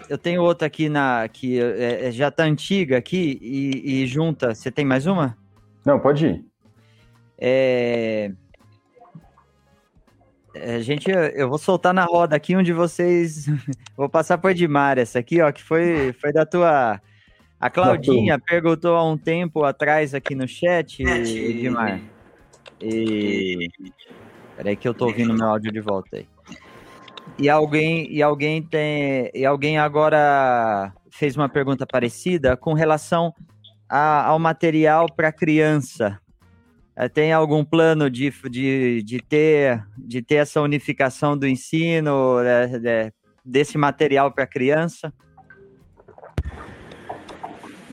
eu tenho outra aqui na que é, é, já tá antiga aqui e, e, junta. Você tem mais uma? Não, pode ir. É... é gente, eu vou soltar na roda aqui onde vocês. vou passar por Edmar essa aqui, ó, que foi, foi da tua. A Claudinha perguntou há um tempo atrás aqui no chat, Edmar. E. Peraí que eu tô ouvindo meu áudio de volta aí. E alguém, e alguém tem, e alguém agora fez uma pergunta parecida com relação a, ao material para criança. É, tem algum plano de, de, de, ter, de ter essa unificação do ensino, é, é, desse material para criança?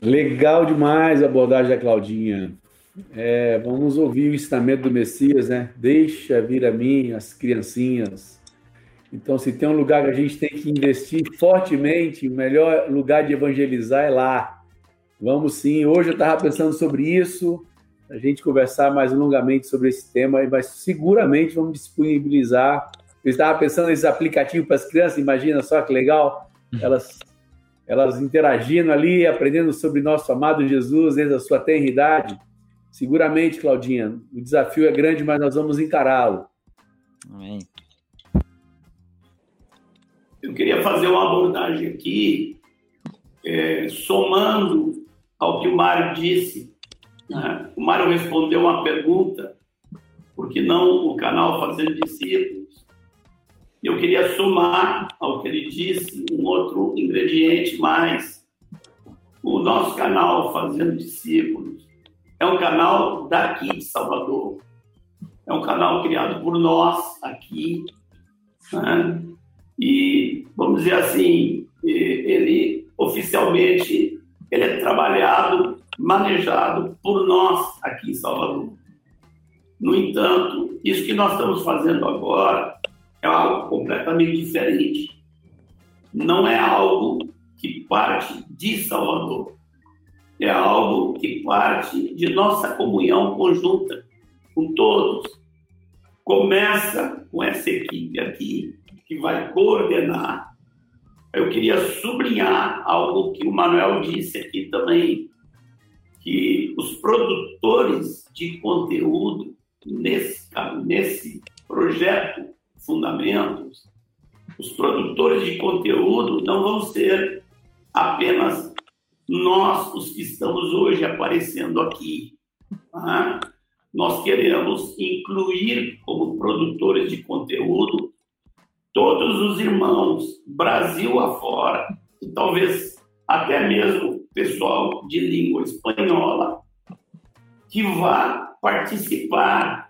Legal demais a abordagem da Claudinha. É, vamos ouvir o ensinamento do Messias, né? Deixa vir a mim as criancinhas então, se tem um lugar que a gente tem que investir fortemente, o melhor lugar de evangelizar é lá. Vamos sim. Hoje eu estava pensando sobre isso, a gente conversar mais longamente sobre esse tema, mas seguramente vamos disponibilizar. Eu estava pensando nesse aplicativo para as crianças, imagina só que legal, elas, elas interagindo ali, aprendendo sobre nosso amado Jesus desde a sua tenridade. Seguramente, Claudinha, o desafio é grande, mas nós vamos encará-lo. Amém. Eu queria fazer uma abordagem aqui, é, somando ao que o Mário disse. Né? O Mário respondeu uma pergunta, por que não o canal Fazendo Discípulos? Eu queria somar ao que ele disse um outro ingrediente mais. O nosso canal Fazendo Discípulos é um canal daqui de Salvador. É um canal criado por nós aqui. Né? e, vamos dizer assim, ele oficialmente ele é trabalhado, manejado por nós aqui em Salvador. No entanto, isso que nós estamos fazendo agora é algo completamente diferente. Não é algo que parte de Salvador. É algo que parte de nossa comunhão conjunta com todos. Começa com essa equipe aqui, que vai coordenar. Eu queria sublinhar algo que o Manuel disse aqui também, que os produtores de conteúdo nesse, nesse projeto Fundamentos, os produtores de conteúdo não vão ser apenas nós, os que estamos hoje aparecendo aqui. Tá? Nós queremos incluir como produtores de conteúdo todos os irmãos, Brasil afora, e talvez até mesmo pessoal de língua espanhola, que vá participar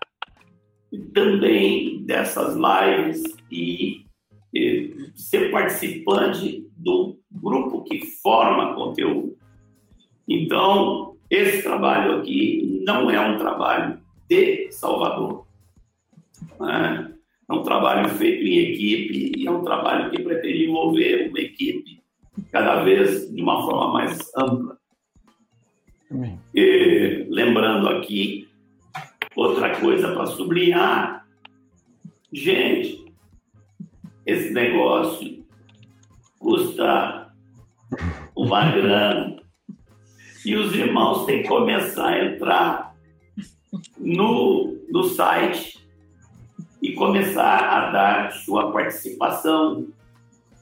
também dessas lives e, e ser participante do grupo que forma conteúdo. Então, esse trabalho aqui não é um trabalho de Salvador. Né? É um trabalho feito em equipe e é um trabalho que pretende envolver uma equipe cada vez de uma forma mais ampla. E, lembrando aqui, outra coisa para sublinhar, gente, esse negócio custa uma grana e os irmãos têm que começar a entrar no, no site e começar a dar sua participação.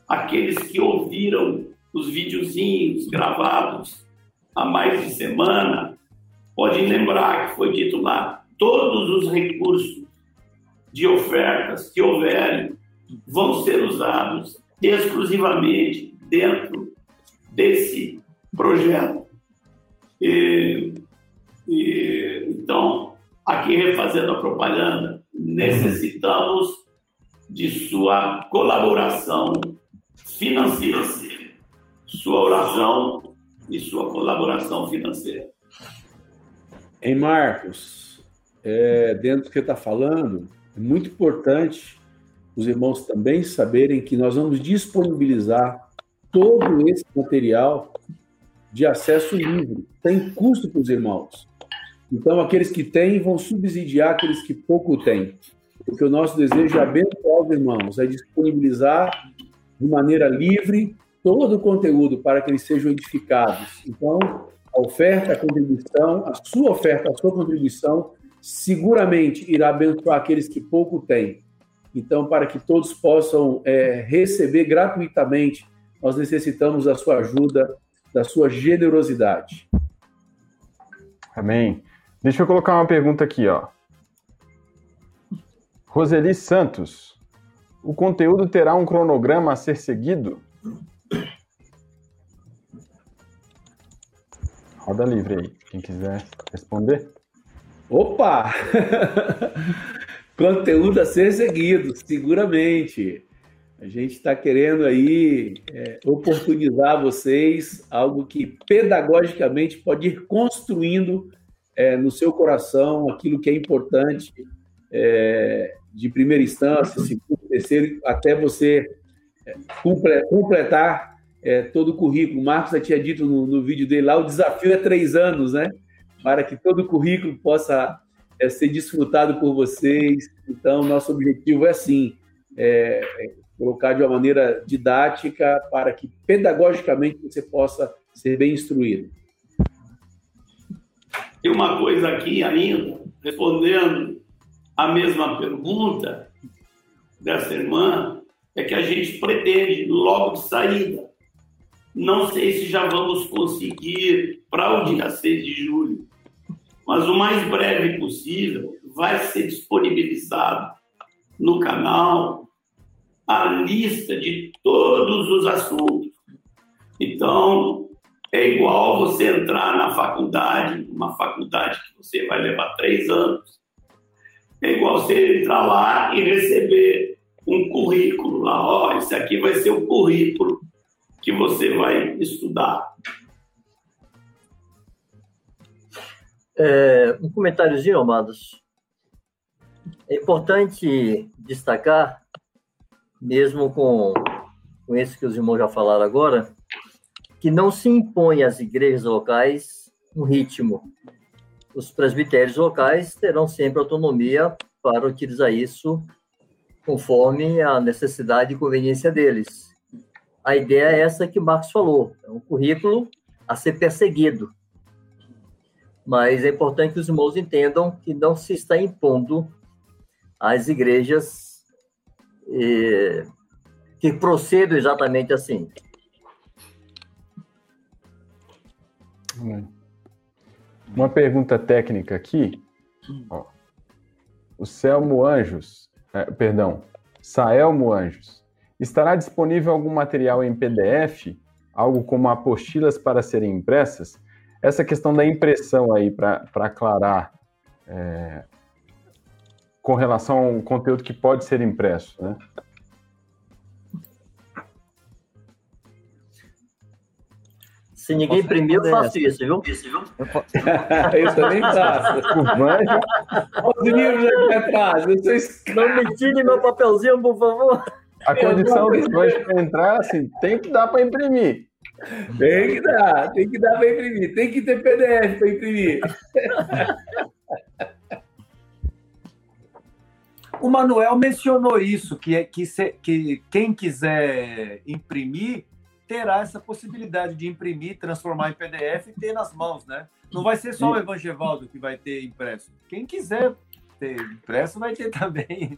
Aqueles que ouviram os videozinhos gravados há mais de semana, podem lembrar que foi dito lá, todos os recursos de ofertas que houverem vão ser usados exclusivamente dentro desse projeto. E, e, então, aqui refazendo a propaganda, necessitamos de sua colaboração financeira, sua oração e sua colaboração financeira. Em Marcos, é, dentro do que está falando, é muito importante os irmãos também saberem que nós vamos disponibilizar todo esse material de acesso livre, tem custo para os irmãos. Então, aqueles que têm vão subsidiar aqueles que pouco têm. Porque o nosso desejo é abençoar os irmãos, é disponibilizar de maneira livre todo o conteúdo para que eles sejam edificados. Então, a oferta, a contribuição, a sua oferta, a sua contribuição, seguramente irá abençoar aqueles que pouco têm. Então, para que todos possam é, receber gratuitamente, nós necessitamos da sua ajuda, da sua generosidade. Amém. Deixa eu colocar uma pergunta aqui, ó. Roseli Santos, o conteúdo terá um cronograma a ser seguido? Roda livre aí, quem quiser responder. Opa! Conteúdo a ser seguido, seguramente. A gente está querendo aí é, oportunizar vocês algo que pedagogicamente pode ir construindo é, no seu coração aquilo que é importante é, de primeira instância, segundo, terceiro, até você é, completar é, todo o currículo. O Marcos já tinha dito no, no vídeo dele lá, o desafio é três anos, né? Para que todo o currículo possa é, ser desfrutado por vocês. Então, nosso objetivo é assim, é, é, colocar de uma maneira didática para que pedagogicamente você possa ser bem instruído. Tem uma coisa aqui ainda, respondendo a mesma pergunta dessa irmã, é que a gente pretende, logo de saída, não sei se já vamos conseguir para o dia 6 de julho, mas o mais breve possível vai ser disponibilizado no canal a lista de todos os assuntos. Então, é igual você entrar na faculdade, uma faculdade que você vai levar três anos. É igual você entrar lá e receber um currículo lá. Ó, oh, esse aqui vai ser o currículo que você vai estudar. É, um comentáriozinho, amados. É importante destacar, mesmo com, com esse que os irmãos já falaram agora, que não se impõe às igrejas locais um ritmo. Os presbitérios locais terão sempre autonomia para utilizar isso conforme a necessidade e conveniência deles a ideia é essa que o Marcos falou, é um currículo a ser perseguido. Mas é importante que os irmãos entendam que não se está impondo às igrejas eh, que procedam exatamente assim. Uma pergunta técnica aqui. Ó. O Selmo Anjos, é, perdão, Saelmo Anjos Estará disponível algum material em PDF, algo como apostilas para serem impressas? Essa questão da impressão aí, para aclarar, é, com relação ao conteúdo que pode ser impresso, né? Se ninguém imprimir, eu faço isso, viu? eu também faço. Olha os livros aqui atrás. Não me tire meu papelzinho, por favor. A condição dos dois para entrar, assim, tem que dar para imprimir. Tem que dar, tem que dar para imprimir. Tem que ter PDF para imprimir. O Manuel mencionou isso, que, é, que, se, que quem quiser imprimir terá essa possibilidade de imprimir, transformar em PDF e ter nas mãos, né? Não vai ser só o Evangevaldo que vai ter impresso. Quem quiser ter impresso vai ter também.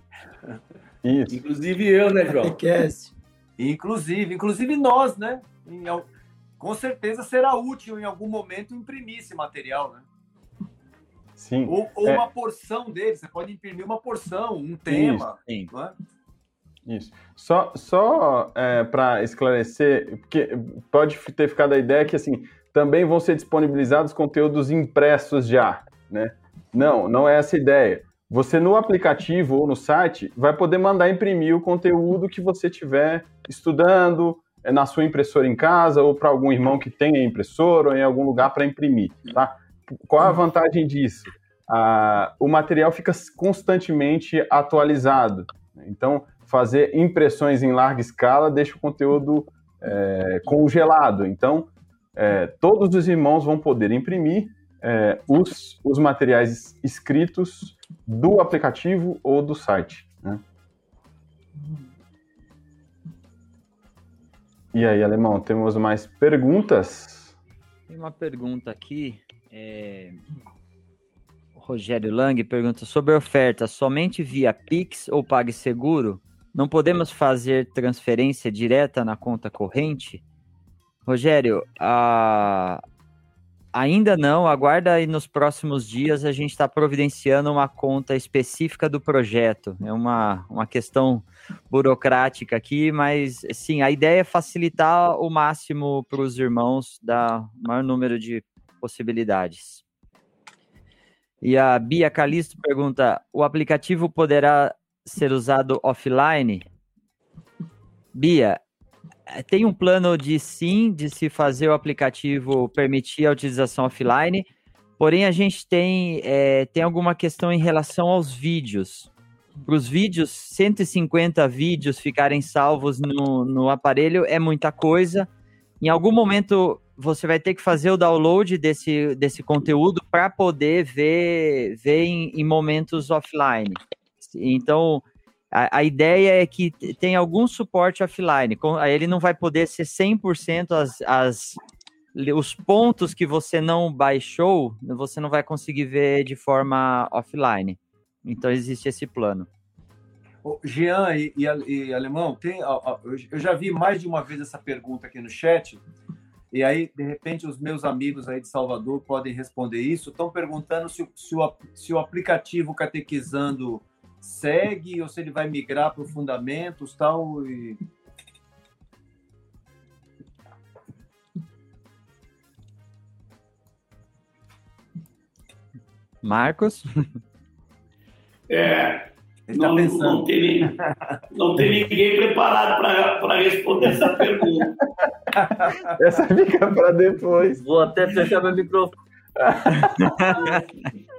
Isso. Inclusive eu, né, João? Inclusive, inclusive nós, né? Com certeza será útil em algum momento imprimir esse material, né? Sim. Ou, ou é. uma porção dele, você pode imprimir uma porção, um tema. Isso. É? Isso. Só, só é, para esclarecer, porque pode ter ficado a ideia que assim também vão ser disponibilizados conteúdos impressos já, né? Não, não é essa a ideia. Você no aplicativo ou no site vai poder mandar imprimir o conteúdo que você tiver estudando na sua impressora em casa ou para algum irmão que tenha impressora ou em algum lugar para imprimir, tá? Qual a vantagem disso? Ah, o material fica constantemente atualizado. Então, fazer impressões em larga escala deixa o conteúdo é, congelado. Então, é, todos os irmãos vão poder imprimir é, os, os materiais escritos do aplicativo ou do site. E aí, Alemão, temos mais perguntas? Tem uma pergunta aqui. É... Rogério Lang pergunta sobre oferta somente via Pix ou PagSeguro? Não podemos fazer transferência direta na conta corrente? Rogério, a... ainda não, aguarda aí nos próximos dias, a gente está providenciando uma conta específica do projeto. É uma, uma questão burocrática aqui, mas sim, a ideia é facilitar o máximo para os irmãos, dar o maior número de possibilidades. E a Bia Calisto pergunta: o aplicativo poderá ser usado offline? Bia, tem um plano de sim, de se fazer o aplicativo permitir a utilização offline, porém a gente tem, é, tem alguma questão em relação aos vídeos. Para os vídeos, 150 vídeos ficarem salvos no, no aparelho é muita coisa. Em algum momento você vai ter que fazer o download desse, desse conteúdo para poder ver, ver em, em momentos offline. Então, a, a, ideia é que tem algum suporte offline. Ele não vai poder ser 100% as, as, os pontos que você não baixou, você não vai conseguir ver de forma offline. Então, existe esse plano. Jean e, e, e Alemão, tem, eu já vi mais de uma vez essa pergunta aqui no chat, e aí, de repente, os meus amigos aí de Salvador podem responder isso. Estão perguntando se, se, o, se o aplicativo Catequizando segue ou se ele vai migrar para fundamentos tal e Marcos? É, tá não, não, tem, não tem ninguém preparado para responder essa pergunta. Essa fica para depois. Vou até fechar meu microfone.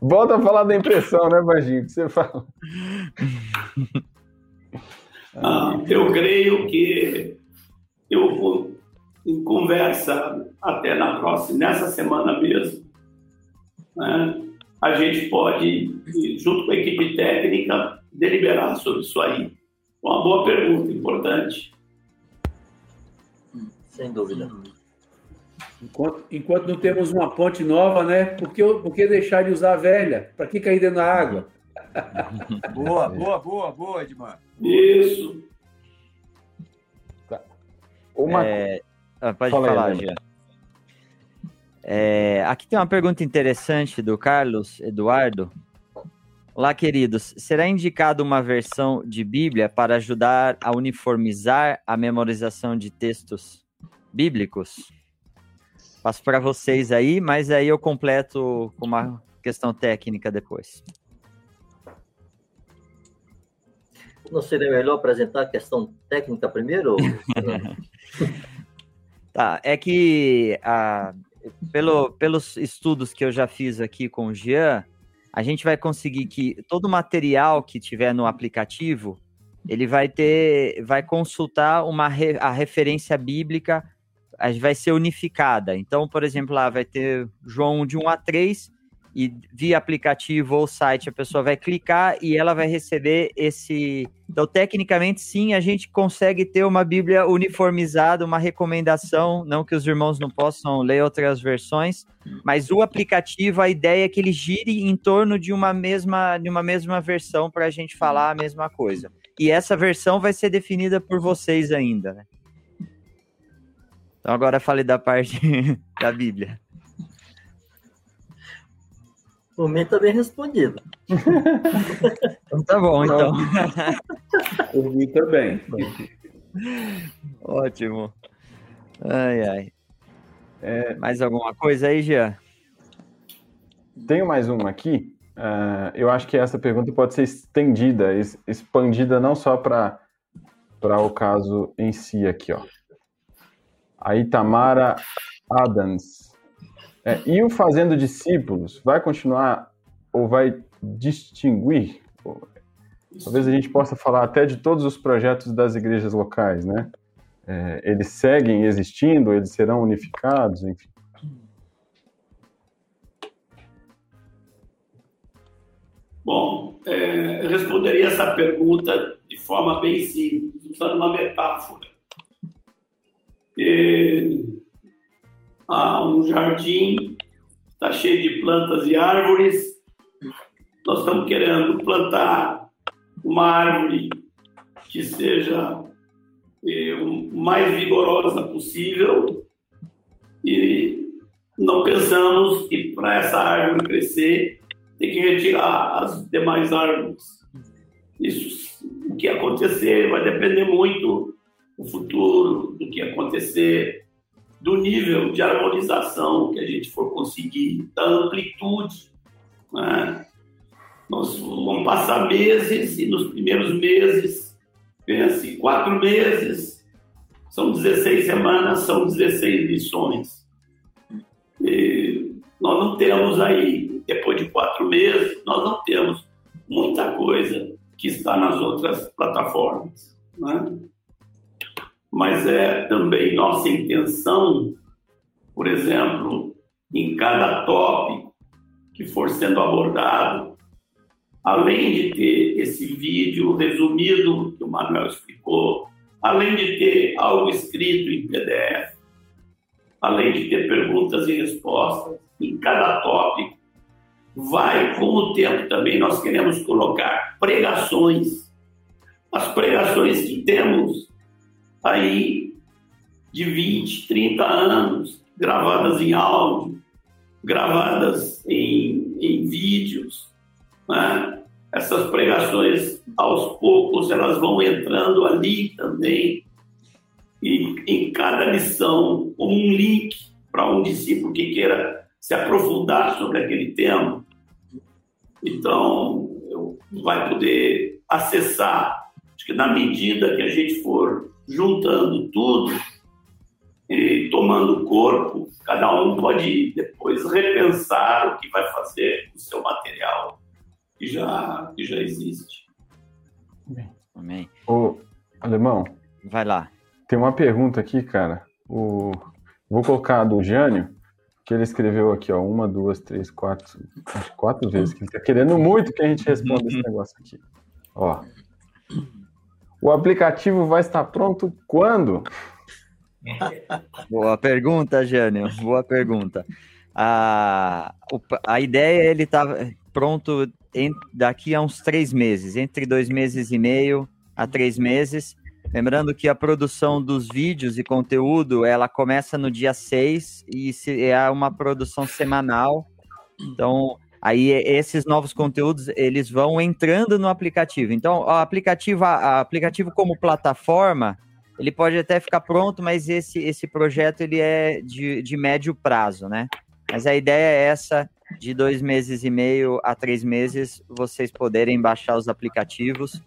Volta a falar da impressão, né, Baginho? Que você fala. Ah, eu creio que eu vou em conversa até na próxima, nessa semana mesmo, né, a gente pode, junto com a equipe técnica, deliberar sobre isso aí. Uma boa pergunta, importante. Sem dúvida. Enquanto, enquanto não temos uma ponte nova, né? Por que, por que deixar de usar a velha? Para que cair dentro da água? boa, boa, boa, boa, Edmar. Isso. Tá. Uma... É... Ah, pode Fala falar, Jean. É... Aqui tem uma pergunta interessante do Carlos Eduardo. Olá, queridos. Será indicado uma versão de Bíblia para ajudar a uniformizar a memorização de textos bíblicos? Passo para vocês aí, mas aí eu completo com uma questão técnica depois. Não seria melhor apresentar a questão técnica primeiro? tá, é que a, pelo, pelos estudos que eu já fiz aqui com o Jean, a gente vai conseguir que todo material que tiver no aplicativo, ele vai ter, vai consultar uma a referência bíblica vai ser unificada. Então, por exemplo, lá vai ter João de 1 a 3 e via aplicativo ou site a pessoa vai clicar e ela vai receber esse. Então, tecnicamente, sim, a gente consegue ter uma Bíblia uniformizada, uma recomendação, não que os irmãos não possam ler outras versões, mas o aplicativo, a ideia é que ele gire em torno de uma mesma, de uma mesma versão para a gente falar a mesma coisa. E essa versão vai ser definida por vocês ainda, né? Então agora falei da parte da Bíblia. Por mim tá bem respondido. então tá bom, então. Por mim também. Ótimo. Ai, ai. É... Mais alguma coisa aí, Jean? Tenho mais uma aqui. Uh, eu acho que essa pergunta pode ser estendida, expandida não só para o caso em si aqui, ó. A Itamara Adams é, e o fazendo discípulos vai continuar ou vai distinguir? Talvez a gente possa falar até de todos os projetos das igrejas locais, né? É, eles seguem existindo, eles serão unificados, enfim. Bom, é, responderia essa pergunta de forma bem simples, usando uma metáfora. E há um jardim, está cheio de plantas e árvores. Nós estamos querendo plantar uma árvore que seja eh, o mais vigorosa possível e não pensamos que para essa árvore crescer tem que retirar as demais árvores. Isso, o que acontecer vai depender muito do futuro, do que acontecer do nível de harmonização que a gente for conseguir, da amplitude. Né? Nós vamos passar meses e nos primeiros meses, pense, quatro meses, são 16 semanas, são 16 lições. E nós não temos aí, depois de quatro meses, nós não temos muita coisa que está nas outras plataformas. Né? Mas é também nossa intenção, por exemplo, em cada tópico que for sendo abordado, além de ter esse vídeo resumido que o Manuel explicou, além de ter algo escrito em PDF, além de ter perguntas e respostas em cada tópico, vai com o tempo também nós queremos colocar pregações. As pregações que temos aí de 20, 30 anos, gravadas em áudio, gravadas em, em vídeos. Né? Essas pregações, aos poucos, elas vão entrando ali também, e em cada lição, como um link para um discípulo que queira se aprofundar sobre aquele tema. Então, vai poder acessar, acho que na medida que a gente for juntando tudo e tomando corpo, cada um pode depois repensar o que vai fazer com o seu material que já, que já existe. Amém. Ô, Alemão. Vai lá. Tem uma pergunta aqui, cara. O... Vou colocar a do Jânio, que ele escreveu aqui, ó, uma, duas, três, quatro, acho quatro vezes, que ele tá querendo muito que a gente responda esse negócio aqui. Ó, o aplicativo vai estar pronto quando? Boa pergunta, Jânio. Boa pergunta. A, a ideia é ele tá pronto em, daqui a uns três meses, entre dois meses e meio a três meses. Lembrando que a produção dos vídeos e conteúdo ela começa no dia 6 e é uma produção semanal. Então, Aí esses novos conteúdos eles vão entrando no aplicativo. Então, o aplicativo, aplicativo como plataforma, ele pode até ficar pronto, mas esse, esse projeto ele é de, de médio prazo, né? Mas a ideia é essa, de dois meses e meio a três meses, vocês poderem baixar os aplicativos.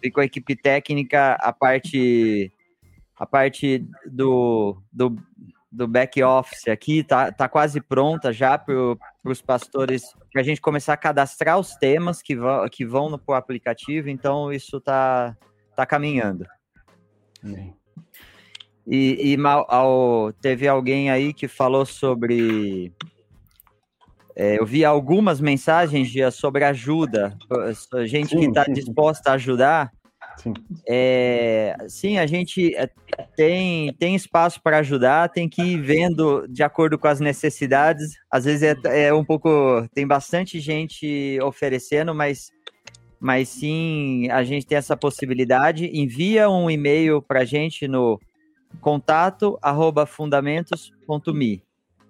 Vi com a equipe técnica a parte a parte do, do, do back office aqui tá, tá quase pronta já para os pastores para a gente começar a cadastrar os temas que vão, que vão no aplicativo, então isso tá, tá caminhando. E, e mal, ao, teve alguém aí que falou sobre é, eu vi algumas mensagens Gia, sobre ajuda, gente sim, que está disposta a ajudar. Sim. É, sim, a gente é, tem, tem espaço para ajudar, tem que ir vendo de acordo com as necessidades. Às vezes é, é um pouco. Tem bastante gente oferecendo, mas, mas sim, a gente tem essa possibilidade. Envia um e-mail para a gente no contato arroba fundamentos.me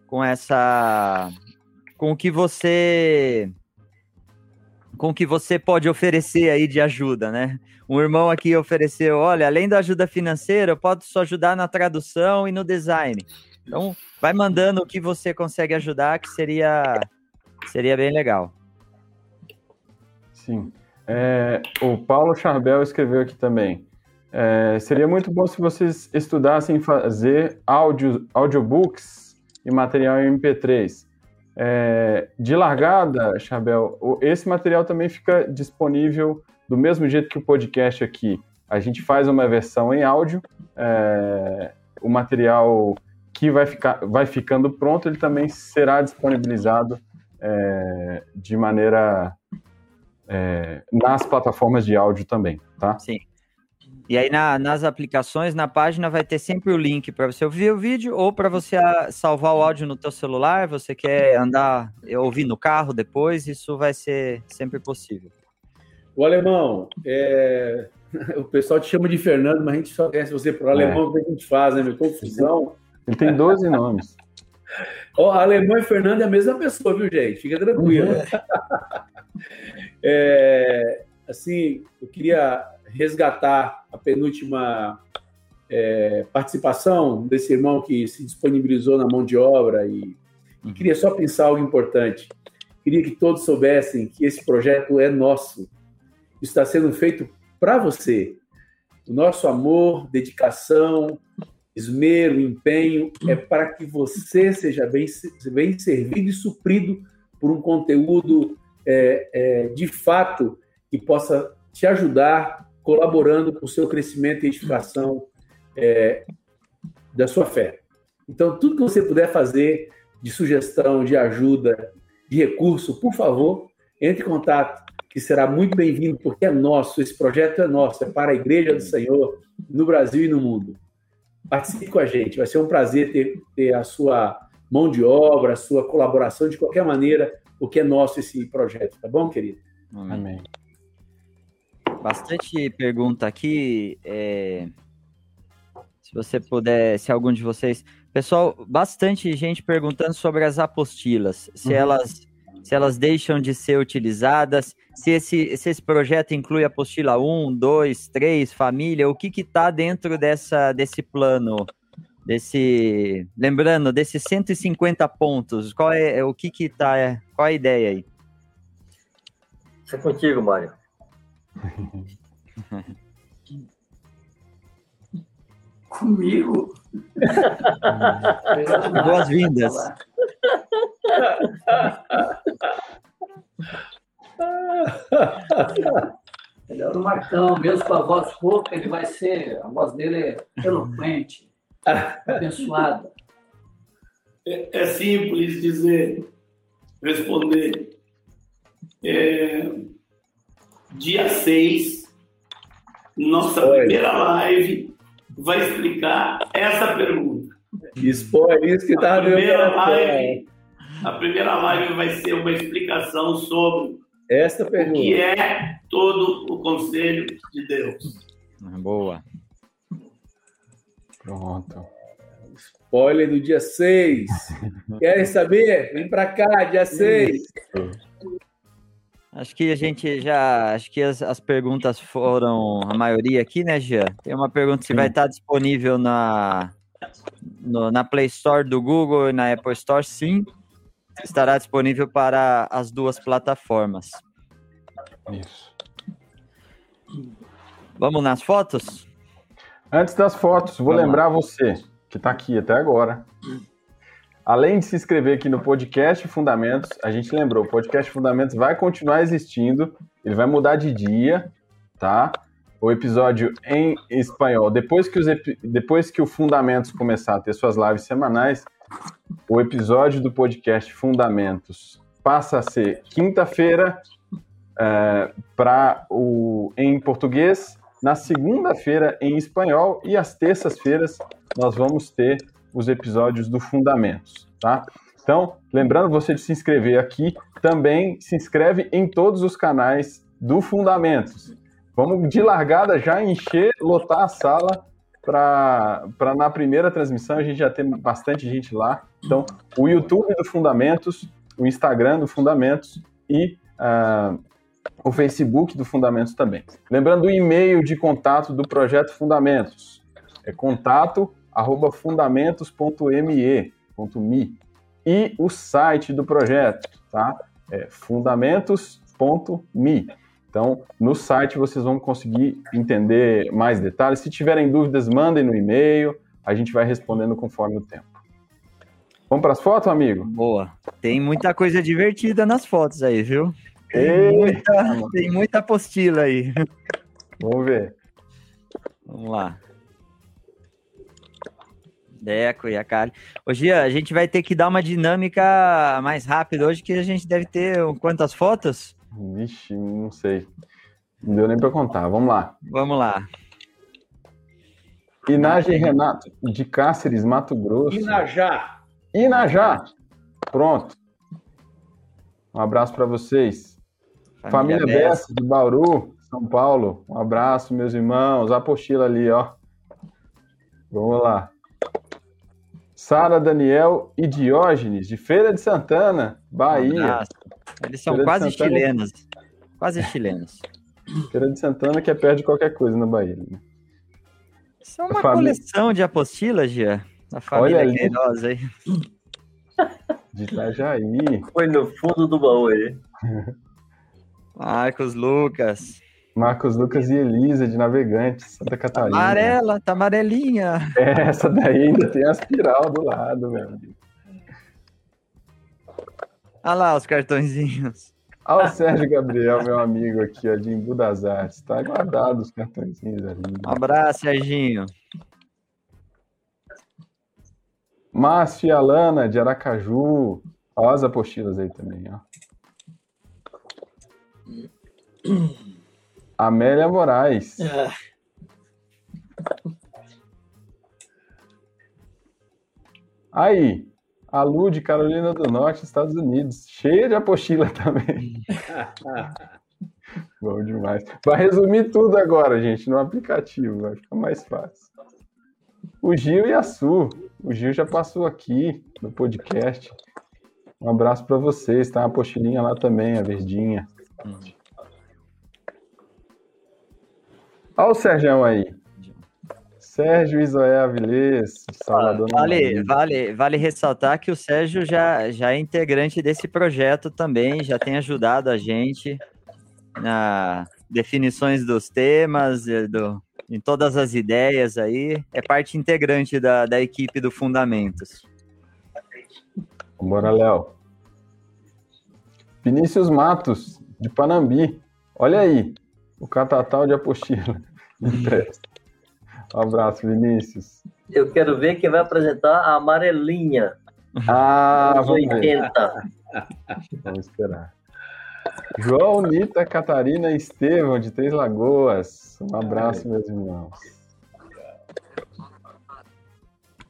com essa com o que você com que você pode oferecer aí de ajuda, né? Um irmão aqui ofereceu, olha, além da ajuda financeira, eu posso ajudar na tradução e no design. Então, vai mandando o que você consegue ajudar, que seria seria bem legal. Sim. É, o Paulo Charbel escreveu aqui também. É, seria muito bom se vocês estudassem fazer áudio, audiobooks e material em MP3. É, de largada, Chabel, esse material também fica disponível do mesmo jeito que o podcast aqui. A gente faz uma versão em áudio, é, o material que vai, ficar, vai ficando pronto, ele também será disponibilizado é, de maneira é, nas plataformas de áudio também, tá? Sim. E aí na, nas aplicações, na página, vai ter sempre o link para você ouvir o vídeo ou para você salvar o áudio no teu celular. Você quer andar, ouvir no carro depois, isso vai ser sempre possível. O alemão, é... o pessoal te chama de Fernando, mas a gente só conhece você por alemão, é. que a gente faz, né? Meu confusão. Ele tem 12 nomes. Ó, alemão e Fernando é a mesma pessoa, viu, gente? Fica tranquilo. Uhum. é, assim, eu queria resgatar a penúltima é, participação desse irmão que se disponibilizou na mão de obra e, e queria só pensar algo importante. Queria que todos soubessem que esse projeto é nosso. Está sendo feito para você. O nosso amor, dedicação, esmero, empenho é para que você seja bem, bem servido e suprido por um conteúdo é, é, de fato que possa te ajudar colaborando com o seu crescimento e edificação é, da sua fé. Então, tudo que você puder fazer de sugestão, de ajuda, de recurso, por favor, entre em contato, que será muito bem-vindo, porque é nosso, esse projeto é nosso, é para a Igreja do Senhor, no Brasil e no mundo. Participe com a gente, vai ser um prazer ter, ter a sua mão de obra, a sua colaboração de qualquer maneira, porque é nosso esse projeto, tá bom, querido? Amém. Bastante pergunta aqui. É... Se você puder, se algum de vocês. Pessoal, bastante gente perguntando sobre as apostilas. Se uhum. elas se elas deixam de ser utilizadas, se esse, se esse projeto inclui apostila 1, 2, 3, família, o que está dentro dessa, desse plano, desse, lembrando, desses 150 pontos, qual é, o que que tá, qual é a ideia aí? É contigo, Mário. Comigo? Boas-vindas. Melhor o Marcão, mesmo com a voz pouca, ele vai ser, a voz dele é eloquente, abençoada. É, é simples dizer, responder. É, dia 6, nossa Spoiler. primeira live, vai explicar essa pergunta. Spoiler, isso que tá a primeira live, A primeira live vai ser uma explicação sobre essa pergunta. o que é todo o conselho de Deus. Ah, boa. Pronto. Spoiler do dia 6. Querem saber? Vem para cá, dia 6. Acho que a gente já. Acho que as, as perguntas foram a maioria aqui, né, Jean? Tem uma pergunta se vai estar disponível na, no, na Play Store do Google e na Apple Store. Sim, estará disponível para as duas plataformas. Isso. Vamos nas fotos? Antes das fotos, vou Vamos lembrar lá. você que está aqui até agora Além de se inscrever aqui no podcast Fundamentos, a gente lembrou, o podcast Fundamentos vai continuar existindo, ele vai mudar de dia, tá? O episódio em espanhol, depois que, os, depois que o Fundamentos começar a ter suas lives semanais, o episódio do podcast Fundamentos passa a ser quinta-feira é, para o em português, na segunda-feira em espanhol e às terças-feiras nós vamos ter os episódios do Fundamentos, tá? Então, lembrando você de se inscrever aqui, também se inscreve em todos os canais do Fundamentos. Vamos de largada já encher, lotar a sala para na primeira transmissão a gente já tem bastante gente lá. Então, o YouTube do Fundamentos, o Instagram do Fundamentos e uh, o Facebook do Fundamentos também. Lembrando o e-mail de contato do projeto Fundamentos. É contato arroba fundamentos.me e o site do projeto, tá? É fundamentos.me. Então, no site vocês vão conseguir entender mais detalhes. Se tiverem dúvidas, mandem no e-mail, a gente vai respondendo conforme o tempo. Vamos para as fotos, amigo? Boa. Tem muita coisa divertida nas fotos aí, viu? Tem muita, tem muita apostila aí. Vamos ver. Vamos lá. Deco e a Kali. Hoje a gente vai ter que dar uma dinâmica mais rápida hoje, que a gente deve ter quantas fotos? Vixe, não sei. Não deu nem para contar. Vamos lá. Vamos lá. Inagem Renato, de Cáceres, Mato Grosso. Inajá. Inajá. Pronto. Um abraço para vocês. Família, Família Bessa, de Bauru, São Paulo. Um abraço, meus irmãos. A apostila ali, ó. Vamos lá. Sara, Daniel e Diógenes, de Feira de Santana, Bahia. Um Eles são Feira quase chilenos. Quase chilenos. Feira de Santana que é perto de qualquer coisa na Bahia. Né? Isso é uma família... coleção de apostilas, Gia. Da família Olha Queiroz aí. De Itajaí. Foi no fundo do baú aí. Marcos Lucas. Marcos Lucas e Elisa, de Navegantes, Santa Catarina. Amarela, tá amarelinha. É, essa daí ainda tem a espiral do lado, meu amigo. Olha lá os cartõezinhos. Olha o Sérgio Gabriel, meu amigo aqui, ó, de Embu das Artes. Tá guardado os cartõezinhos ali. Um abraço, Serginho. Márcio e Alana, de Aracaju. Olha as apostilas aí também, ó. Amélia Moraes. É. Aí, a Lu de Carolina do Norte, Estados Unidos. Cheia de apostila também. Bom demais. Vai resumir tudo agora, gente, no aplicativo. Vai ficar mais fácil. O Gil e a Su. O Gil já passou aqui no podcast. Um abraço para vocês. Tá uma apostilinha lá também, a verdinha. Hum. Olha o Sérgio aí. Sérgio Isoé Avilés, Salvador. Ah, vale, vale, vale ressaltar que o Sérgio já, já é integrante desse projeto também, já tem ajudado a gente na definições dos temas, do, em todas as ideias aí. É parte integrante da, da equipe do Fundamentos. Bora, Léo. Vinícius Matos, de Panambi. Olha aí, o catatal de apostila. Um abraço, Vinícius. Eu quero ver quem vai apresentar a amarelinha. Ah, vamos 80. Vamos esperar. João, Nita, Catarina e Estevão, de Três Lagoas. Um abraço, meus irmãos.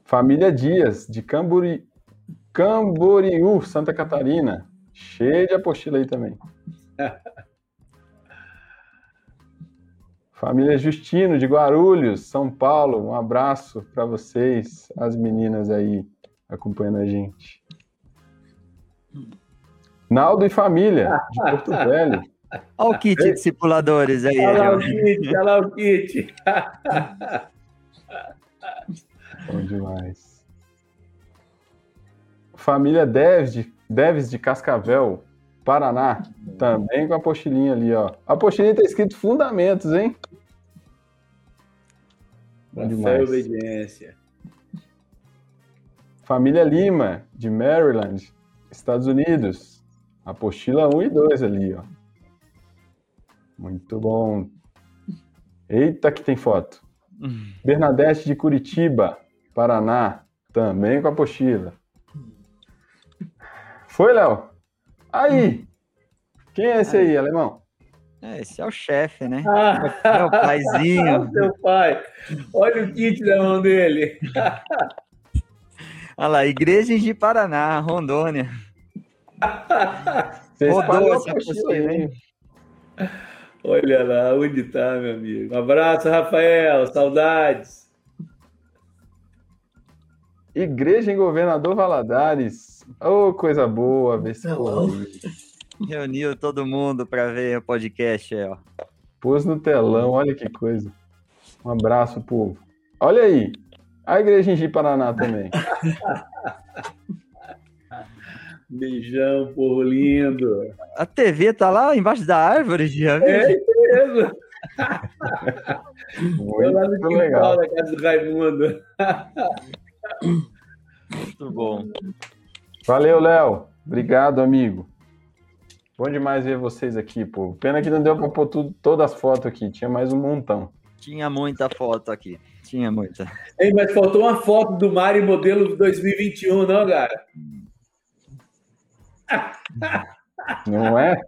Família Dias, de Cambori... Camboriú, Santa Catarina. Cheio de apostila aí também. Família Justino, de Guarulhos, São Paulo, um abraço para vocês, as meninas aí acompanhando a gente. Naldo e família, de Porto Velho. Olha o kit discipuladores aí. Olha lá o kit, olha lá o kit. Bom demais. Família Deves de, Deves de Cascavel, Paraná, também com a apostilinha ali, ó. A apostilinha tá escrito Fundamentos, hein? Fé e obediência. Família Lima, de Maryland, Estados Unidos. Apostila 1 e 2 ali, ó. Muito bom. Eita, que tem foto. Bernadette de Curitiba, Paraná, também com apostila. Foi, Léo? Aí! Quem é esse aí, alemão? É, esse é o chefe, né? Ah, Meu paizinho. Seu pai. Olha o kit na mão dele. Olha lá, Igreja de Paraná, Rondônia. Você Rodou essa apostila aí. hein? Olha lá, onde tá, meu amigo? Um abraço, Rafael. Saudades. Igreja em Governador Valadares. Ô, coisa boa, ver se. Reuniu todo mundo para ver o podcast aí, ó. Pôs no telão, olha que coisa. Um abraço, povo. Olha aí, a Igreja em Paraná também. Beijão, povo lindo. A TV tá lá embaixo da árvore, já viu? É isso mesmo. Eu lá no Muito quintal legal. da casa do Raimundo. Muito bom. Valeu, Léo. Obrigado, amigo. Bom demais ver vocês aqui, povo. Pena que não deu pra pôr tudo, todas as fotos aqui. Tinha mais um montão. Tinha muita foto aqui. Tinha muita. Ei, mas faltou uma foto do Mário modelo 2021, não, cara? Não é?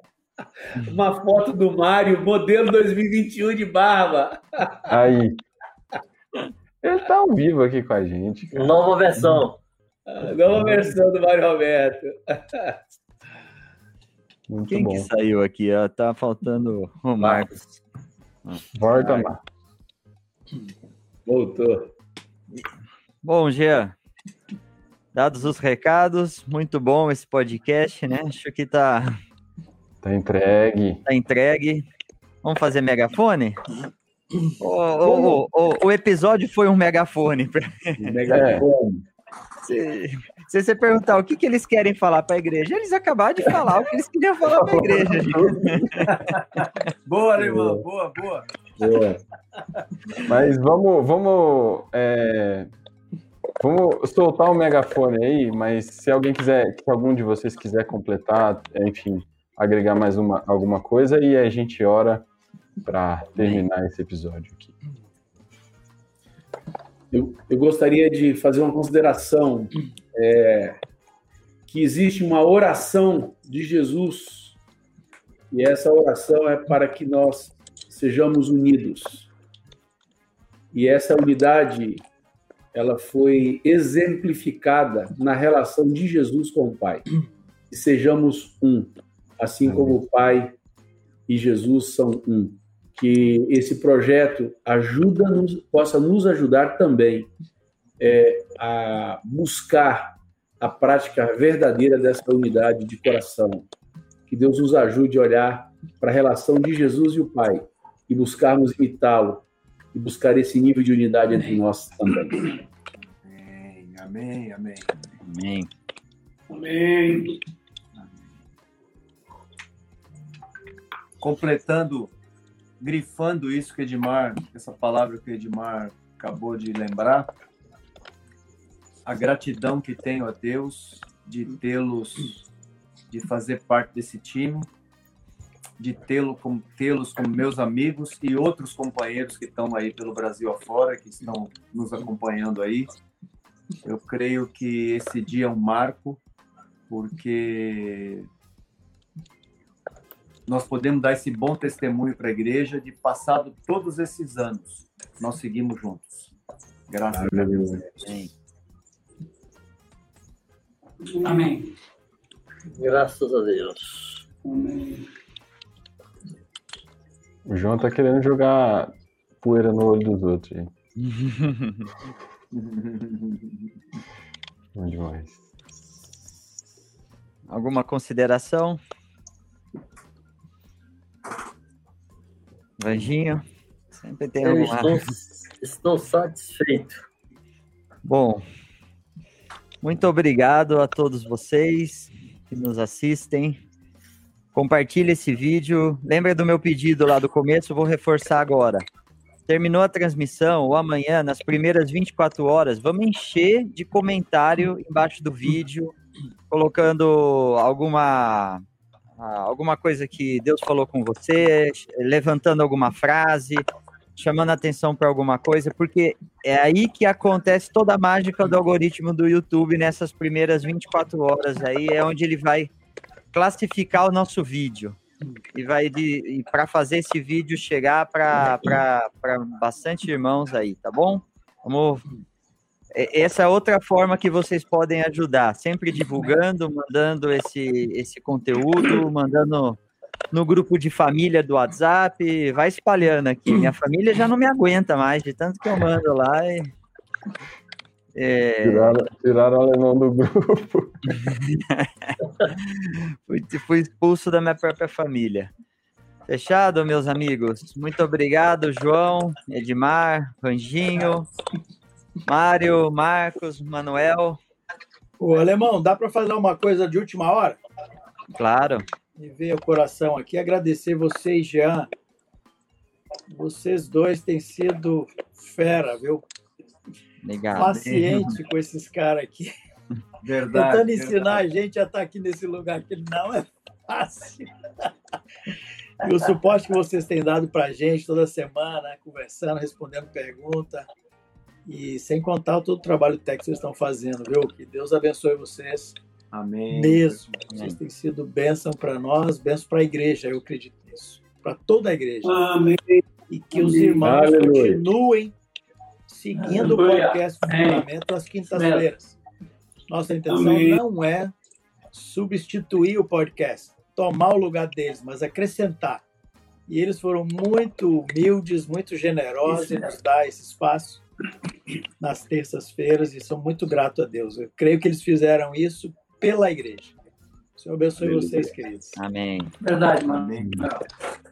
Uma foto do Mário modelo 2021 de barba. Aí. Ele tá ao vivo aqui com a gente. cara. Nova versão. Nova versão do Mário Roberto. Muito Quem bom. que saiu aqui? ó? Tá faltando o Marcos. Volta, Mar. Voltou. Bom, Jean. Dados os recados, muito bom esse podcast, né? Acho que tá, Tá entregue. tá entregue. Vamos fazer megafone? O, o, o, o- o episódio foi um megafone. Megafone. Se, se você perguntar o que, que eles querem falar para a igreja, eles acabaram de falar o que eles queriam falar para a igreja. Boa, alemão. Boa, boa. Boa. Mas vamos, vamos, é, vamos soltar o megafone aí, mas se alguém quiser, se algum de vocês quiser completar, enfim, agregar mais uma, alguma coisa, e a gente ora para terminar esse episódio aqui. Eu, eu gostaria de fazer uma consideração é, que existe uma oração de Jesus e essa oração é para que nós sejamos unidos. E essa unidade ela foi exemplificada na relação de Jesus com o Pai. Que sejamos um, assim como o Pai e Jesus são um que esse projeto ajuda nos, possa nos ajudar também é, a buscar a prática verdadeira dessa unidade de coração. Que Deus nos ajude a olhar para a relação de Jesus e o Pai e buscarmos imitá-lo e buscar esse nível de unidade entre nós também. Amém, amém, amém. Amém. Amém. Completando, grifando isso que Edmar, essa palavra que Edmar acabou de lembrar, a gratidão que tenho a Deus de tê-los, de fazer parte desse time, de tê-lo como tê-los como meus amigos e outros companheiros que estão aí pelo Brasil afora, que estão nos acompanhando aí. Eu creio que esse dia é um marco, porque nós podemos dar esse bom testemunho para a igreja de passado todos esses anos, nós seguimos juntos. Graças a Deus. Amém. Amém. Graças a Deus. O João tá querendo jogar poeira no olho dos outros, gente. Bom demais. Alguma consideração? Vanginho? Sempre tem Eu alguma. estou, estou satisfeito. Bom, muito obrigado a todos vocês que nos assistem. Compartilhe esse vídeo. Lembra do meu pedido lá do começo? Vou reforçar agora. Terminou a transmissão ou amanhã, nas primeiras 24 horas, vamos encher de comentário embaixo do vídeo, colocando alguma alguma coisa que Deus falou com você, levantando alguma frase, chamando atenção para alguma coisa, porque é aí que acontece toda a mágica do algoritmo do YouTube nessas primeiras 24 horas aí, é onde ele vai classificar o nosso vídeo. E vai de para fazer esse vídeo chegar para bastante irmãos aí, tá bom? Vamos essa é outra forma que vocês podem ajudar, sempre divulgando, mandando esse, esse conteúdo, mandando no grupo de família do WhatsApp, vai espalhando aqui. Minha família já não me aguenta mais, de tanto que eu mando lá. E, é... tiraram, tiraram o alemão do grupo. fui, fui expulso da minha própria família. Fechado, meus amigos? Muito obrigado, João, Edmar, Ranginho, Mário, Marcos, Manuel. O Alemão, dá para fazer uma coisa de última hora? Claro me veio o coração aqui agradecer vocês, Jean. Vocês dois têm sido fera, viu? Obrigado. Paciente com esses caras aqui. Verdade. Tentando ensinar a gente a estar aqui nesse lugar que não é fácil. E o suporte que vocês têm dado para a gente toda semana, conversando, respondendo pergunta. E sem contar todo o trabalho técnico que vocês estão fazendo, viu? Que Deus abençoe vocês. Amém. Mesmo. Vocês têm sido bênção para nós, bênção para a igreja, eu acredito nisso. Para toda a igreja. Amém. E que os irmãos Aleluia. continuem seguindo Aleluia. o podcast Fundamento às quintas-feiras. Nossa intenção Amém. não é substituir o podcast, tomar o lugar deles, mas acrescentar. E eles foram muito humildes, muito generosos em nos dar esse espaço nas terças-feiras e sou muito grato a Deus. Eu creio que eles fizeram isso pela igreja. O Senhor abençoe Amém. vocês, queridos. Amém. Verdade, mano. Amém.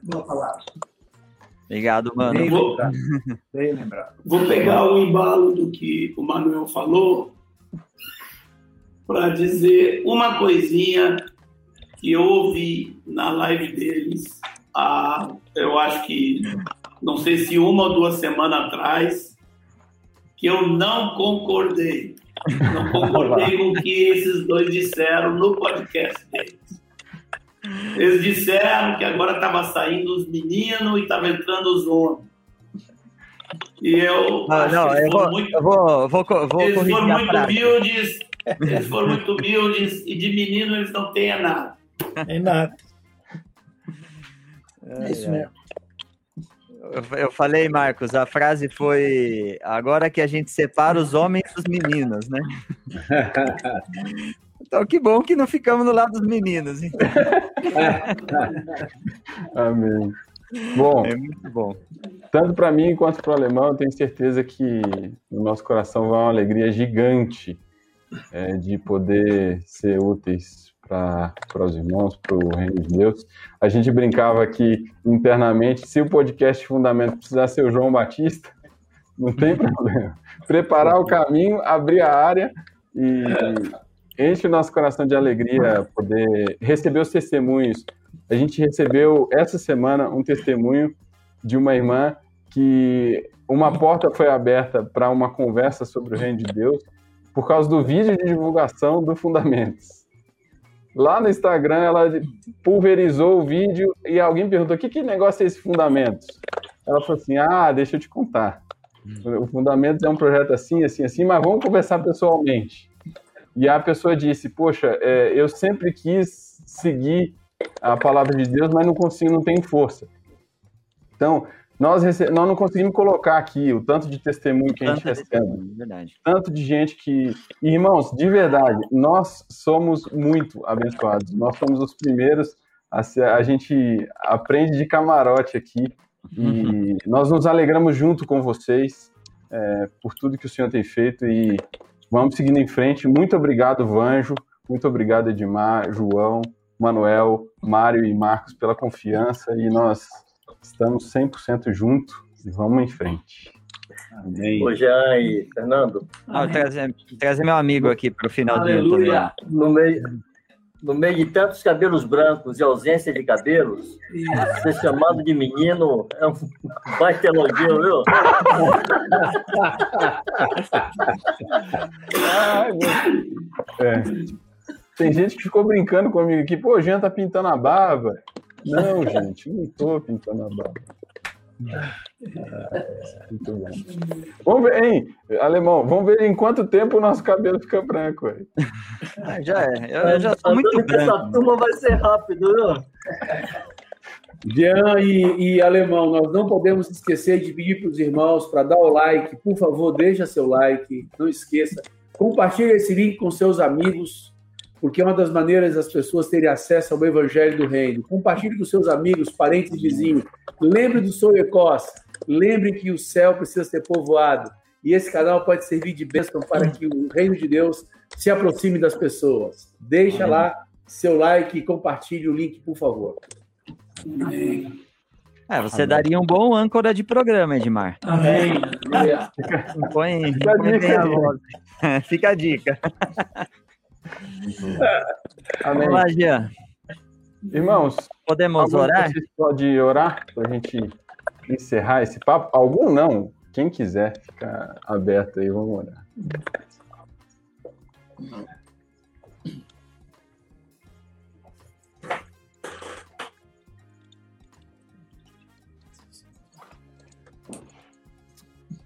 Boa palavra. Obrigado, mano. Bem vou, Bem lembrado. Vou pegar o embalo do que o Manuel falou para dizer uma coisinha que eu ouvi na live deles, há, eu acho que, não sei se uma ou duas semanas atrás, que eu não concordei. Não concordei com o que esses dois disseram no podcast deles. Eles disseram que agora estava saindo os meninos e estava entrando os homens. E eu. Ah, não, eu vou, muito, eu vou, vou, vou Eles foram muito humildes. Eles foram muito humildes e de menino eles não têm nada. Tem nada. É isso mesmo. Eu falei, Marcos, a frase foi: agora que a gente separa os homens dos meninos, né? Então, que bom que não ficamos no lado dos meninos. Então. Amém. Bom, é muito bom. Tanto para mim quanto para o alemão, eu tenho certeza que no nosso coração vai uma alegria gigante é, de poder ser úteis para os irmãos, para o reino de Deus. A gente brincava aqui internamente, se o podcast Fundamento precisar ser o João Batista, não tem problema. Preparar o caminho, abrir a área e enche o nosso coração de alegria poder receber os testemunhos. A gente recebeu essa semana um testemunho de uma irmã que uma porta foi aberta para uma conversa sobre o reino de Deus por causa do vídeo de divulgação do Fundamentos. Lá no Instagram, ela pulverizou o vídeo e alguém perguntou: que, que negócio é esse Fundamentos? Ela falou assim: ah, deixa eu te contar. O Fundamentos é um projeto assim, assim, assim, mas vamos conversar pessoalmente. E a pessoa disse: Poxa, é, eu sempre quis seguir a palavra de Deus, mas não consigo, não tenho força. Então, nós, rece... nós não conseguimos colocar aqui o tanto de testemunho que a gente recebe. Tanto de gente que. Irmãos, de verdade, nós somos muito abençoados. Nós somos os primeiros. A, ser... a gente aprende de camarote aqui. E uhum. nós nos alegramos junto com vocês é, por tudo que o Senhor tem feito. E vamos seguindo em frente. Muito obrigado, Vanjo. Muito obrigado, Edmar, João, Manuel, Mário e Marcos, pela confiança. E nós Estamos 100% juntos e vamos em frente. Amém. Ô, Jean e Fernando. Ah, trazer, trazer meu amigo aqui para o final Aleluia. No meio, no meio de tantos cabelos brancos e ausência de cabelos, ser chamado de menino é um baita elogio, viu? é. Tem gente que ficou brincando comigo aqui, pô, o Jean tá pintando a barba. Não, gente, não tô pintando a barba. Muito bom. Vamos ver, hein, Alemão, vamos ver em quanto tempo o nosso cabelo fica branco. Aí. Ah, já é, eu, eu já sou muito branco. Essa turma vai ser rápido, viu? Jean e, e, Alemão, nós não podemos esquecer de pedir para os irmãos para dar o like. Por favor, deixa seu like, não esqueça. Compartilhe esse link com seus amigos, porque é uma das maneiras das pessoas terem acesso ao Evangelho do Reino. Compartilhe com seus amigos, parentes e vizinhos. Lembre do Solecós. Lembre que o céu precisa ser povoado. E esse canal pode servir de bênção para que o reino de Deus se aproxime das pessoas. Deixa lá seu like e compartilhe o link, por favor. É, você daria um bom âncora de programa, Edmar. Amém. Põe, põe a voz. Fica a dica. Amém. Vamos lá, Jean. Irmãos, Podemos orar? vocês pode orar para a gente encerrar esse papo? Algum não. Quem quiser, fica aberto aí, vamos orar.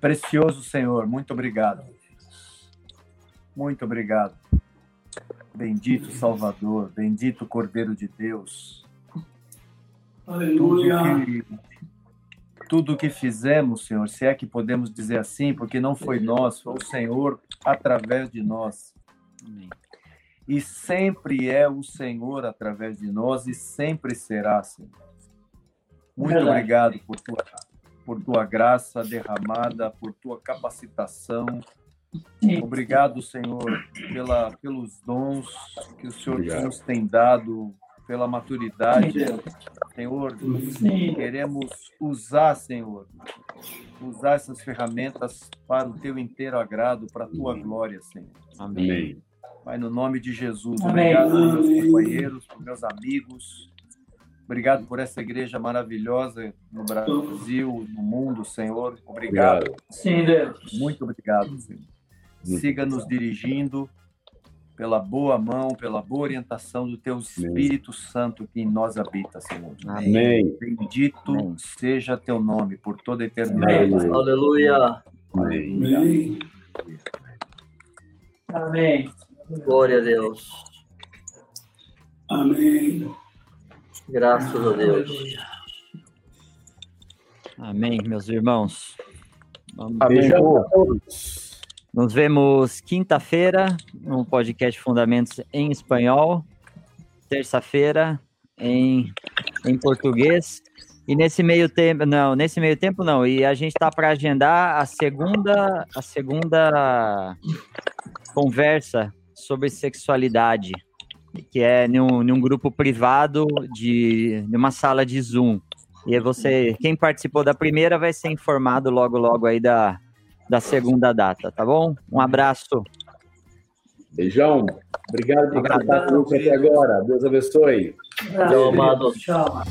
Precioso Senhor, muito obrigado. Muito obrigado. Bendito Salvador, bendito Cordeiro de Deus. Aleluia. Tudo que, tudo que fizemos, Senhor, se é que podemos dizer assim, porque não foi nós, foi o Senhor através de nós. E sempre é o Senhor através de nós e sempre será, Senhor. Muito Verdade. obrigado por tua, por tua graça derramada, por tua capacitação. Obrigado, Senhor, pela, pelos dons que o Senhor Obrigado. nos tem dado, pela maturidade. Senhor, Sim. queremos usar, Senhor, usar essas ferramentas para o teu inteiro agrado, para a tua glória, Senhor. Amém. Pai, no nome de Jesus, Amém. obrigado por meus companheiros, por meus amigos. Obrigado por essa igreja maravilhosa no Brasil, no mundo, Senhor. Obrigado. Sim, Deus. Muito obrigado, Senhor. Siga nos dirigindo pela boa mão, pela boa orientação do teu Espírito Santo que em nós habita, Senhor. Amém. Bendito Amém. seja teu nome por toda a eternidade. Amém. Aleluia. Amém. Amém. Glória a Deus. Amém. Graças a Deus. Amém, meus irmãos. Vamos- Amém. Nos vemos quinta-feira no podcast Fundamentos em Espanhol, terça-feira em, em português. E nesse meio tempo, não, nesse meio tempo não. E a gente está para agendar a segunda, a segunda conversa sobre sexualidade, que é num, num grupo privado de numa sala de Zoom. E você, quem participou da primeira vai ser informado logo logo aí da, da segunda data, tá bom? Um abraço. Beijão. Obrigado por estar conosco até agora. Deus abençoe. Tchau, amados. Tchau.